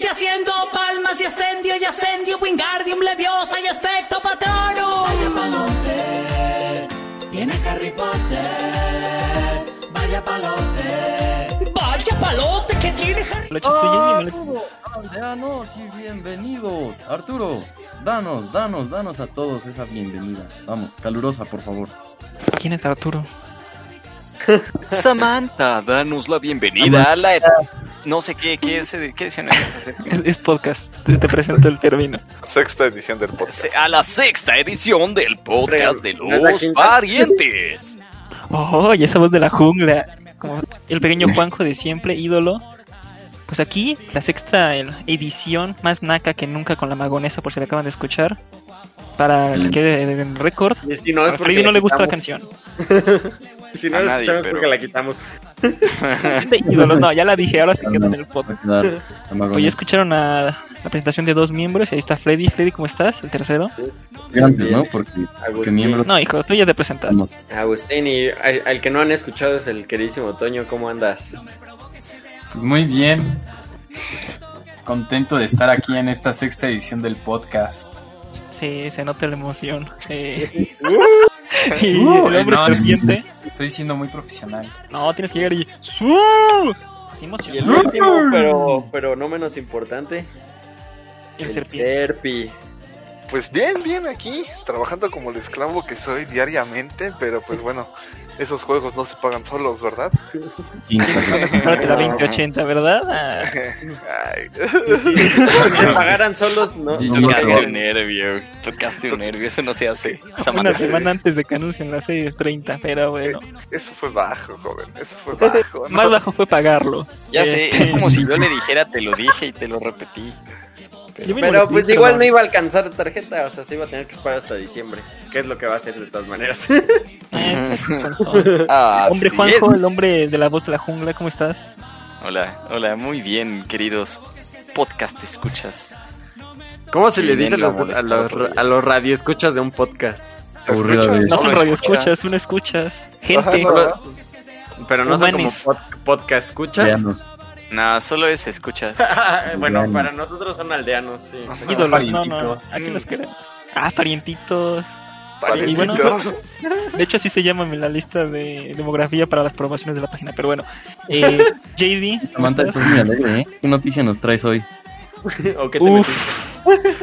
Y haciendo palmas y ascendio y ascendio, Wingardium Leviosa y Especto Patronum. Vaya palote, tiene Harry Potter. Vaya palote. Vaya palote que tiene Harry Lo echaste bien y me lo- Arturo, aldeanos y bienvenidos. Arturo, danos, danos, danos a todos esa bienvenida. Vamos, calurosa, por favor. ¿Quién es Arturo? Samantha, danos la bienvenida a la... No sé qué, qué es, qué edición es. Es, es podcast. Te, presento el término. Sexta edición del podcast. A la sexta edición del podcast de ¿No es la los parientes. Oh, y esa voz de la jungla. Como el pequeño Juanjo de siempre, ídolo. Pues aquí, la sexta edición, más naca que nunca con la magonesa, por si la acaban de escuchar. Para que quede en récord. Si no A Freddy no le gusta la canción. Si no A la nadie, escuchamos pero- porque la quitamos. De ídolos, no, ya la dije, ahora se queda en el podcast. Pues ya escucharon a la presentación de dos miembros y ahí está Freddy. Freddy, ¿cómo estás? El tercero. Grandes, ¿no? Porque, porque miembros No, hijo, tú ya te presentaste. Agustín, y al, al que no han escuchado es el queridísimo Toño. ¿Cómo andas? Pues muy bien. Contento de estar aquí en esta sexta edición del podcast. Sí, se nota la emoción. Sí. y Uh, el hombre no, serpiente. Estoy siendo muy profesional. No, tienes que llegar y. ¡Su! Así Y el emocionado. último, pero, pero no menos importante, El serpiente. Serpi. Pues bien, bien aquí, trabajando como el esclavo que soy diariamente, pero pues bueno, esos juegos no se pagan solos, ¿verdad? Ahora te la 2080, ¿verdad? Ah, Ay, Si me pagaran solos, no. Tocaste no. un nervio, tocaste un nervio, eso no se hace. una semana antes de que anuncien las 6.30, pero bueno. eso fue bajo, joven, eso fue bajo. ¿no? Más bajo fue pagarlo. Ya sé, Este, es como si yo le dijera te lo dije y te lo repetí. Pero pues igual no iba a alcanzar tarjeta, o sea, se iba a tener que esperar hasta diciembre, que es lo que va a hacer de todas maneras. Ah, hombre Juanjo, es. el hombre de la voz de la jungla, ¿cómo estás? Hola, hola, muy bien, queridos podcast escuchas. ¿Cómo se le dice a los, a los, a radioescuchas de un podcast? No son Solo radio escuchas. escuchas, son escuchas. Ajá, Gente. no, Pero no son como pod- podcast escuchas. No, solo es escuchas. bueno, para nosotros son aldeanos, sí. Ídolos, no, no. Aquí los queremos. Ah, parientitos. Parientitos. Y bueno, de hecho así se llama en la lista de demografía para las promociones de la página. Pero bueno, eh, JD, ¿cómo Samantha, estás? estás muy alegre, ¿eh? ¿Qué noticia nos traes hoy? ¿O qué te Uf. metiste?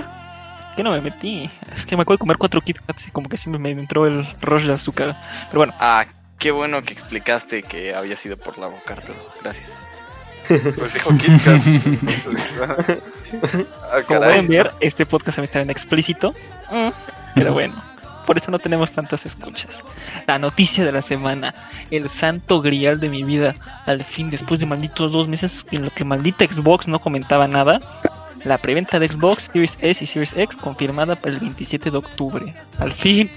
¿Qué no me metí? Es que me acuerdo de comer cuatro Kit Kats y como que sí me, me entró el rush de azúcar. Pero bueno, Ah, qué bueno que explicaste que había sido por la boca, Arturo. Gracias. Pues dijo Kit Kat. Ah, como pueden ver, este podcast a estar en explícito. Mm, Pero bueno, por eso no tenemos tantas escuchas. La noticia de la semana, el santo grial de mi vida. Al fin, después de malditos dos meses en lo que maldita Xbox no comentaba nada, la preventa de Xbox Series S y Series X confirmada para el 27 de octubre. Al fin.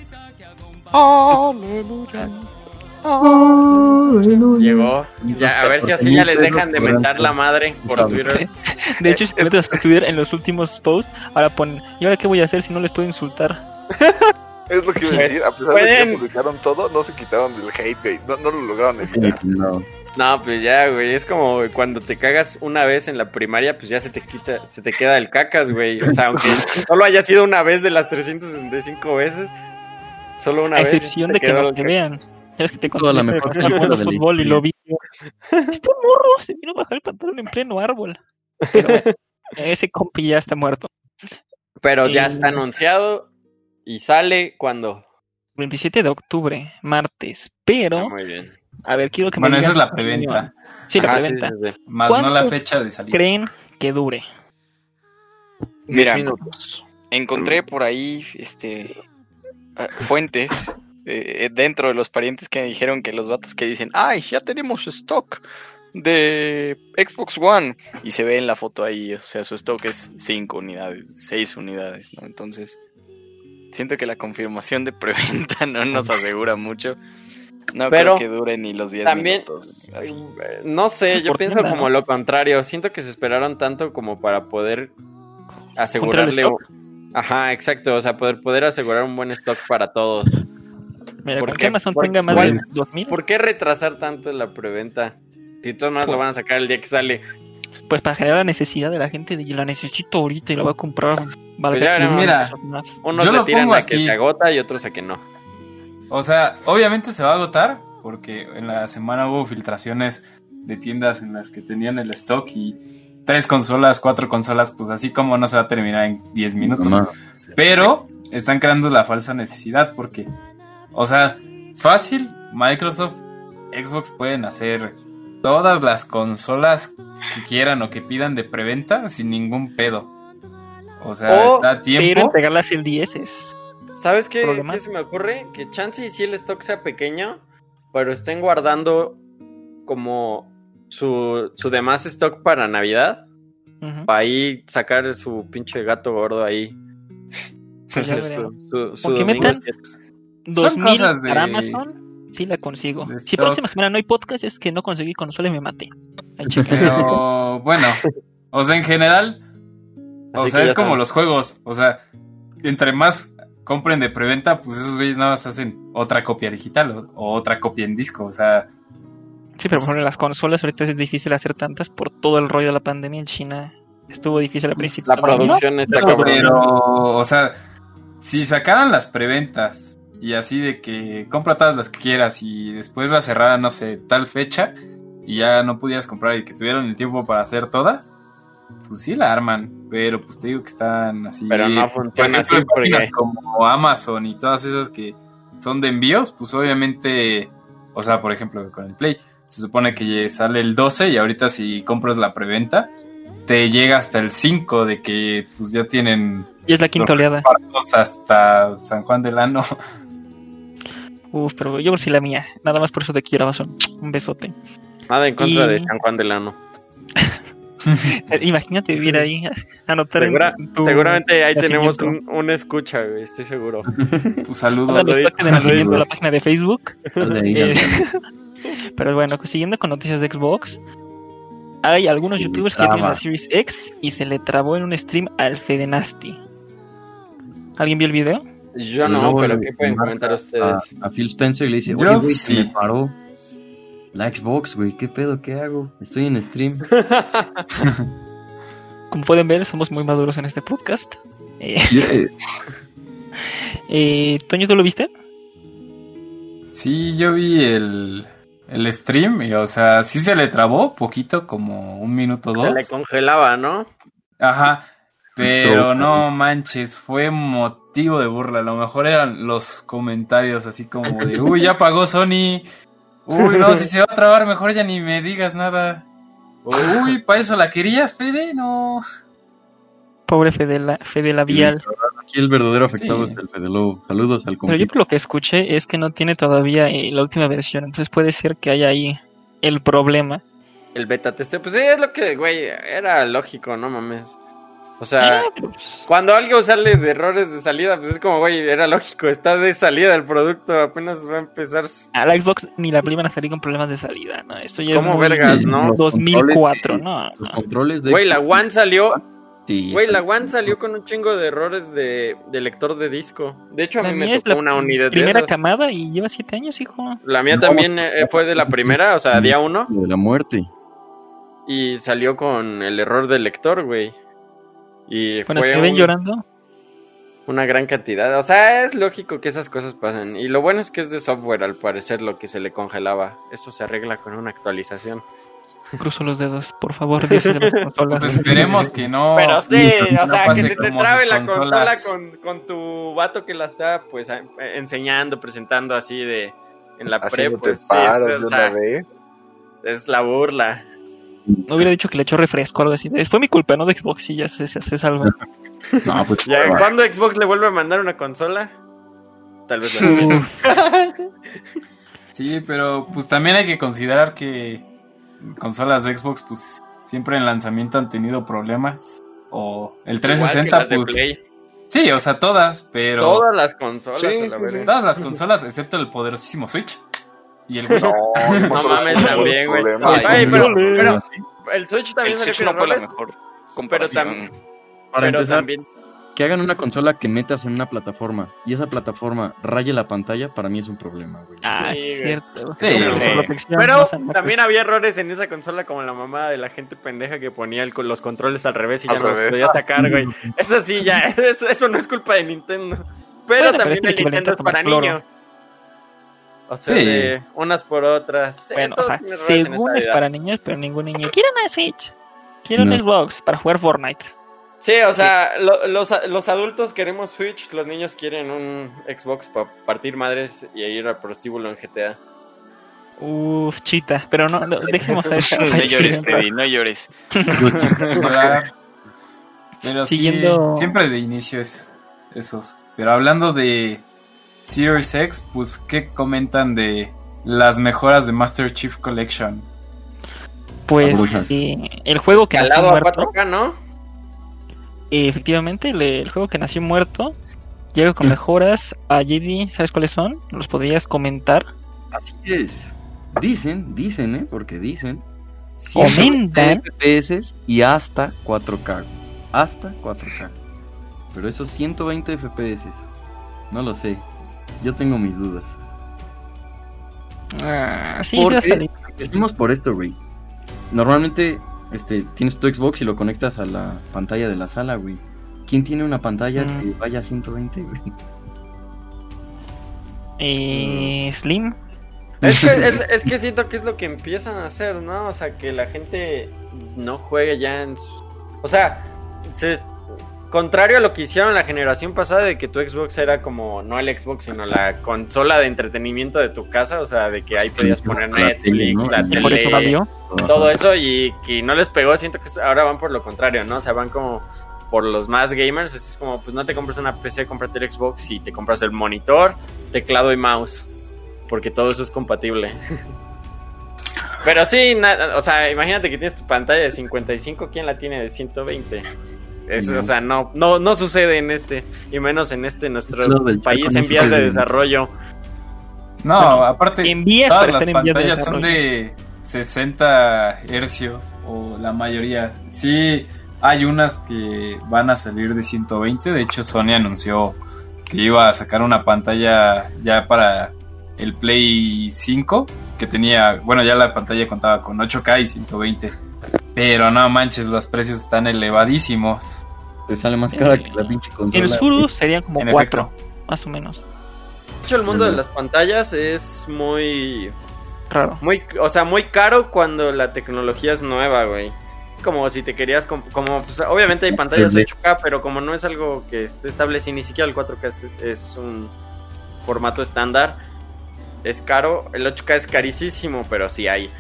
Llegó. Ya, a ver si así ya les dejan de mentar la madre por. Twitter. De hecho, si te metes a Twitter en los últimos posts, ahora ponen, ¿y ahora qué voy a hacer si no les puedo insultar? Es lo que iba a decir, a pesar de que publicaron todo, no se quitaron del hate gate, no, no lo lograron evitar. No. No, pues ya, güey. Es como cuando te cagas una vez en la primaria, pues ya se te quita, se te queda el cacas, güey. O sea, aunque solo haya sido una vez de las 365 veces, solo una A vez. excepción de que no te vean. Ya ves que te Toda la mejor de la fútbol y lo vi. Este morro se vino a bajar el pantalón en pleno árbol. Pero bueno, ese compi ya está muerto. Pero ya Eh, está anunciado y sale cuando. 27 de octubre, martes. Pero, Ah, muy bien. a ver, quiero que me Bueno, esa es la preventa, Sí, la sí, preventa. sí, sí. más no la ¿Cuánto fecha de salida. ¿Creen que dure? Mira, encontré por ahí este ah, fuentes eh, dentro de los parientes que me dijeron que los vatos que dicen, ay, ya tenemos stock de Xbox One y se ve en la foto ahí, o sea, su stock es 5 unidades, 6 unidades, ¿no? Entonces, siento que la confirmación de preventa no nos asegura mucho. No Pero creo que dure ni los 10 también- minutos. así. Eh, No sé, yo pienso como lo contrario. Siento que se esperaron tanto como para poder asegurarle. Ajá, exacto. O sea, poder, poder asegurar un buen stock para todos. Mira, ¿Por qué? Amazon ¿Por- tenga más de 2000. ¿Por qué retrasar tanto la preventa? Si todas maneras lo van a sacar el día que sale. pues para generar la necesidad de la gente de la necesito ahorita y la voy a comprar. Vale, Pues ya 15 veremos. Mira. más. Unos Yo le lo tiran pongo a que se agota y otros a que no. O sea, obviamente se va a agotar porque en la semana hubo filtraciones de tiendas en las que tenían el stock y tres consolas, cuatro consolas, pues así como no se va a terminar en 10 minutos. Pero están creando la falsa necesidad porque, o sea, fácil, Microsoft, Xbox pueden hacer todas las consolas que quieran o que pidan de preventa sin ningún pedo. O sea, O- está a Pero tiempo. entregarlas el 10 es. ¿Sabes qué, qué se me ocurre? Que chance y si el stock sea pequeño, pero estén guardando como su, su demás stock para Navidad. Para ahí sacar su pinche gato gordo ahí. Pues ya Su- veremos. su- su Porque domingo metan-. 2000 cosas de- para Amazon, sí la consigo. Si próxima semana no hay podcast, es que no conseguí consola y me maté. Ahí. Pero bueno, o sea, en general, o Así sea, es como saben. los juegos. O sea, entre más compren de preventa, pues esos güeyes nada más hacen otra copia digital o, o otra copia en disco. O sea, Sí, pero por ejemplo, las consolas ahorita es difícil hacer tantas por todo el rollo de la pandemia en China. Estuvo difícil al principio. La producción está pero, cabrón. pero, o sea, si sacaran las preventas y así de que compra todas las que quieras y después las cerraran, no sé, tal fecha y ya no pudieras comprar y que tuvieran el tiempo para hacer todas, pues sí la arman, pero pues te digo que están así. Pero no funciona así porque- como Amazon y todas esas que son de envíos, pues obviamente, o sea, por ejemplo, con el Play, se supone que sale el 12 y ahorita si compras la preventa, te llega hasta el 5 de que pues ya tienen Y es la quinta oleada. hasta San Juan del Ano. Uf, pero yo sí la mía. Nada más por eso te quiero, Amazon. Un besote. Nada en contra Y- de San Juan del Ano. Imagínate vivir ahí, anotar en Segura- tu seguramente ahí tenemos un, un escucha, güey, estoy seguro. Pues saludos. De nacimiento en la página de Facebook. Sal de ahí, Eh, pero bueno, siguiendo con noticias de Xbox, hay algunos youtubers que tienen la Series X y se le trabó en un stream al Fede Nasty. ¿Alguien vio el video? Yo no, luego pero ¿qué pueden comentar A, ustedes? a Phil Spencer y le dice, Yo oye, güey, se me paró la Xbox, güey, ¿qué pedo? ¿Qué hago? Estoy en stream. Como pueden ver, somos muy maduros en este podcast. Eh, Yeah. eh, Toño, ¿tú lo viste? Sí, yo vi el, el stream y, o sea, sí se le trabó poquito, como un minuto o Se dos. le congelaba, ¿no? Ajá. Pero Esto- no manches, fue motivo de burla. A lo mejor eran los comentarios así como de, uy, ya pagó Sony. Uy, no, si se va a trabar, mejor ya ni me digas nada. Uy, ¿para eso la querías, Fede? No. Pobre Fede, la, Fede Labial. Aquí el verdadero afectado Sí. es el Fede Lobo. Saludos al Pero yo compito. por lo que escuché es que no tiene todavía eh, la última versión, entonces puede ser que haya ahí el problema. El beta teste. Pues sí, es lo que, güey, era lógico, no mames. O sea, pues, cuando algo sale de errores de salida, pues es como, güey, era lógico, está de salida el producto, apenas va a empezar. a la Xbox ni la Play van a salir con problemas de salida, ¿no? Esto ya ¿Cómo es muy vergas, no? los 2004, controles no, de- Los no. controles de Güey, la One salió, sí, güey, la. One salió con un chingo de errores de, de lector de disco. De hecho, a La mí me tocó una unidad de primera camada y lleva siete años, hijo. La mía también eh, fue de la primera, o sea, día uno, de la muerte. y salió con el error del lector, güey. Y Bueno, fue se ven un- llorando. una gran cantidad. O sea, es lógico que esas cosas pasen. Y lo bueno es que es de software, al parecer, lo que se le congelaba. Eso se arregla con una actualización. Cruzo los dedos, por favor, dioses de las consolas. Pues esperemos que no. Pero sí, no o sea, que se te trabe la consola con, con tu vato que la está, pues, a- enseñando, presentando así de... En la pre, Haciéndote pues, sí, paras es, de o una sea, vez. es la burla. No hubiera dicho que le echó refresco o algo así. Fue mi culpa, no de Xbox, y ya se, se, se salva. No, pues Ya. ¿Cuándo Xbox le vuelve a mandar una consola? Tal vez la Sí, pero pues también hay que considerar que consolas de Xbox, pues siempre en lanzamiento han tenido problemas. O el 360, Igual que las de pues. Play. Sí, o sea, todas, pero. Todas las consolas, Sí, a la sí. Todas las consolas, excepto el poderosísimo Switch. Y el Wii. No, No mames, también, güey. Ay, Ay, pero, pero el Switch El también salió Switch no fue la mejor pero, Para pero empezar, también... que hagan una consola que metas en una plataforma y esa plataforma raye la pantalla, para mí es un problema, güey. Ah, Sí, es cierto. Sí, Pero también había errores en esa consola como la mamá de la gente pendeja que ponía el- los controles al revés y ya no los podía sacar, güey. Eso sí, ya, eso, eso no es culpa de Nintendo. Pero Bueno, pero también es el el Nintendo es para cloro. niños. O sea, Sí. de unas por otras. Bueno, o sea, según es para niños, pero ningún niño quiere una Switch. Quiero un No. Xbox para jugar Fortnite. Sí, o sea, lo- los, los adultos queremos Switch, los niños quieren un Xbox para partir madres y ir a prostíbulo en GTA. Uf, chita. Pero no, no, dejemos a eso. No llores, Freddy, no llores. Siguiendo- siempre de inicio es esos. Pero hablando de Series X, pues, ¿qué comentan de las mejoras de Master Chief Collection? Pues eh, el juego que nació muerto, 4K, ¿no? eh, efectivamente, el, el juego que nació muerto llega con Mm. mejoras a JD. ¿Sabes cuáles son? ¿Los podrías comentar? Así es. Dicen, dicen, ¿eh? Porque dicen. Comentan. FPS y hasta 4K. Hasta 4K. Pero esos 120 FPS. No lo sé. Yo tengo mis dudas. Ah, sí, ¿Por sí salir. Empecemos por esto, güey. Normalmente, este, tienes tu Xbox y lo conectas a la pantalla de la sala, güey. ¿Quién tiene una pantalla Mm. que vaya a 120, güey? Eh, Slim. Es que, es, es que siento que es lo que empiezan a hacer, ¿no? O sea, que la gente no juegue ya en su... O sea, se- contrario a lo que hicieron la generación pasada de que tu Xbox era como, no el Xbox, sino la consola de entretenimiento de tu casa, o sea, de que ahí podías poner Netflix, la por eso tele, todo eso y que no les pegó, siento que ahora van por lo contrario, ¿no? O sea, van como por los más gamers, así es como, pues no te compras una PC, cómprate el Xbox y te compras el monitor, teclado y mouse, porque todo eso es compatible. Pero sí, o sea, imagínate que tienes tu pantalla de 55, ¿quién la tiene de 120? Es, No. O sea, no, no, no sucede en este, y menos en este nuestro país en vías de desarrollo. No, Bueno, aparte, en vías, todas las en vías de pantallas son de 60 hercios, o la mayoría. Sí, hay unas que van a salir de 120. De hecho, Sony anunció que iba a sacar una pantalla ya para el Play 5, que tenía, bueno, ya la pantalla contaba con 8K y 120. Pero no manches, los precios están elevadísimos. Te sale más cara que la pinche consola. En el sur serían como En cuatro, efecto. más o menos. De hecho, el mundo de las pantallas es muy Raro. Muy, o sea, muy caro cuando la tecnología es nueva, güey. Como si te querías, comp- como, pues, obviamente hay pantallas Desde- 8K, pero como no es algo que esté establecido, ni siquiera el 4K es, es un formato estándar, es caro. El 8K es carísimo, pero sí hay.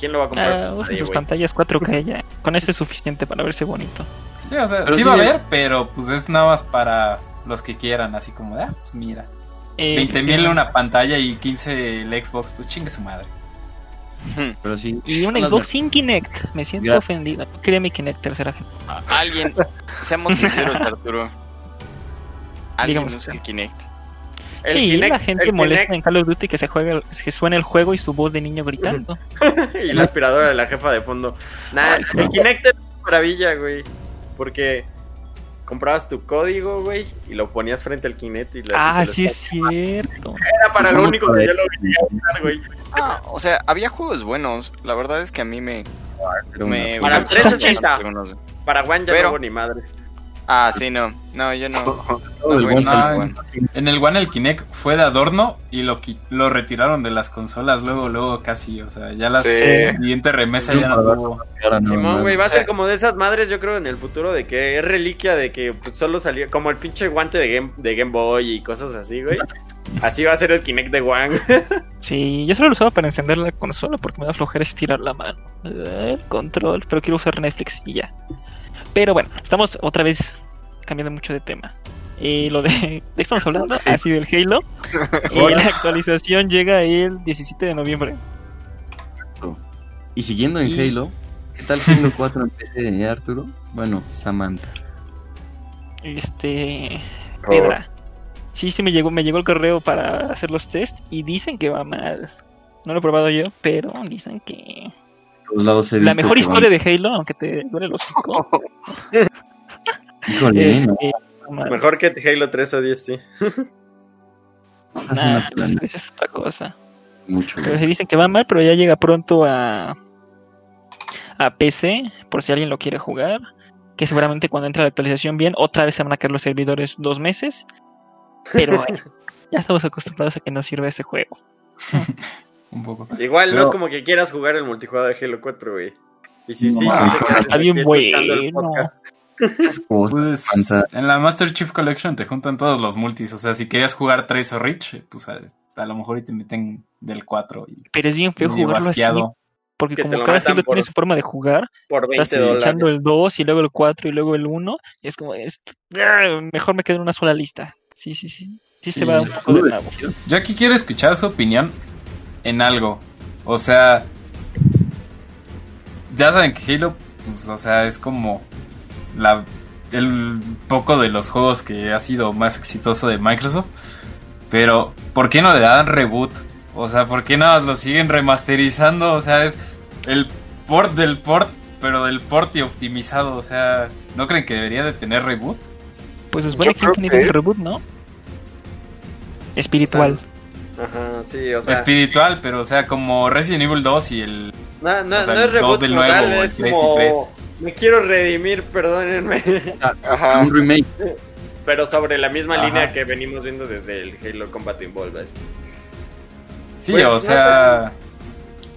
¿Quién lo va a comprar? Ah, Pues, sus pantallas 4K ya. Con eso es suficiente para verse bonito. Sí, o sea, Pero sí sí, va a ya- haber, pero pues es nada más para los que quieran, así como de, ah, pues mira. Eh, 20 mil una pantalla y 15 el Xbox, pues chingue su madre. Pero sí. Y un Xbox sin Kinect. Me siento Ya. ofendido. Quería mi Kinect tercera gen- A- Alguien, seamos sinceros, Arturo. Alguien Digamos usa que- el Kinect. El sí, Kinect- la gente el molesta Kinect en Call of Duty que se juegue, que suene el juego y su voz de niño gritando. y la aspiradora de la jefa de fondo. Nah, el Kinect era una maravilla, güey. Porque comprabas tu código, güey, y lo ponías frente al Kinect y la- ah, sí es cierto. Era para lo ¿Cómo único que yo lo quería usar, güey. Ah, o sea, había juegos buenos. La verdad es que a mí me. Una- me Para me gustaron 360. algunos. Para One ya Pero- no hubo ni madres. Ah, sí, no. No, yo no. No, el Ah. En el One el Kinect fue de adorno y lo, lo retiraron de las consolas luego, luego casi. O sea, ya la Sí. siguiente remesa ya no tuvo. Simón, güey, va a ser Eh. como de esas madres, yo creo, en el futuro, de que es reliquia de que pues, solo salió como el pinche guante de Game, de Game Boy y cosas así, güey. Así va a ser el Kinect de Wang. Sí, yo solo lo usaba para encender la consola porque me da flojera estirar la mano. El control, pero quiero usar Netflix y ya. Pero bueno, estamos otra vez cambiando mucho de tema. Eh, lo de, ¿de estamos hablando? Así del Halo. Eh, la actualización llega el 17 de noviembre. Y siguiendo en Y- Halo, ¿qué tal Halo 4 en PC, eh, Arturo? Bueno, Samantha. Este. Pedra. Sí, sí me llegó, me llegó el correo para hacer los test y dicen que va mal. No lo he probado yo, pero dicen que todos lados he la mejor que historia van- de Halo, aunque te duele los hocico, Híjole, este, no. mal. Mejor que Halo 3 o 10, sí. Nah, esa es otra cosa. mucho. Pero se dicen que va mal, pero ya llega pronto a, a PC, por si alguien lo quiere jugar. Que seguramente cuando entre la actualización bien, otra vez se van a caer los servidores dos meses. Pero bueno, ya estamos acostumbrados a que nos sirva ese juego. Un poco. Igual no es como que quieras jugar el multijugador de Halo 4, güey. Y sí, sí, No, sé está bien bueno. Pues en la Master Chief Collection te juntan todos los multis. O sea, si querías jugar Trace o Rich, pues a, a lo mejor y te meten del 4 y Pero es bien feo jugarlo así, asqueado. porque Que como cada Halo por- tiene su forma de jugar, Por 20 estás dólares. echando el 2 y luego el 4 y luego el 1, y es como, es, mejor me quedo en una sola lista. Sí, sí, sí. Sí, Sí, se va un poco de nabo. Yo aquí quiero escuchar su opinión en algo. O sea, ya saben que Halo, pues, o sea, es como la el poco de los juegos que ha sido más exitoso de Microsoft. Pero, ¿por qué no le dan reboot? O sea, ¿por qué no lo siguen remasterizando? O sea, es el port del port, pero del port y optimizado. O sea, ¿no creen que debería de tener reboot? Pues supone Yo que Infinite es un reboot, ¿no? Espiritual. Ajá, sí, o sea. Espiritual, pero o sea, como Resident Evil 2 y el No, no, O sea, no es reboot del nuevo, tal, el es tres y como... tres. Me quiero redimir, perdónenme. Ajá. Un remake. Pero sobre la misma Ajá. línea que venimos viendo desde el Halo Combat Involved. Sí, Pues, o no, sea,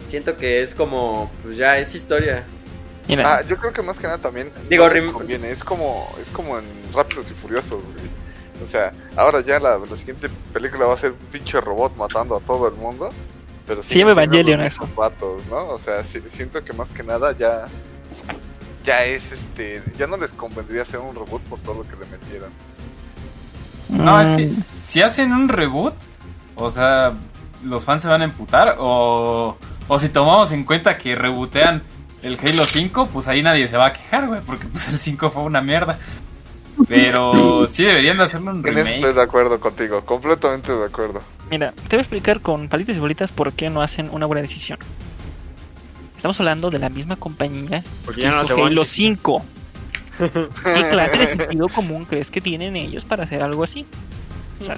Siento que es como, pues ya es historia. Mira, Ah, yo creo que más que nada también Digo, no rim- conviene. Es como, es como en Rápidos y Furiosos, güey. O sea, ahora ya la, la siguiente película va a ser un pinche robot matando a todo el mundo. Pero siendo Evangelion eso. vatos, ¿no? O sea, si- siento que más que nada ya ya es este, ya no les convendría hacer un reboot por todo lo que le metieron. no, es que mm, si hacen un reboot, o sea, los fans se van a emputar, o, o si tomamos en cuenta que rebotean el Halo 5, pues ahí nadie se va a quejar, güey, porque pues el 5 fue una mierda. Pero sí deberían de hacerle un En eso estoy remake. de acuerdo contigo, completamente de acuerdo. Mira, te voy a explicar con palitos y bolitas por qué no hacen una buena decisión. Estamos hablando de la misma compañía Porque que ya no van. 5. ¿Qué clase de sentido común crees que tienen ellos para hacer algo así? O sea,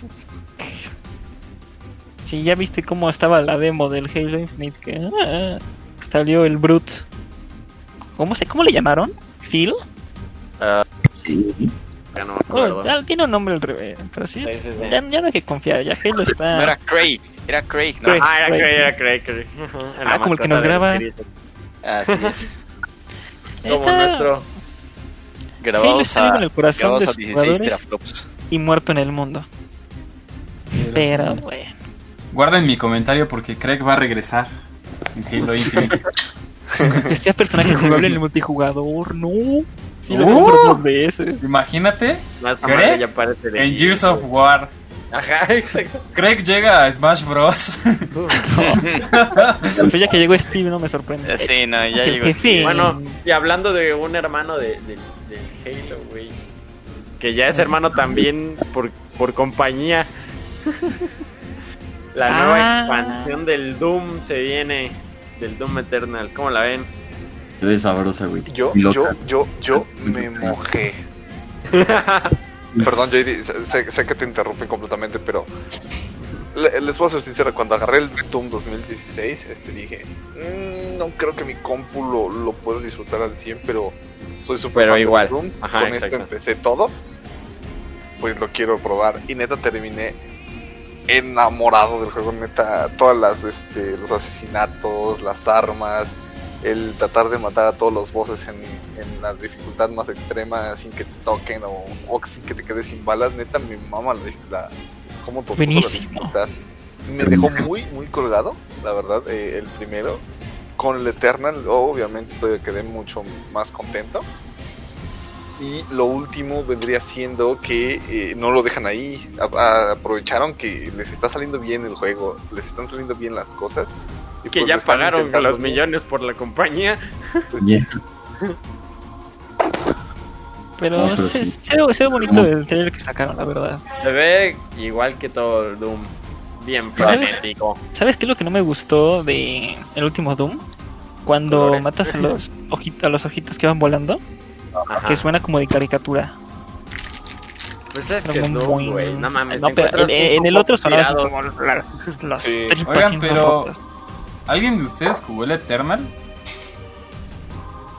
si ya viste cómo estaba la demo del Halo Infinite, que ah, salió el Brute. ¿Cómo, se, ¿Cómo le llamaron? ¿Phil? Sí. Ya no Oh, ya tiene un nombre al revés, pero sí, es- Sí, sí, sí. Ya, ya no hay que confiar, ya Halo está... No era Craig, era Craig, ¿no? Craig. Ah, era Craig, era Craig, Craig. Ajá, la Ah, como el que nos graba. Así es. Como está nuestro. Grabados a, en el corazón grabados de a sus 16 jugadores teraflops. y muerto en el mundo. Pero, bueno. Guarden mi comentario porque Craig va a regresar en Halo Infinite. Sea personaje jugable en el multijugador, no. Sí, lo Uh. compro dos veces. Imagínate madre ya parece de en Gears of War. Ajá, exacto. Craig llega a Smash Bros. Pues ya que llegó Steve, no me sorprende. Eh, Sí, no, ya llegó. Steve. Bueno, y hablando de un hermano de, de, de Halo, güey. Que ya es hermano también por, por compañía. La nueva Ah. expansión del Doom se viene. Del Doom Eternal. ¿Cómo la ven? Se ve sabrosa, güey. Yo, yo, yo, yo me mojé. Perdón, JD, sé- sé, sé que te interrumpen completamente, pero le- les voy a ser sincero, cuando agarré el Doom 2016, este dije, "Mm, no creo que mi compu lo, lo pueda disfrutar al 100, pero soy súper Pero fan de igual. Doom, Ajá, con exacto. esto empecé todo, pues lo quiero probar, y neta terminé enamorado del juego, neta, todas las, este, los asesinatos, las armas, el tratar de matar a todos los bosses en, en la dificultad más extrema sin que te toquen o, o sin que te quedes sin balas, neta mi mamá la, la cómo te puso la. Me dejó muy, muy colgado, la verdad, eh, el primero. Con el Eternal, obviamente, quedé mucho más contento. Y lo último vendría siendo que eh, no lo dejan ahí. A- a- aprovecharon que les está saliendo bien el juego, les están saliendo bien las cosas. Y Que pues ya pagaron los millones por la compañía. Yeah. Pero, No, pero se, sí. se ve- se ve bonito el trailer que sacaron, la verdad. Se ve igual que todo el Doom. Bien frenético. ¿Sabes qué es lo que no me gustó de el último Doom? Cuando Colores. matas a los ojitos, a los ojitos que van volando, Ajá. que suena como de caricatura. Pues es que no, güey. No mames. No, pero en, en el otro sonaba como la- las Sí. tripas Oigan, pero- rotas. ¿Alguien de ustedes jugó el Eternal?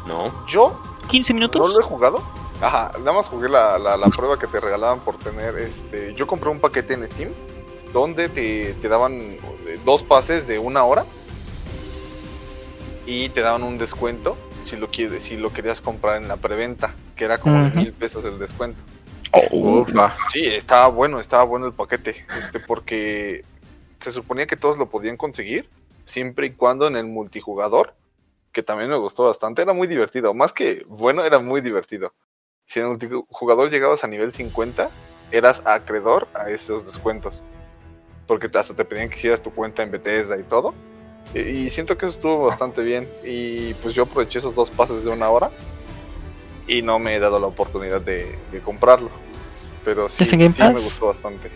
No. Yo 15 no minutos. lo he jugado. Ajá, nada más jugué la, la, la prueba que te regalaban por tener este. Yo compré un paquete en Steam donde te, te daban eh, dos pases de una hora y te daban un descuento si lo quieres, si lo querías comprar en la preventa, que era como de mil pesos el descuento. Ufa. Sí, estaba bueno, estaba bueno el paquete, este, porque se suponía que todos lo podían conseguir, siempre y cuando en el multijugador, que también me gustó bastante, era muy divertido, más que bueno, era muy divertido. Si en el multijugador llegabas a nivel 50, eras acreedor a esos descuentos, porque hasta te pedían que hicieras tu cuenta en Bethesda y todo. Y, siento que eso estuvo bastante bien, y pues yo aproveché esos dos pases de una hora. Y no me he dado la oportunidad de, de comprarlo. Pero sí, ¿Ya está en Game sí me gustó bastante.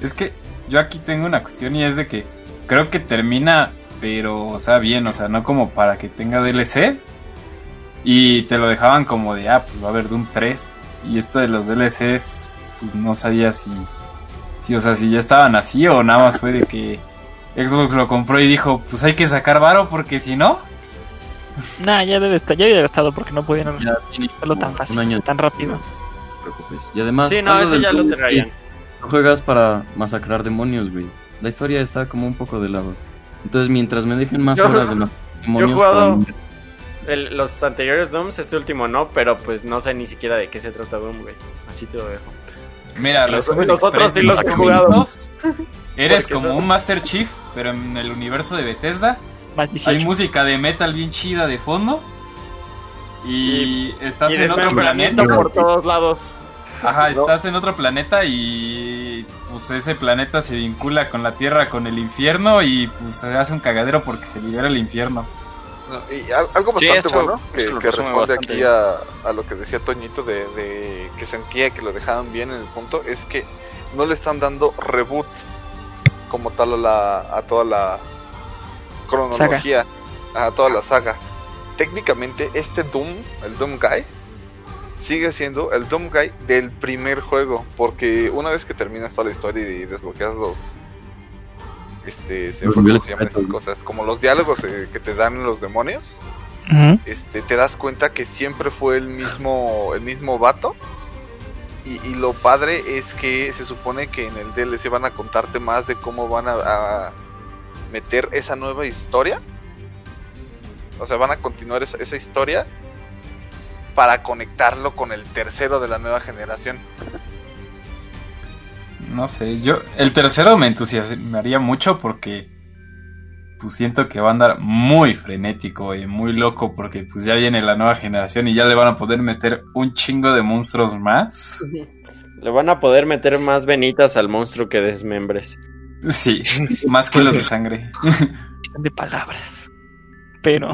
Es que yo aquí tengo una cuestión y es de que creo que termina, pero, o sea, bien, o sea, no como para que tenga DLC. Y te lo dejaban como de, ah, pues va a haber Doom 3. Y esto de los DLCs, pues no sabía si, si, o sea, si ya estaban así o nada más fue de que Xbox lo compró y dijo, pues hay que sacar varo porque si no, Nah, ya debe estar, ya debe haber estado porque no podían Ya tiene hacerlo tan fácil, un año. tan rápido. No te preocupes. Y además, Sí, no, eso ya lo traían. No juegas para masacrar demonios, güey. La historia está como un poco de lado. Entonces, mientras me dejen más Yo- horas de masacrar demonios, jugado- para- El- los anteriores Dooms, este último no, pero pues no sé ni siquiera de qué se trata Doom, güey. Así te lo dejo. mira, Los- los otros sí de los he jugado. Eres Porque como son- un Master Chief, pero en el universo de Bethesda. Más 18. Hay música de metal bien chida de fondo. Y, estás y en otro planeta. por todos lados. Ajá, No. estás en otro planeta y pues ese planeta se vincula con la Tierra, con el infierno y pues se hace un cagadero porque se libera el infierno. No, y al- algo Sí, bastante eso- bueno que, responde aquí a, a lo que decía Toñito de, de que sentía que lo dejaban bien en el punto es que no le están dando reboot como tal a, la, a toda la cronología, a toda la saga. Técnicamente este Doom, el Doom Guy, sigue siendo el Doom Guy del primer juego, porque una vez que terminas toda la historia y desbloqueas los... Este, se cómo se llaman estas cosas, como los diálogos eh, que te dan los demonios, este, te das cuenta que siempre fue el mismo, el mismo vato. Y, y lo padre es que se supone que en el DLC van a contarte más de cómo van a, a meter esa nueva historia. O sea, van a continuar esa, esa historia para conectarlo con el tercero de la nueva generación. No sé, yo el tercero me entusiasmaría mucho porque pues siento que va a andar muy frenético y muy loco porque pues ya viene la nueva generación y ya le van a poder meter un chingo de monstruos más. Le van a poder meter más venitas al monstruo que desmembres. Sí, más kilos de sangre. de palabras. Pero.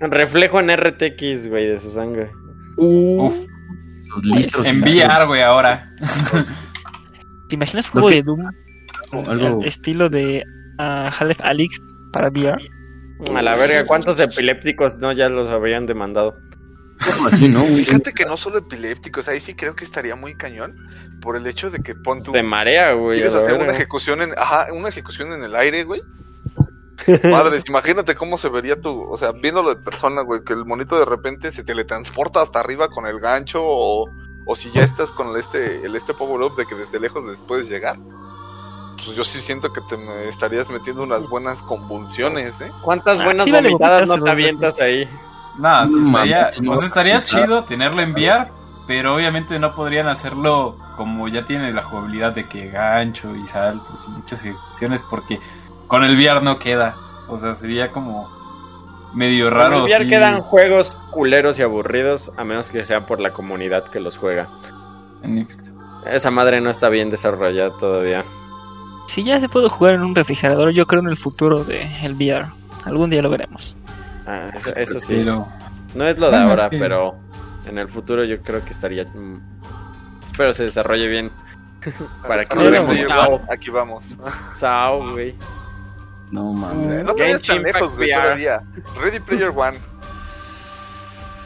Reflejo en RTX, güey, de su sangre. Uf, Los litros. en VR, güey, ahora. ¿Te imaginas un juego que- de Doom? algo- estilo de ah, Half-Life Alyx para VR. A la verga, ¿cuántos epilépticos no ya los habrían demandado? ¿no, güey? Fíjate que no solo epilépticos, ahí sí creo que estaría muy cañón por el hecho de que pon tu De marea, güey. quieres hacer una ejecución en ajá, una ejecución en el aire, güey. Madres, imagínate cómo se vería tu, o sea, viéndolo de persona, güey, que el monito de repente se teletransporta hasta arriba con el gancho o, o si ya estás con el este el este power up de que desde lejos les puedes llegar. Pues yo sí siento que te me estarías metiendo unas buenas convulsiones, ¿eh? ¿Cuántas Ah, buenas sí vomitadas no te avientas ahí? No, sí estaría, mames, no. o sea, estaría chido tenerlo en VR, pero obviamente no podrían hacerlo como ya tiene la jugabilidad de que gancho y saltos y muchas ejecuciones porque con el VR no queda. O sea, sería como medio raro. En el VR sí. quedan juegos culeros y aburridos, a menos que sea por la comunidad que los juega. En efecto. Esa madre no está bien desarrollada todavía. Si ya se puede jugar en un refrigerador, yo creo en el futuro del el VR. Algún día lo veremos. Ah, eso, eso sí. Pero No es lo de ahora, que- pero en el futuro yo creo que estaría... mm, Espero se desarrolle bien. Para que no Sao. One, aquí vamos. Sao, güey. No mames. No te vayas Genshin tan lejos, güey, todavía. Ready Player One.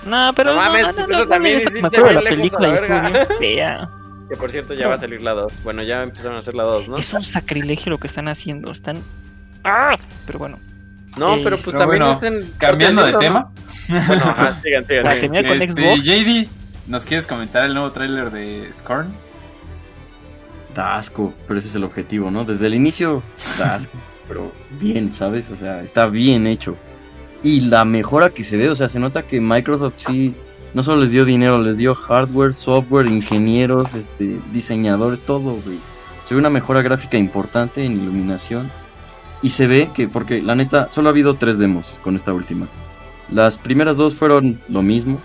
No, pero No no, mames, no, no, eso no, también me acuerdo de la película la y estuvo verga. bien fea. Que por cierto ya va a salir la 2. Bueno, ya empezaron a hacer la 2, ¿no? Es un sacrilegio lo que están haciendo. Están. ¡Ah! Pero bueno. No, Eh, pero pues pero también bueno, están cambiando de tema. ¿no? Bueno, ajá, sigan, sigan, terminar con Este, Xbox. JD, ¿nos quieres comentar el nuevo tráiler de Scorn? Da asco, pero ese es el objetivo, ¿no? Desde el inicio da asco, pero bien, ¿sabes? O sea, está bien hecho. Y la mejora que se ve, o sea, se nota que Microsoft sí, no solo les dio dinero, les dio hardware, software, ingenieros, este, diseñadores, todo, güey. Se ve una mejora gráfica importante en iluminación. Y se ve que, porque la neta, solo ha habido tres demos con esta última. Las primeras dos fueron lo mismo.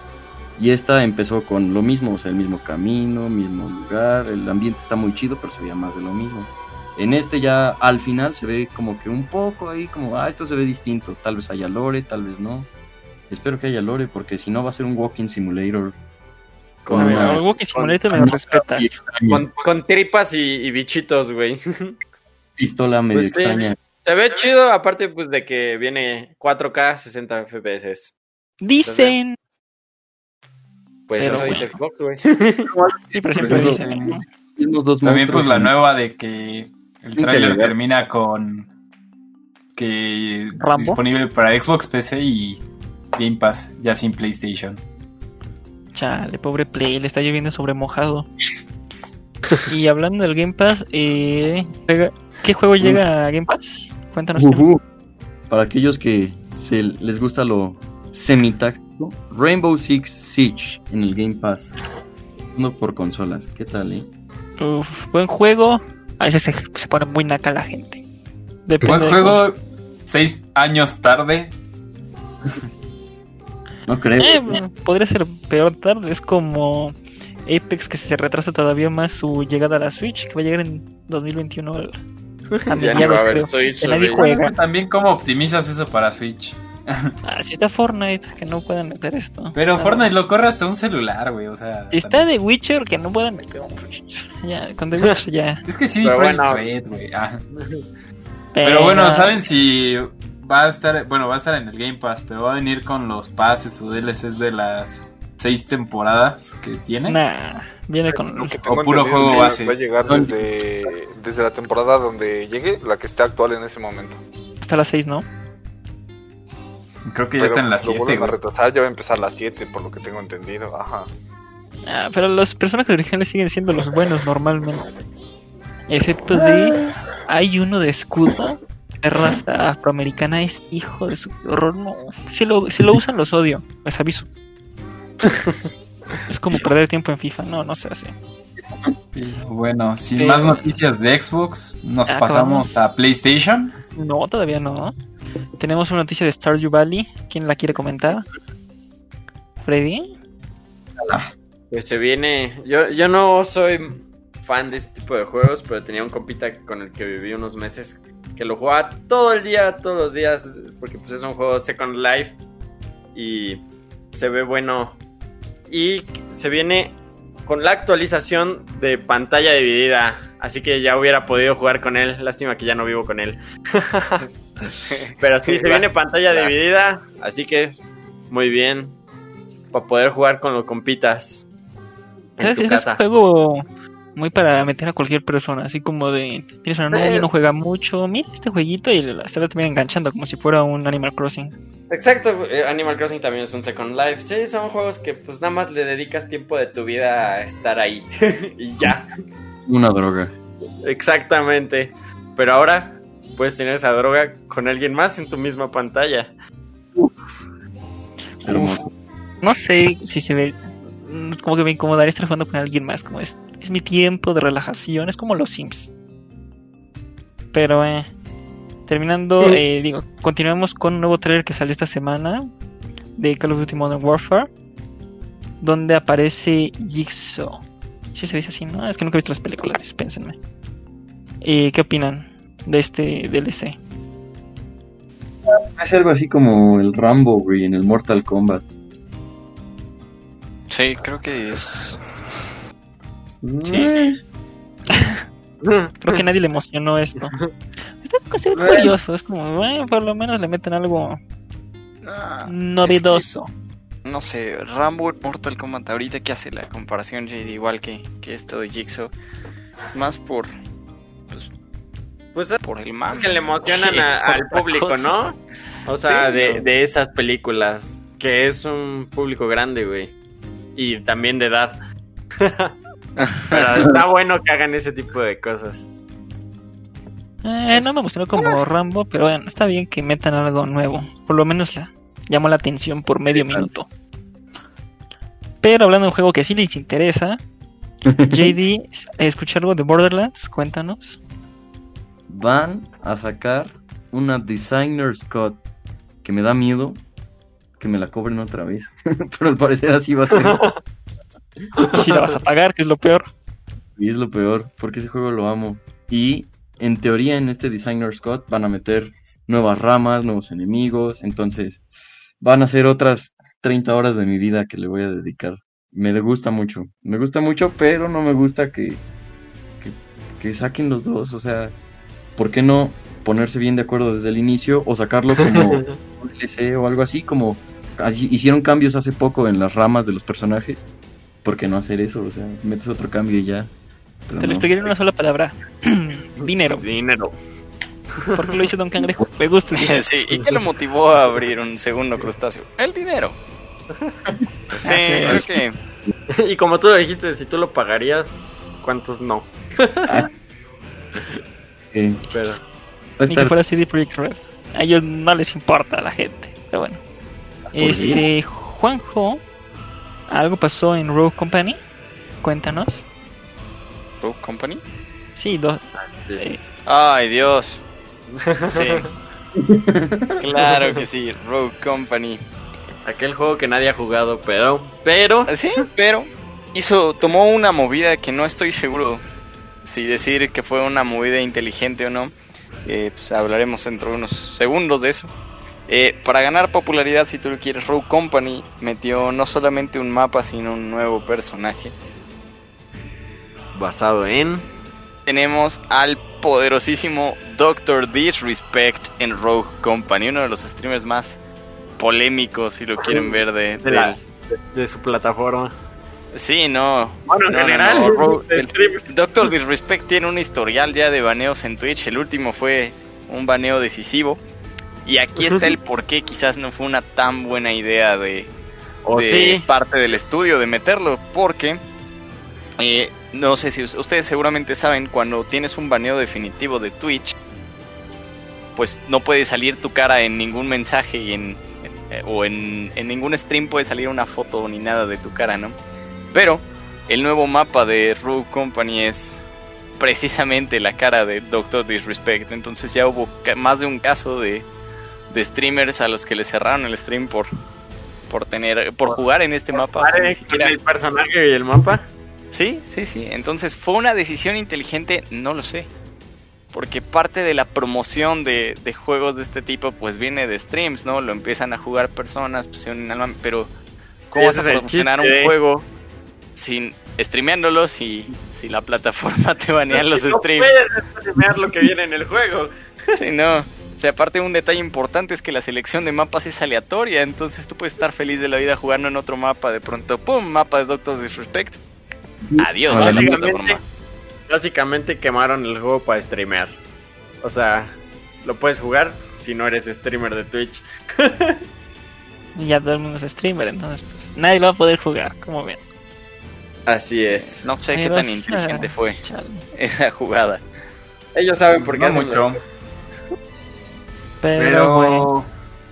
Y esta empezó con lo mismo, o sea, el mismo camino, mismo lugar, el ambiente está muy chido, pero se veía más de lo mismo. En este ya al final se ve como que un poco ahí, como, ah, esto se ve distinto, tal vez haya lore, tal vez no. Espero que haya lore, porque si no va a ser un walking simulator. Con, No, algo que Simulator me lo respetas. Con, con tripas y, y bichitos, güey. pistola medio Pues sí. extraña. Se ve chido, aparte pues de que viene 4K 60 FPS. Dicen. Pues Pero eso bueno. dice Xbox, güey. Sí, pero siempre Pero- dicen. También pues la nueva de que el tráiler termina con que ¿Rambo? disponible para Xbox, PC y Game Pass, ya sin PlayStation. Chale, pobre Play, le está lloviendo sobre mojado. y hablando del Game Pass, eh, ¿qué juego llega a Game Pass? Cuéntanos. Para aquellos que se les gusta lo semitáctico, Rainbow Six Siege en el Game Pass. No por consolas, ¿qué tal, eh? Uf, buen juego. A veces se, se pone muy naca la gente. Depende juego, seis años tarde. No creo. Eh, bueno, podría ser peor tarde. Es como Apex que se retrasa todavía más su llegada a la Switch, que va a llegar en 2021 al- a mediados, a creo. Que nadie juega. También cómo optimizas eso para Switch. Así está Fortnite, que no puedan meter esto. Pero Ah, Fortnite lo corre hasta un celular, güey, o sea... Está también- de Witcher, que no puedan meter un Ya, con The Witcher ya. Es que sí, Pero bueno. Red, güey. ah. Pero bueno, ¿saben si va a estar, bueno, va a estar en el Game Pass, pero va a venir con los pases o DLCs de las seis temporadas que tiene? Nah, viene con. Lo que tengo puro entendido juego es que base. va a llegar desde, desde la temporada donde llegue, la que esté actual en ese momento. Hasta las 6, ¿no? Creo que ya Pero está en la lo 7, vuelven a retrasar, ya va a empezar las 7, por lo que tengo entendido. Ajá. Ah, pero los personajes originales siguen siendo los buenos normalmente. Excepto de. Hay uno de escudo. De raza afroamericana es hijo de su horror. No. Si lo, si lo usan, los odio. Les aviso. es como perder tiempo en FIFA. No, no se hace. Bueno, sin Sí. más noticias de Xbox, nos Ah, pasamos a PlayStation. No, todavía no. Tenemos una noticia de Stardew Valley. ¿Quién la quiere comentar? ¿Freddy? Pues se viene. Yo, yo no soy fan de este tipo de juegos, pero tenía un compita con el que viví unos meses que lo jugaba todo el día, todos los días, porque pues es un juego Second Life y se ve bueno. Y se viene con la actualización de pantalla dividida, así que ya hubiera podido jugar con él. Lástima que ya no vivo con él. Pero sí, se viene pantalla La- dividida, así que muy bien. Para poder jugar con los compitas en ¿Sabes? tu Es casa. un juego muy para meter a cualquier persona, así como de tienes una novia y no juega mucho, mira este jueguito y la se la termina enganchando como si fuera un Animal Crossing. Exacto, eh, Animal Crossing también es un Second Life. Sí, son juegos que pues nada más le dedicas tiempo de tu vida a estar ahí. y ya. Una droga. Exactamente. Pero ahora puedes tener esa droga con alguien más en tu misma pantalla. No sé si se ve mm, como que me incomodaría estar jugando con alguien más, como es es mi tiempo de relajación, es como los Sims. Pero eh terminando, Sí. eh, digo, continuamos con un nuevo trailer que salió esta semana de Call of Duty Modern Warfare, donde aparece Jigsaw. Si se dice así, ¿no? Es que nunca he visto las películas, dispénsenme. Eh, ¿Qué opinan de este DLC? Es algo así como el Rambo, güey, en el Mortal Kombat. Sí, creo que es. Sí. Creo que nadie le emocionó esto. Ve curioso, es como, bueno, por lo menos le meten algo Ah, novedoso. No no sé, Rambo Mortal Kombat, ahorita que hace la comparación, igual que, que esto de Jigsaw, es más por, Pues por el es que le emocionan a- al público, cosa. ¿no? O sea, Sí, de, no. de esas películas, que es un público grande, güey. Y también de edad. Pero está bueno que hagan ese tipo de cosas. Eh, no me emocionó como Rambo, pero bueno, está bien que metan algo nuevo. Por lo menos la, llamó la atención por medio minuto. Pero hablando de un juego que sí les interesa, JD, ¿escuchó algo de Borderlands? Cuéntanos. Van a sacar una Designer's Cut que me da miedo que me la cobren otra vez. Pero al parecer así va a ser. Y si la vas a pagar, que es lo peor. Y es lo peor, porque ese juego lo amo. Y en teoría en este Designer's Cut van a meter nuevas ramas, nuevos enemigos. Entonces van a ser otras 30 horas de mi vida que le voy a dedicar. Me gusta mucho. Me gusta mucho, pero no me gusta que, que, que saquen los dos. O sea, ¿por qué no ponerse bien de acuerdo desde el inicio o sacarlo como un DLC o algo así? Como así- hicieron cambios hace poco en las ramas de los personajes. ¿Por qué no hacer eso? O sea, metes otro cambio y ya. Pero Te lo no. explicaré en una sola palabra. Dinero. Dinero. ¿Por qué lo hizo Don Cangrejo? Me gusta el dinero. Sí, ¿y qué lo motivó a abrir un segundo crustáceo? El dinero. Sí, creo es. que Y como tú lo dijiste, si tú lo pagarías, ¿cuántos no? Eh, Pero Ni que fuera CD Projekt Red. A ellos no les importa a la gente. Pero bueno. Este, Juanjo, ¿algo pasó en Rogue Company? Cuéntanos. Rogue Company. Sí, dos. Ay, Dios. Sí. Claro que sí, Rogue Company. aquel juego que nadie ha jugado, pero, pero, Sí, pero hizo, tomó una movida que no estoy seguro si decir que fue una movida inteligente o no. Eh, pues hablaremos dentro de unos segundos de eso. Eh, para ganar popularidad, si tú lo quieres, Rogue Company metió no solamente un mapa, sino un nuevo personaje. basado en Tenemos al poderosísimo Doctor Disrespect en Rogue Company, uno de los streamers más polémicos, si lo quieren ver, de, de, la- su plataforma. Sí, no. Bueno, en No, general, no, el. Doctor Disrespect tiene un historial ya de baneos en Twitch. El último fue un baneo decisivo. Y aquí está el por qué quizás no fue una tan buena idea de, O de sí, parte del estudio de meterlo. Porque, eh, no sé si us- ustedes seguramente saben, cuando tienes un baneo definitivo de Twitch, pues no puede salir tu cara en ningún mensaje y en, eh, o en, en ningún stream puede salir una foto ni nada de tu cara, ¿no? Pero el nuevo mapa de Rogue Company es precisamente la cara de Doctor Disrespect. Entonces ya hubo más de un caso de, de streamers a los que le cerraron el stream por por tener por jugar en este mapa. o sea, ni siquiera- el personaje y el mapa. Sí, sí, sí. Entonces, ¿fue una decisión inteligente? No lo sé. Porque parte de la promoción de, de juegos de este tipo, pues viene de streams, ¿no? Lo empiezan a jugar personas, pues, se unen al mame, pero ¿cómo vas a promocionar chiste, un ¿eh? juego sin streameándolo si, si la plataforma te banea los no streams? puedes streamear lo que viene en el juego. Sí, no. O sea, aparte un detalle importante es que la selección de mapas es aleatoria, entonces tú puedes estar feliz de la vida jugando en otro mapa, de pronto, ¡pum! Mapa de Doctor Disrespect. Adiós, la Básicamente, plataforma. básicamente quemaron el juego para streamear. O sea, lo puedes jugar si no eres streamer de Twitch. Y ya todo el mundo es streamer, entonces pues nadie lo va a poder jugar, como ven. Así es. No sé qué tan inteligente fue chale. esa jugada. Ellos saben por qué no hacen mucho. las- Pero, Pero,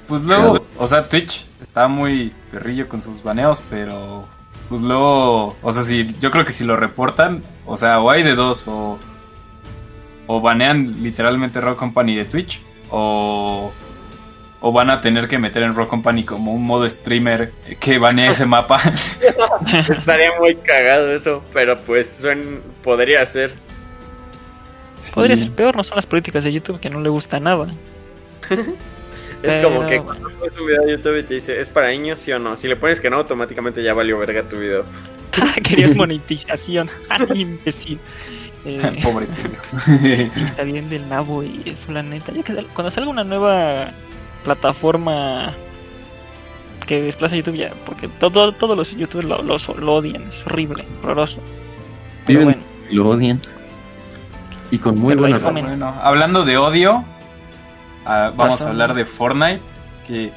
pues luego, o sea, Twitch está muy perrillo con sus baneos, pero pues luego, o sea, si yo creo que si lo reportan, o sea, o hay de dos, o, o banean literalmente Rock Company de Twitch, o, o van a tener que meter en Rock Company como un modo streamer que banea ese mapa. Estaría muy cagado eso, pero pues suen- podría ser. podría ser peor, no son las políticas de YouTube que no le gusta nada. Es Pero- como que cuando subes un video a YouTube y te dice, ¿es para niños sí o no? Si le pones que no, automáticamente ya valió verga tu video. Querías monetización, Ay, imbécil. Eh, Pobre tío. sí, está bien del nabo y eso, la neta. Ya que sal- cuando salga una nueva plataforma que desplaza YouTube ya, porque todo, todos los youtubers lo, lo, lo odian, es horrible, horroroso. Pero bueno, lo odian. Y con muy buena. Bueno, hablando de odio, ah, vamos a hablar de Fortnite, que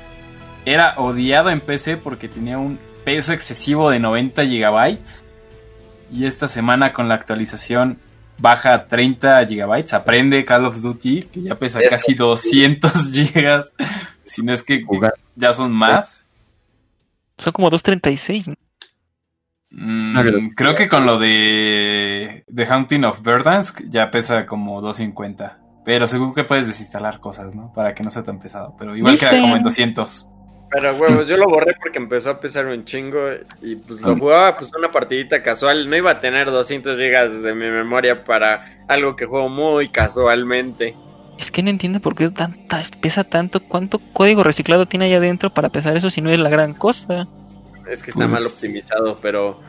era odiado en PC porque tenía un peso excesivo de 90 gigabytes. Y esta semana con la actualización baja a 30 gigabytes. Aprende Call of Duty, que ya pesa Eso. casi 200 gigas. Si no es que Jugar. ya son más. son como 2.36. ¿no? Mm, Ah, pero- creo que con lo de The Haunting of Verdansk ya pesa como 250. Pero seguro que puedes desinstalar cosas, ¿no? Para que no sea tan pesado. Pero igual queda como en 200. Pero huevos, yo lo borré porque empezó a pesar un chingo y pues lo Ah. jugaba pues una partidita casual. No iba a tener 200 gigas de mi memoria para algo que juego muy casualmente. Es que no entiendo por qué tanta, pesa tanto. ¿Cuánto código reciclado tiene ahí adentro para pesar eso si no es la gran cosa? Es que está Pues- mal optimizado, pero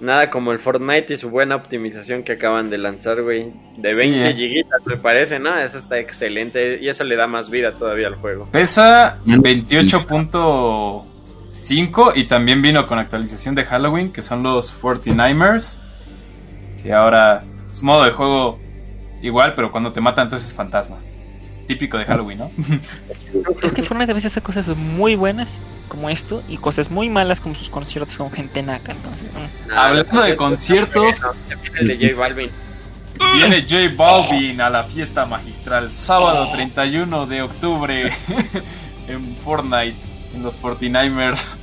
nada como el Fortnite y su buena optimización que acaban de lanzar, güey. De Sí, 20 eh. gigitas, me parece, ¿no? Eso está excelente y eso le da más vida todavía al juego. Pesa 28.5 y también vino con actualización de Halloween, que son los 49ers. Que ahora es modo de juego igual, pero cuando te matan entonces es fantasma. Típico de Halloween, ¿no? Es que Fortnite a veces hace cosas muy buenas como esto y cosas muy malas como sus conciertos con gente naca. Entonces, mm. Hablando de conciertos. viene el de J Balvin. Viene J Balvin a la fiesta magistral sábado 31 de octubre en Fortnite, en los 49ers.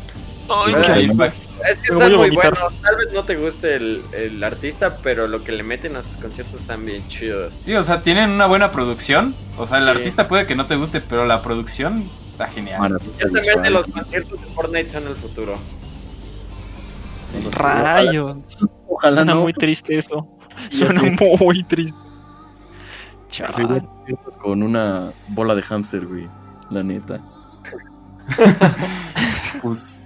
Ay, qué. Es que están muy buenos. Tal vez no te guste el, el artista, pero lo que le meten a sus conciertos están bien chidos. Sí, o sea, tienen una buena producción. O sea, el Sí. artista puede que no te guste, pero la producción está genial. Maravilla Ciertamente visual. los conciertos de Fortnite son el futuro. Rayos. Ojalá Suena no. muy triste eso. Suena muy triste. Chaval. Con una bola de hámster, güey. La neta. Pues,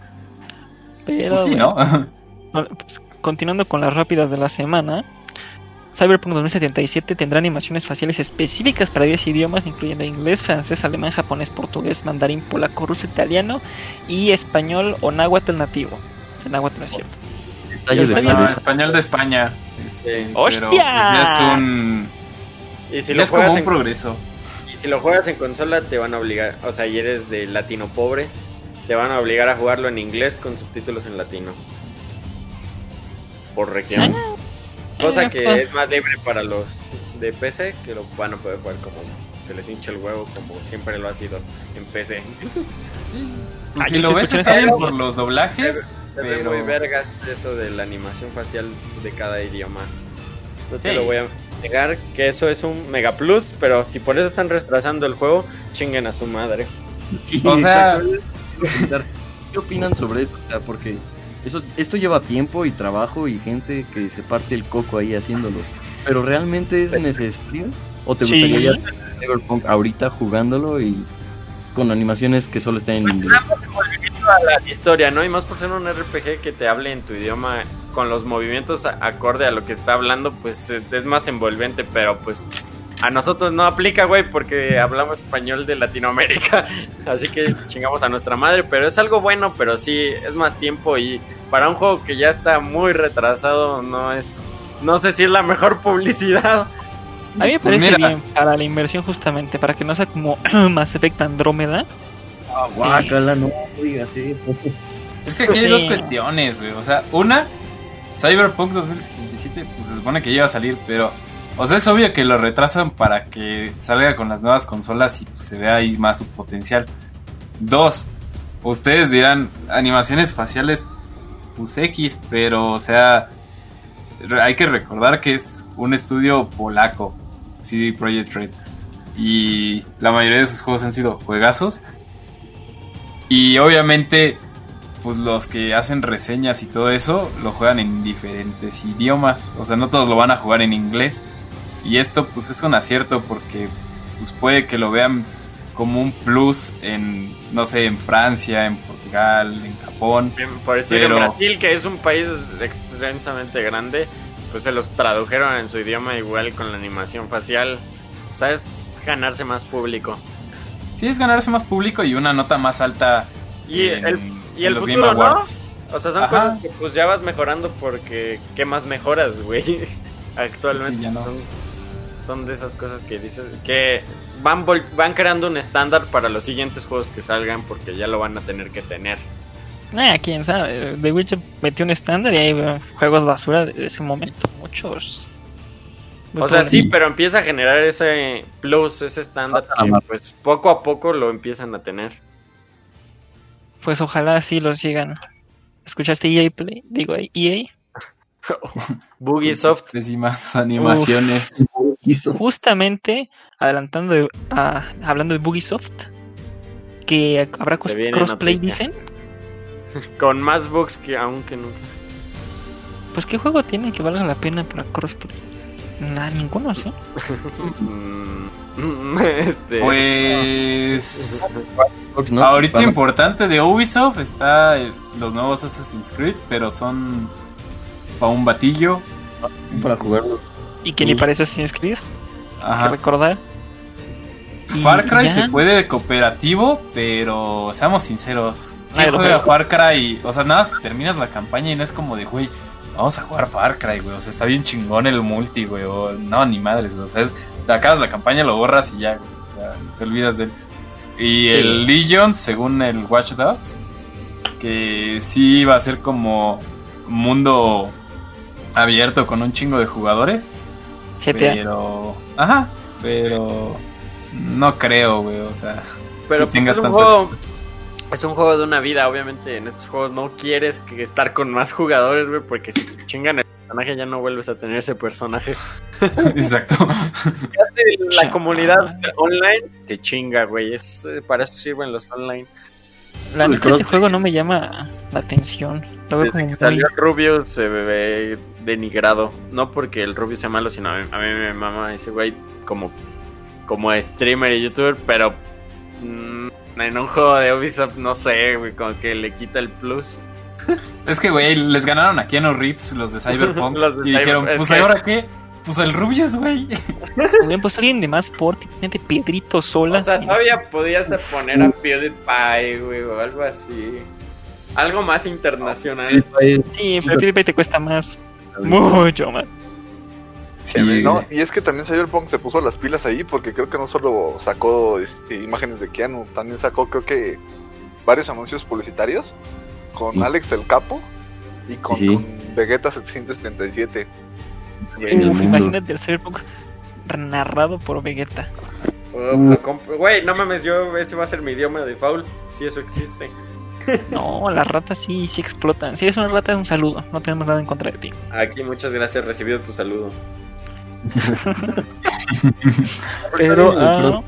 Pero pues sí, bueno. ¿no? Pues, continuando con las rápidas de la semana, Cyberpunk 2077 tendrá animaciones faciales específicas para 10 idiomas, incluyendo inglés, francés, alemán, japonés, portugués, mandarín, polaco, ruso, italiano y español o náhuatl nativo. El náhuatl no es cierto. Detalles de español de España. Este, ¡Hostia! pues, ya es un, Y si ya lo es como juegas un en progreso. Y si lo juegas en consola te van a obligar, o sea, y eres de latino pobre, te van a obligar a jugarlo en inglés con subtítulos en latino. Por región. Cosa Eh, que pues. es más libre para los de PC, que lo van a poder jugar como se les hincha el huevo, como siempre lo ha sido en PC. Pues Ah, si lo ves está bien por los doblajes, Se ve pero muy vergas eso de la animación facial de cada idioma. No te lo voy a negar que eso es un mega plus, pero si por eso están retrasando el juego, chinguen a su madre. Sí, O sea- ¿Qué opinan sobre esto? O sea, porque eso, esto lleva tiempo y trabajo y gente que se parte el coco ahí haciéndolo. Pero realmente es necesario? ¿O te Sí. gustaría ya tener Cyberpunk ahorita jugándolo y con animaciones que solo están en inglés? a la historia, ¿no? Y más por ser un RPG que te hable en tu idioma con los movimientos acorde a lo que está hablando, pues es más envolvente, pero pues a nosotros no aplica, güey, porque hablamos español de Latinoamérica, así que chingamos a nuestra madre, pero es algo bueno, pero sí es más tiempo y para un juego que ya está muy retrasado no es no sé si es la mejor publicidad. A mí me Pues parece mira. bien para la inversión justamente, para que no sea como Mass Effect Andrómeda. Ah, guácala, no digas eso. es que aquí hay Sí. dos cuestiones, güey. O sea, una, Cyberpunk 2077, pues se supone que iba a salir, pero, o sea, es obvio que lo retrasan para que salga con las nuevas consolas y se vea ahí más su potencial. Dos, ustedes dirán, animaciones faciales, pues X, pero, o sea, hay que recordar que es un estudio polaco, CD Projekt Red. Y la mayoría de sus juegos han sido juegazos. Y obviamente, pues los que hacen reseñas y todo eso lo juegan en diferentes idiomas. O sea, no todos lo van a jugar en inglés. Y esto pues es un acierto porque pues puede que lo vean como un plus en, no sé, en Francia, en Portugal, en Japón. Por decir, Pero- en Brasil, que es un país extensamente grande, pues se los tradujeron en su idioma igual con la animación facial. O sea, es ganarse más público. Sí, es ganarse más público y una nota más alta Y en- el, y en el los futuro, Game ¿no? Awards. O sea, son Ajá. cosas que pues ya vas mejorando porque ¿qué más mejoras, güey? Actualmente Sí, ya no. son, son de esas cosas que dices que van vol- van creando un estándar para los siguientes juegos que salgan porque ya lo van a tener que tener. Ah, quién sabe. The Witcher metió un estándar y hay eh, juegos basura de ese momento. Muchos. O sea, sí, pero empieza a generar ese plus, ese estándar Ah, que va. pues poco a poco lo empiezan a tener. Pues ojalá sí los sigan. ¿Escuchaste EA Play? Digo, EA. Bugisoft, Pésimas animaciones. Hizo. Justamente adelantando, de- a- hablando de Bugisoft, que habrá crossplay, dicen. con más bugs que aún que nunca. Pues, ¿qué juego tiene que valga la pena para crossplay? Nada, ninguno, ¿sí? Este Pues. Ahorita Para- importante de Ubisoft está el- los nuevos Assassin's Creed, pero son para un batillo. para jugarlos. Y que ni parece Assassin's Creed, hay que Ajá. recordar. Far Cry ya. se puede de cooperativo, pero seamos sinceros. ¿Quién Ay, juega. Far Cry? O sea, nada más te terminas la campaña y no es como de, güey, vamos a jugar Far Cry, güey. O sea, está bien chingón el multi, güey. O, no, ni madres, güey. O sea, es- te acabas la campaña, lo borras y ya, güey. O sea, te olvidas de él. Y el Legion, según el Watch Dogs, que sí va a ser como mundo abierto con un chingo de jugadores. GTA. Pero. Ajá, pero. No creo, güey. O sea, Pero que tengas es un tantas- juego. Es un juego de una vida, obviamente. En estos juegos no quieres que estar con más jugadores, güey, porque si te chingan el personaje ya no vuelves a tener ese personaje. Exacto. La comunidad online te chinga, güey. Es, eh, para eso sirven los online. La El neta, ese juego no me llama la atención. Lo veo como que salió Rubio se ve denigrado. No porque el Rubio sea malo, sino a mí, a mí me mama ese güey como, como streamer y youtuber, pero mm, en un juego de Ubisoft, no sé, güey, como que le quita el plus. Es que, güey, les ganaron a Keanu Reeves los de Cyberpunk. Los de y dijeron, es pues que- ahora qué? Pues el Rubius, güey. A alguien de más porte, de Pedrito sola. O sea, todavía podías poner a PewDiePie, güey, o algo así. Algo más internacional. Sí, pero PewDiePie te cuesta más. Mucho más. Sí, No, y es que también Cyberpunk se puso las pilas ahí porque creo que no solo sacó este, imágenes de Keanu, también sacó creo que varios anuncios publicitarios con Sí. Alex el Capo y con, Sí. con Vegeta 777. En el Uf, imagínate el Cyberpunk narrado por Vegeta. Güey, no mames, yo, este va a ser mi idioma de foul, si eso existe. No, las ratas sí, sí explotan. Si eres una rata, un saludo. No tenemos nada en contra de ti. Aquí, muchas gracias, recibido tu saludo. Pero, ah, cross-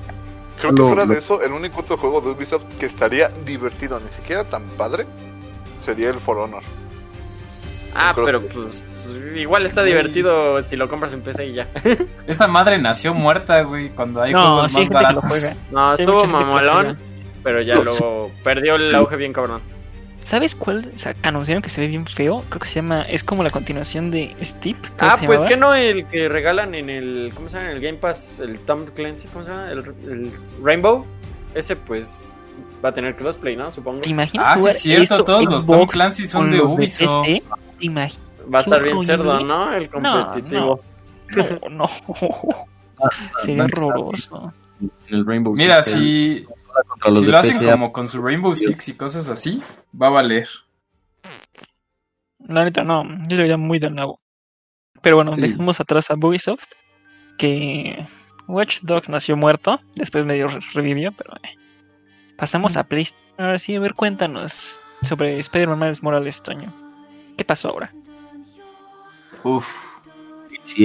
Creo que Lo- fuera de eso, el único otro juego de Ubisoft que estaría divertido, ni siquiera tan padre, sería el For Honor. Ah, pero que- pues igual está divertido si lo compras en PC y ya. Esta madre nació muerta, güey, cuando hay no, juegos sí más baratos. No, estuvo juega. pero ya luego perdió el auge bien cabrón. ¿Sabes cuál? O sea, anunciaron que se ve bien feo. Creo que se llama. Es como la continuación de Steep. Ah, pues que no el que regalan en el, ¿cómo se llama? En el Game Pass, el Tom Clancy, ¿cómo se llama? El, el Rainbow. Ese pues va a tener crossplay, ¿no? Supongo. ¿Te imaginas Ah, sí, es cierto, todos los Tom Clancy son de Ubisoft. PC? ¿Te imaginas? Va a estar bien cerdo, ¿no? El No, competitivo. No, no. Sería horroroso. El Rainbow Mira, si, contra los si de lo hacen PC, como con su Rainbow Six y cosas así, va a valer. La neta, no. Yo sería muy del nabo. Pero bueno, Sí. dejemos atrás a Ubisoft. Que Watch Dogs nació muerto. Después medio re- revivió, pero. eh. Pasamos a PlayStation. Ahora sí, a ver, cuéntanos sobre Spider-Man Miles Morales, Toño. ¿Qué pasó ahora? Uf.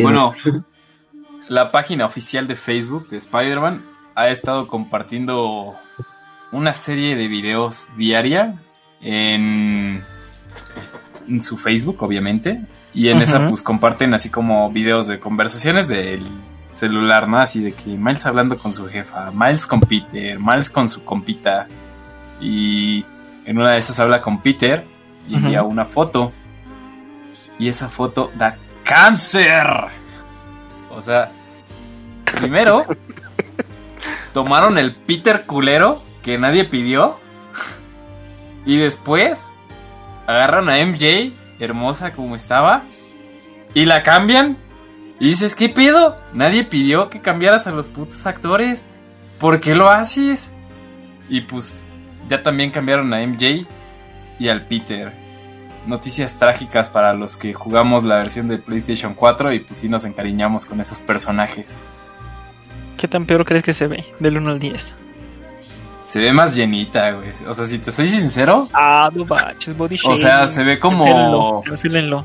Bueno, la página oficial de Facebook de Spider-Man ha estado compartiendo una serie de videos diaria en, en su Facebook, obviamente. Y en esa, pues comparten así como videos de conversaciones del celular, ¿no? Así de que Miles hablando con su jefa, Miles con Peter, Miles con su compita. Y en una de esas habla con Peter y envía Ujú. una foto. Y esa foto da cáncer. O sea, primero tomaron el Peter culero que nadie pidió Y después agarran a MJ, hermosa como estaba, y la cambian. Y dices, ¿qué pedo? Nadie pidió que cambiaras a los putos actores. ¿Por qué lo haces? Y pues ya también cambiaron a MJ y al Peter. Noticias trágicas para los que jugamos la versión de PlayStation 4 y pues sí nos encariñamos con esos personajes. ¿Qué tan peor crees que se ve? Del 1 al 10. Se ve más llenita, güey. O sea, si te soy sincero, Ah, no baches, body o sea, se ve como cancélenlo.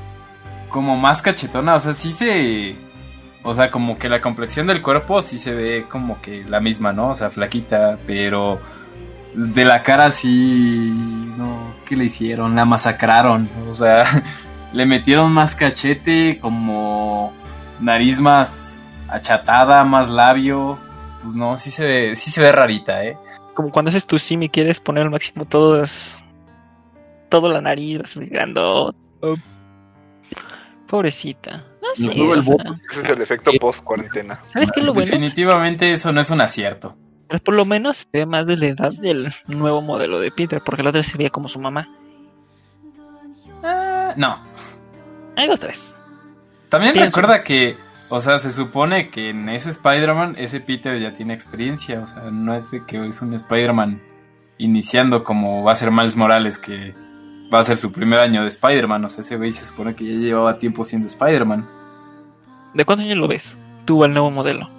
como más cachetona, o sea, sí se o sea, como que la complexión del cuerpo sí se ve como que la misma, ¿no? O sea, flaquita, pero de la cara sí no, ¿qué le hicieron? La masacraron, o sea, le metieron más cachete, como nariz más achatada, más labio. Pues no, sí se ve, sí se ve rarita, ¿eh? Como cuando haces tu sim y quieres poner al máximo todas. Todo la nariz, así grandota. Pobrecita. No sé. el. Ese es el efecto post cuarentena. ¿Sabes qué es lo bueno? Definitivamente eso no es un acierto. Pues por lo menos se ve más de la edad del nuevo modelo de Peter, porque la otra se veía como su mamá. Ah, no, Hay dos, tres. También Pienso. recuerda que, o sea, se supone que en ese Spider-Man, ese Peter ya tiene experiencia. O sea, no es de que es un Spider-Man iniciando como va a ser Miles Morales, que va a ser su primer año de Spider-Man. O sea, ese güey se supone que ya llevaba tiempo siendo Spider-Man. ¿De cuántos años lo ves? Tú al nuevo modelo.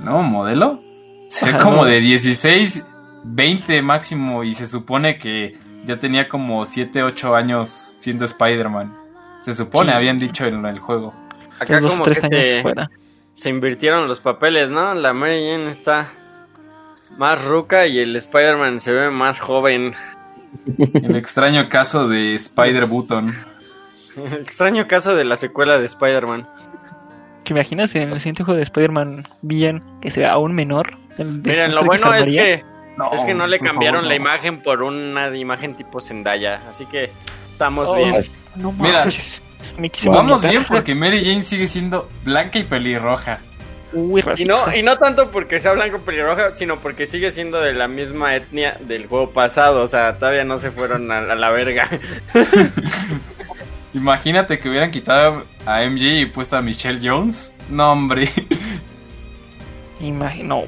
¿No? ¿Modelo? Se ve como no. de 16, 20 máximo. Y se supone que ya tenía como 7, 8 años siendo Spider-Man. Se supone, Sí. habían dicho en el juego. Acá dos como tres que años se, fuera. se invirtieron los papeles, ¿no? La Mary Jane está más ruca y el Spider-Man se ve más joven. El extraño caso de Spider-Button. El extraño caso de la secuela de Spider-Man. ¿Te imaginas en el siguiente juego de Spider-Man bien que sea aún menor? Miren, lo bueno es que, es que no le cambiaron favor, la no. imagen por una imagen tipo Zendaya. Así que estamos Oh, bien. No Mira, Vamos bien porque Mary Jane sigue siendo blanca y pelirroja. Uy, Y no, y no tanto porque sea blanco pelirroja, sino porque sigue siendo de la misma etnia del juego pasado. O sea, todavía no se fueron a, a la verga. Imagínate que hubieran quitado a MJ y puesto a Michelle Jones. No, hombre. Imagino.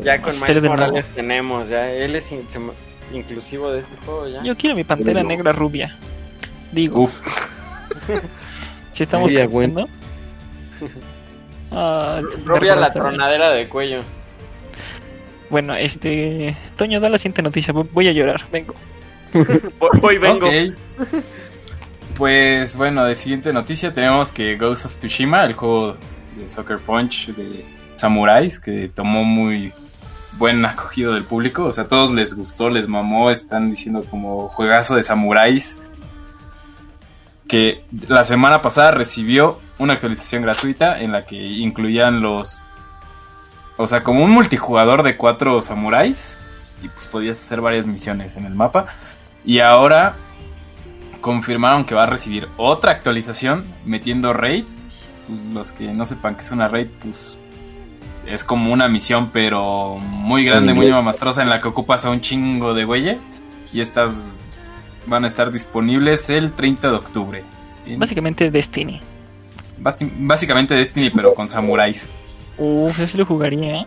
Ya con Miles. Morales tenemos, ya. Él es in- inclusivo de este juego, ya. Yo quiero mi pantera negra rubia. Digo, Uf. si estamos cambiando. Ah, Rubia la tronadera de cuello. Bueno, este. Toño, da la siguiente noticia. Voy- a llorar. Vengo. Voy, vengo. Ok. Pues bueno, de siguiente noticia tenemos que Ghost of Tsushima, el juego de Soccer Punch de Samuráis, que tomó muy buen acogido del público. O sea, a todos les gustó, les mamó, están diciendo como juegazo de samuráis. Que la semana pasada recibió una actualización gratuita en la que incluían los. O sea, como un multijugador de cuatro samuráis. Y pues podías hacer varias misiones en el mapa. Y ahora confirmaron que va a recibir otra actualización metiendo raid. Pues los que no sepan que es una raid, pues es como una misión, pero muy grande, muy mamastrosa en la que ocupas a un chingo de güeyes. Y estas van a estar disponibles el 30 de octubre. Básicamente Destiny. Basti- Básicamente Destiny, pero con samuráis. Uf, eso lo jugaría, ¿eh?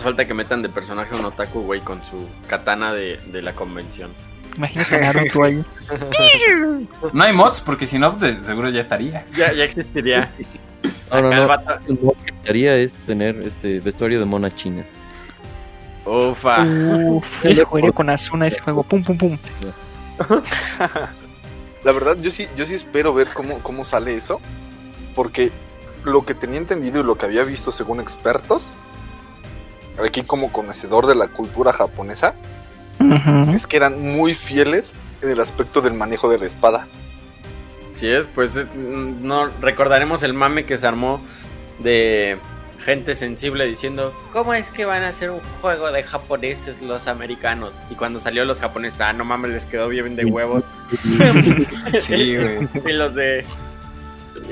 Falta que metan de personaje a un otaku, güey, con su katana de, de la convención. Imagínate Naruto ahí. No hay mods, porque si no, de seguro ya estaría. Ya, ya existiría. No, no, Lo que quería es tener este vestuario de mona china. Ufa. Uf, yo jugaría con Asuna ese juego. Pum, pum, pum. La verdad, yo sí, yo sí espero ver cómo, cómo sale eso. Porque lo que tenía entendido y lo que había visto según expertos, aquí como conocedor de la cultura japonesa, es que eran muy fieles en el aspecto del manejo de la espada. Si es, pues eh, no recordaremos el mame que se armó de gente sensible diciendo, ¿cómo es que van a hacer un juego de japoneses los americanos? Y cuando salió los japoneses, ah, no mames, les quedó bien de huevos. Sí, güey. y los de...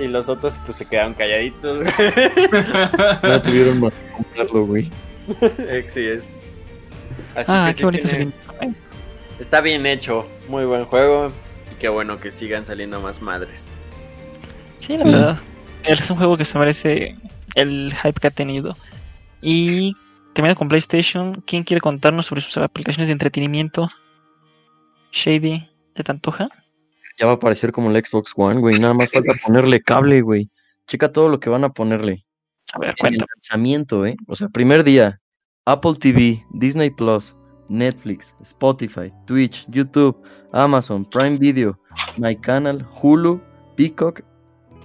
Y los otros pues se quedaron calladitos. No tuvieron más que comprarlo, güey. sí es. Así Ah, que qué sí bonito tiene- está bien hecho, muy buen juego. Y qué bueno que sigan saliendo más madres. Sí, la verdad. Es un juego que se merece el hype que ha tenido. Y terminando con PlayStation, ¿quién quiere contarnos sobre sus aplicaciones de entretenimiento? Shady, ¿te te antoja? Ya va a aparecer como el Xbox One, güey. Nada más falta ponerle cable, güey. Checa todo lo que van a ponerle. A ver, el lanzamiento, ¿eh? O sea, primer día, Apple TV, Disney Plus, Netflix, Spotify, Twitch, YouTube, Amazon, Prime Video, My Canal, Hulu, Peacock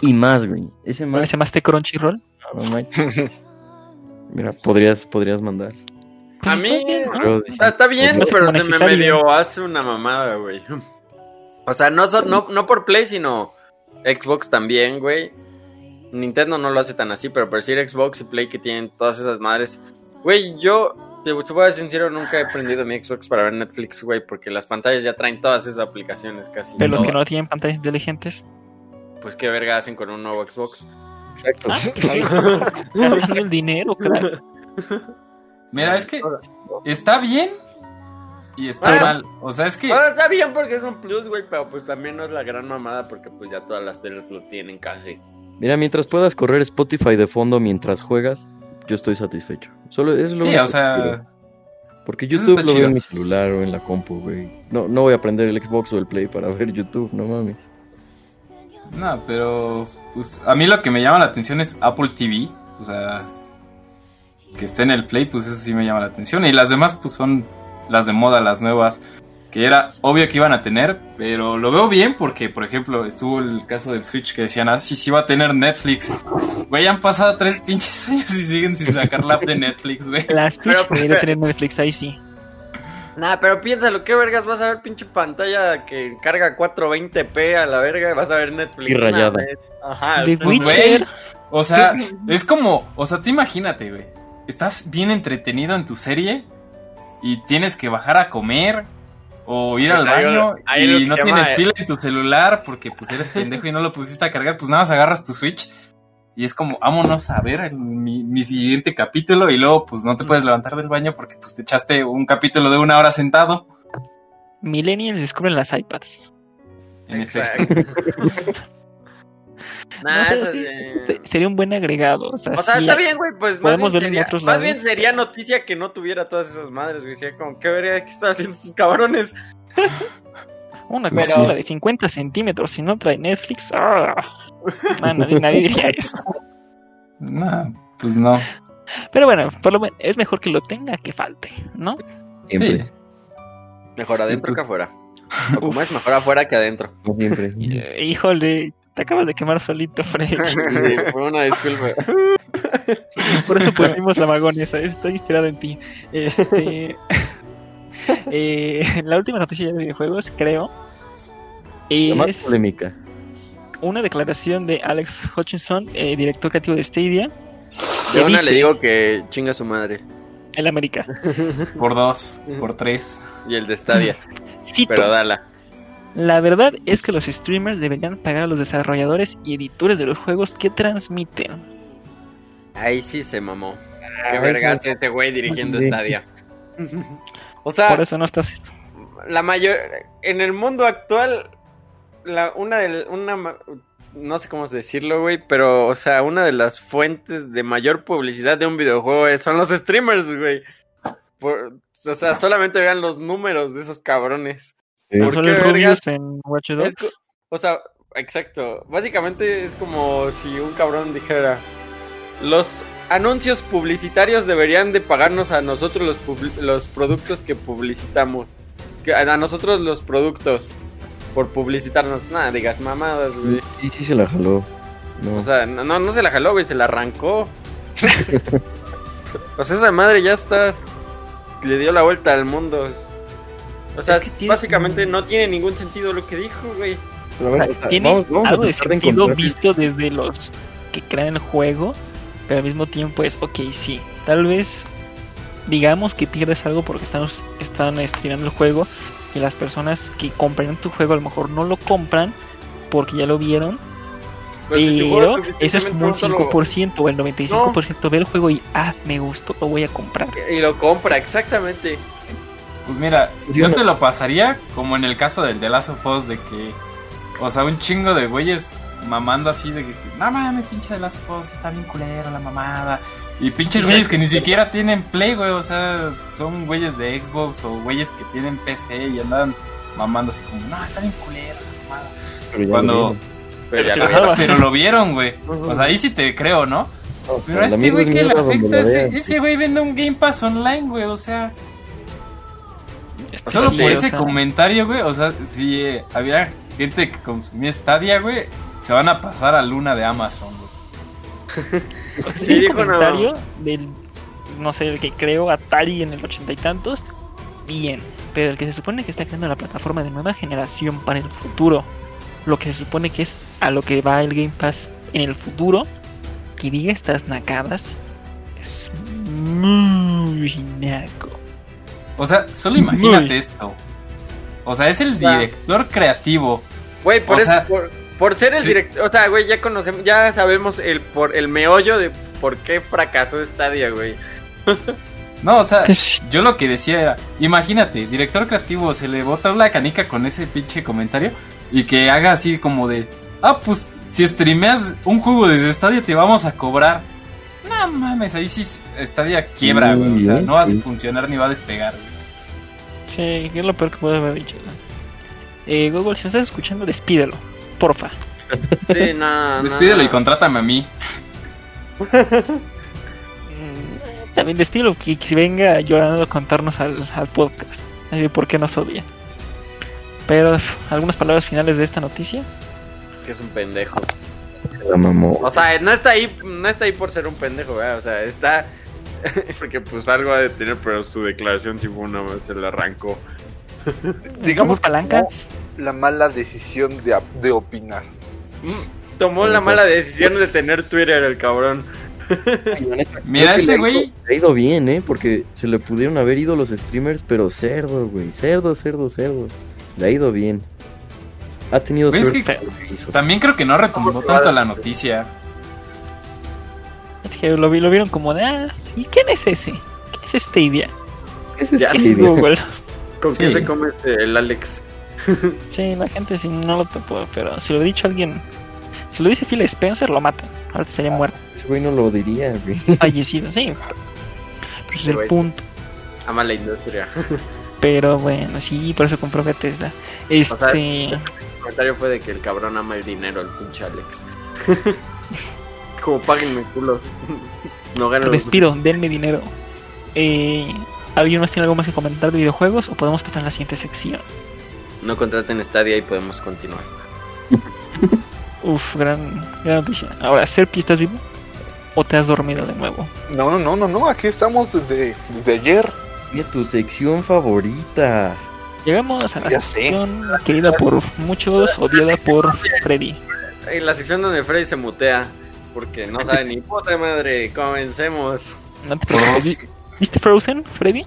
y más, güey. Ese ¿No más, le llamaste Crunchyroll? No. Mira, podrías, podrías mandar. A mí- está bien. Pero, Está, está bien, pero como se me medio hace una mamada, güey. O sea, no, so- no, no por Play, sino Xbox también, güey. Nintendo no lo hace tan así, pero por decir Xbox y Play que tienen todas esas madres. Güey, yo, te, te voy a ser sincero, nunca he prendido mi Xbox para ver Netflix, güey, porque las pantallas ya traen todas esas aplicaciones casi. De los que no tienen pantallas inteligentes. Pues qué verga hacen con un nuevo Xbox. Exacto. Ah, Gastando el dinero, crack. Mira, es que está bien y está mal. O sea, es que Bueno, está bien porque es un plus, güey, pero pues también no es la gran mamada porque pues ya todas las teles lo tienen casi. Mira, mientras puedas correr Spotify de fondo mientras juegas, yo estoy satisfecho. Solo es lo sí, o sea, quiero. Porque YouTube lo veo chido. en mi celular o en la compu, güey. No, no voy a prender el Xbox o el Play para ver YouTube, no mames. No, pero pues a mí lo que me llama la atención es Apple TV, o sea, que esté en el Play, pues eso sí me llama la atención y las demás pues son las de moda, las nuevas, que era obvio que iban a tener, pero lo veo bien porque, por ejemplo, estuvo el caso del Switch que decían, ah, sí, sí va a tener Netflix. Güey, han pasado tres pinches años y siguen sin sacar la app de Netflix, güey. Las Pero, Twitch pues, debería tener Netflix, ahí sí. Nah, pero piénsalo, ¿qué vergas vas a ver pinche pantalla que carga 420p a la verga? Vas a ver Netflix. Y rayada. Nah. Ajá. The pues, Witcher. o sea, es como, o sea, tú imagínate, güey. Estás bien entretenido en tu serie y tienes que bajar a comer o ir Pues al baño hay y no tienes llama- pila en tu celular porque pues eres pendejo y no lo pusiste a cargar, pues nada más agarras tu Switch y es como, vámonos a ver el- mi, mi siguiente capítulo y luego pues no te puedes levantar del baño porque pues te echaste un capítulo de una hora sentado. Millennials descubren las iPads. En. Exacto. nah, No sé, eso es que de- se- sería un buen agregado. O sea, O sea, sí, está bien, güey, pues más podemos bien, sería, otros más lados. bien sería noticia que no tuviera todas esas madres, güey. Sería como, ¿qué verga que están haciendo estos cabrones? Una Pero- consola de 50 centímetros si no trae Netflix. ¡ah! Ah, nadie, nadie diría eso. Nah, pues no. Pero bueno, por lo menos es mejor que lo tenga que falte, ¿no? Siempre, Sí. Mejor adentro pues- que afuera. O como es, mejor afuera que adentro. no siempre. Eh, híjole, te acabas de quemar solito, Fred. Sí, por una disculpa. Por eso pusimos la magonesa, está inspirado en ti. Este. eh, la última noticia de videojuegos, creo, La más es polémica. Una declaración de Alex Hutchinson, eh, director creativo de Stadia, De una dice- le digo que chinga su madre. el América. Por dos, por tres. Y el de Stadia. Cito, pero dala. La verdad es que los streamers deberían pagar a los desarrolladores y editores de los juegos que transmiten. Ahí sí se mamó. Qué Ah, vergas eso- este güey dirigiendo Sí. Stadia. O sea, Por eso no estás. la mayor en el mundo actual la una de una no sé cómo decirlo, güey, pero o sea, una de las fuentes de mayor publicidad de un videojuego son los streamers, güey. Por- o sea, solamente vean los números de esos cabrones. Sí. ¿Por qué vergas? En Watch Dogs. Es o sea, exacto. Básicamente es como si un cabrón dijera: Los anuncios publicitarios deberían de pagarnos a nosotros los, los productos que publicitamos. Que, a nosotros los productos por publicitarnos. Nada, digas mamadas, güey. Sí, sí se la jaló. No. O sea, no, no, no se la jaló, güey, se la arrancó. o sea, esa madre ya está. Le dio la vuelta al mundo. O sea, Es que tienes básicamente un- no tiene ningún sentido lo que dijo, güey. Pero a ver, o sea, Tiene vamos- vamos a algo de sentido visto desde los que crean el juego, pero al mismo tiempo es, ok, sí, tal vez digamos que pierdes algo porque están, están streamando el juego y las personas que compran tu juego a lo mejor no lo compran porque ya lo vieron, Pues si pero eso es como un solo- 5% o el 95% ve el juego y, ah, me gustó, lo voy a comprar. Y lo compra, exactamente. Pues mira, Pues yo te no- lo pasaría como en el caso del The Last of Us de que, o sea, un chingo de güeyes mamando así de que, no mames, pinche The Last of Us, está bien culero la mamada. Y pinches güeyes que ni siquiera tienen Play, güey, o sea, son güeyes de Xbox o güeyes que tienen PC y andan mamando así como, no, está bien culero la mamada. Pero Cuando- lo vieron. Pero Pero ya si lo vieron. salva. Pero lo vieron, güey. O sea, ahí sí te creo, ¿no? Pero a este güey que le afecta, ese, ese güey vende un Game Pass online, güey, o sea... Solo por o ese sea, comentario, güey. O sea, si eh, había gente que consumía Stadia, güey, se van a pasar a Luna de Amazon, güey. Sí, el dijo, no. comentario del, no sé, el que creó Atari en el ochenta y tantos, bien. Pero el que se supone que está creando la plataforma de nueva generación para el futuro, lo que se supone que es a lo que va el Game Pass en el futuro, que diga estas nacadas, es muy naco. O sea, solo imagínate Muy. esto. O sea, es el director creativo. Güey, por O eso, sea, por, por ser el sí. director, o sea, güey, ya conocemos, ya sabemos el por el meollo de por qué fracasó Stadia, güey. No, o sea, Pues, yo lo que decía era, imagínate, director creativo se le bota la canica con ese pinche comentario y que haga así como de, ah, pues si streameas un juego desde Stadia te vamos a cobrar. No mames, ahí sí Stadia quiebra, güey. O sea, no va a funcionar ni va a despegar, güey. sí, que es lo peor que puedo haber dicho. ¿no? Eh, Google, si me estás escuchando, despídelo, porfa. Sí, no, no. Despídelo y contrátame a mí. Mm, También despídelo que, que venga llorando a contarnos al, al podcast. Así de por qué nos odia. Pero algunas palabras finales de esta noticia. Que es un pendejo. O sea, no está ahí, no está ahí por ser un pendejo, ¿verdad? O sea, está porque pues algo ha de tener, pero su declaración sí fue una vez se la arrancó. Digamos palancas. la mala decisión de, de opinar. Tomó la mala decisión de tener Twitter el cabrón. Mira, ese güey- ha ido bien, ¿eh? Porque se le pudieron haber ido los streamers, pero cerdo, güey. Cerdo, cerdo, cerdo. Le ha ido bien. Ha tenido Güey, es suerte que-. También creo que no retumbó tanto la noticia. Es que lo, vi- lo vieron como de, ah, ¿y quién es ese? ¿Qué es Stadia? Ese es Ya ¿Qué Stadia. es Google? ¿Con Sí. qué se come este, el Alex? Sí, la gente sí no lo topó, pero si lo ha dicho alguien, si lo dice Phil Spencer, lo matan. Ahora estaría muerto, Ese güey no lo diría, güey. fallecido, sí. Ese es el punto. Ama la industria. Pero bueno, sí, por eso compró Bethesda. Este. sea, El comentario fue de que el cabrón ama el dinero, el pinche Alex. Como páguenme culos. No gano. Respiro, denme dinero. Eh, ¿Alguien más tiene algo más que comentar de videojuegos o podemos pasar a la siguiente sección? No contraten Stadia y podemos continuar. Uf, gran, gran noticia. Ahora, Serpi, ¿estás vivo? ¿O te has dormido de nuevo? No, no, no, no, no, aquí estamos desde, desde ayer. Mira tu sección favorita. Llegamos a la Ya sé. sección querida por muchos, odiada por Freddy. En la sección donde Freddy se mutea. Porque no sabe ni puta madre. Comencemos. No te preocupes. ¿Vi- ¿Viste Frozen, Freddy?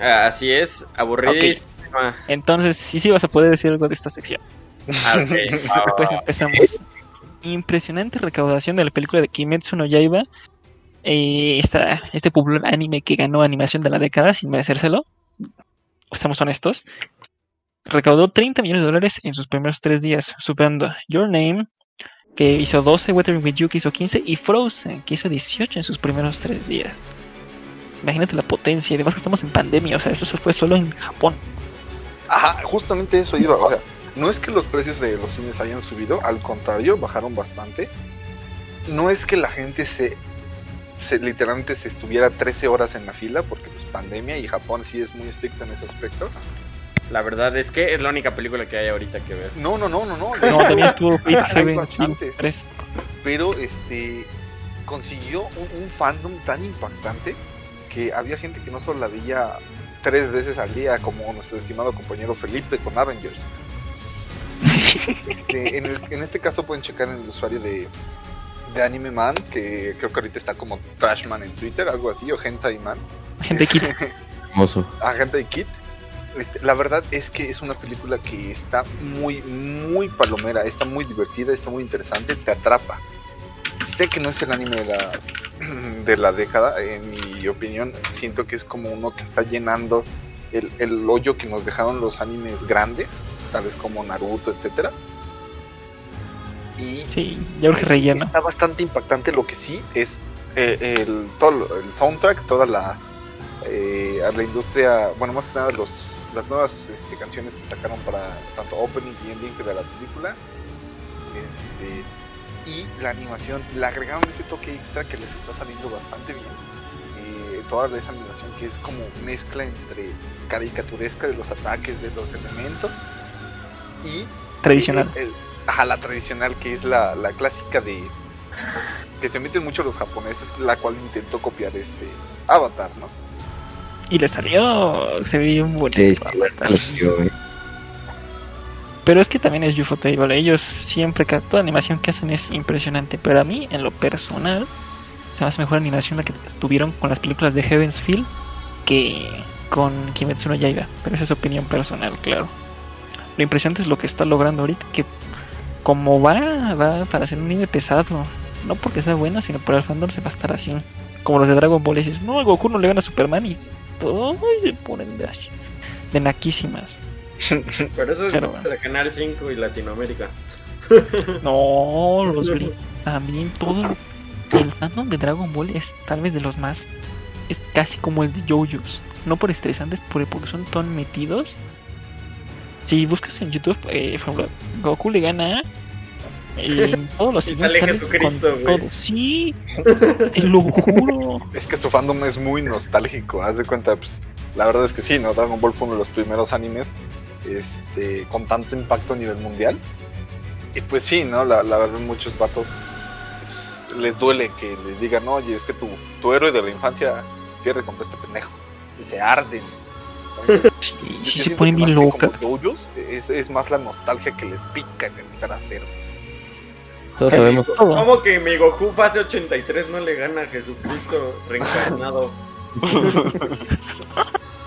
Ah, Así es, aburridísima. Entonces, sí, sí vas a poder decir algo de esta sección. Ah, Pues empezamos. Impresionante recaudación de la película de Kimetsu no Yaiba. Eh, esta, este popular anime que ganó animación de la década sin merecérselo. Estamos honestos. Recaudó 30 millones de dólares en sus primeros tres días, superando Your Name, que hizo 12, Weathering with You, que hizo 15, y Frozen, que hizo 18 en sus primeros tres días. Imagínate la potencia, y además que estamos en pandemia, o sea, eso se fue solo en Japón. Ajá, justamente eso iba. O sea, no es que los precios de los cines hayan subido, al contrario, bajaron bastante. No es que la gente se, se literalmente se estuviera 13 horas en la fila, porque pues pandemia y Japón sí es muy estricto en ese aspecto. La verdad es que es la única película que hay ahorita que ver. No, no, no, no, no. No, bastantes. 3. pero este consiguió un, un fandom tan impactante que había gente que no solo la veía tres veces al día como nuestro estimado compañero Felipe con Avengers. Este, en, el- en este caso pueden checar en el usuario de, de Anime Man, que creo que ahorita está como Trashman en Twitter, algo así, o Hentai Man, Gente Kit. Hermoso. a Hentai Kid. Este, la verdad es que es una película que está muy, muy palomera, está muy divertida, está muy interesante, te atrapa. Sé que no es el anime de la, de la década, en mi opinión, siento que es como uno que está llenando el, el hoyo que nos dejaron los animes grandes, tales como Naruto, etcétera. Y Sí, ya urge relleno. Está bastante impactante. Lo que sí es eh, el, todo el soundtrack, toda la, eh, la industria, bueno, más que nada los, las nuevas este, canciones que sacaron para tanto opening y ending de la película. Este, y la animación, le agregaron ese toque extra que les está saliendo bastante bien. Eh, toda esa animación que es como mezcla entre caricaturesca de los ataques de los elementos y Tradicional. el- el- ajá, la tradicional que es la, la clásica de que se meten mucho los japoneses, la cual intentó copiar este Avatar, ¿no? Y le salió. Se un Sí, bonito. sí. Pero es que también es Ufotable. Ellos siempre, toda animación que hacen es impresionante. Pero a mí, en lo personal, se me hace mejor animación la que tuvieron con las películas de Heaven's Feel que con Kimetsu no Yaiba. Pero esa es opinión personal, claro. Lo impresionante es lo que está logrando ahorita. Que como va, va para ser un anime pesado. No porque sea bueno, sino por el fandom se va a estar así. Como los de Dragon Ball. Y dices, no, Goku no le gana a Superman. Y todos se ponen de, de naquísimas. Pero eso es Pero bueno. de Canal 5 y Latinoamérica. No, los gringos también todo el fandom de Dragon Ball es tal vez de los más es casi como el de JoJo's, no por estresantes, por- porque son tan metidos. Si buscas en YouTube, eh, por ejemplo, Goku le gana en todos los Y siguientes sale salen Jesucristo, con todo. Sí, te lo juro. Es que su fandom es muy nostálgico, haz de cuenta, pues la verdad es que sí, ¿no? Dragon Ball fue uno de los primeros animes este, con tanto impacto a nivel mundial. Y pues sí, ¿no? La, la verdad muchos vatos pues, les duele que les digan, oye, es que tu, tu héroe de la infancia pierde contra este pendejo. Y se arden. Entonces, Sí, se ponen bien yoyos, es, es más la nostalgia que les pica en el trasero. Todos sabemos. Todo. ¿Cómo que mi Goku fase 83 no le gana a Jesucristo reencarnado?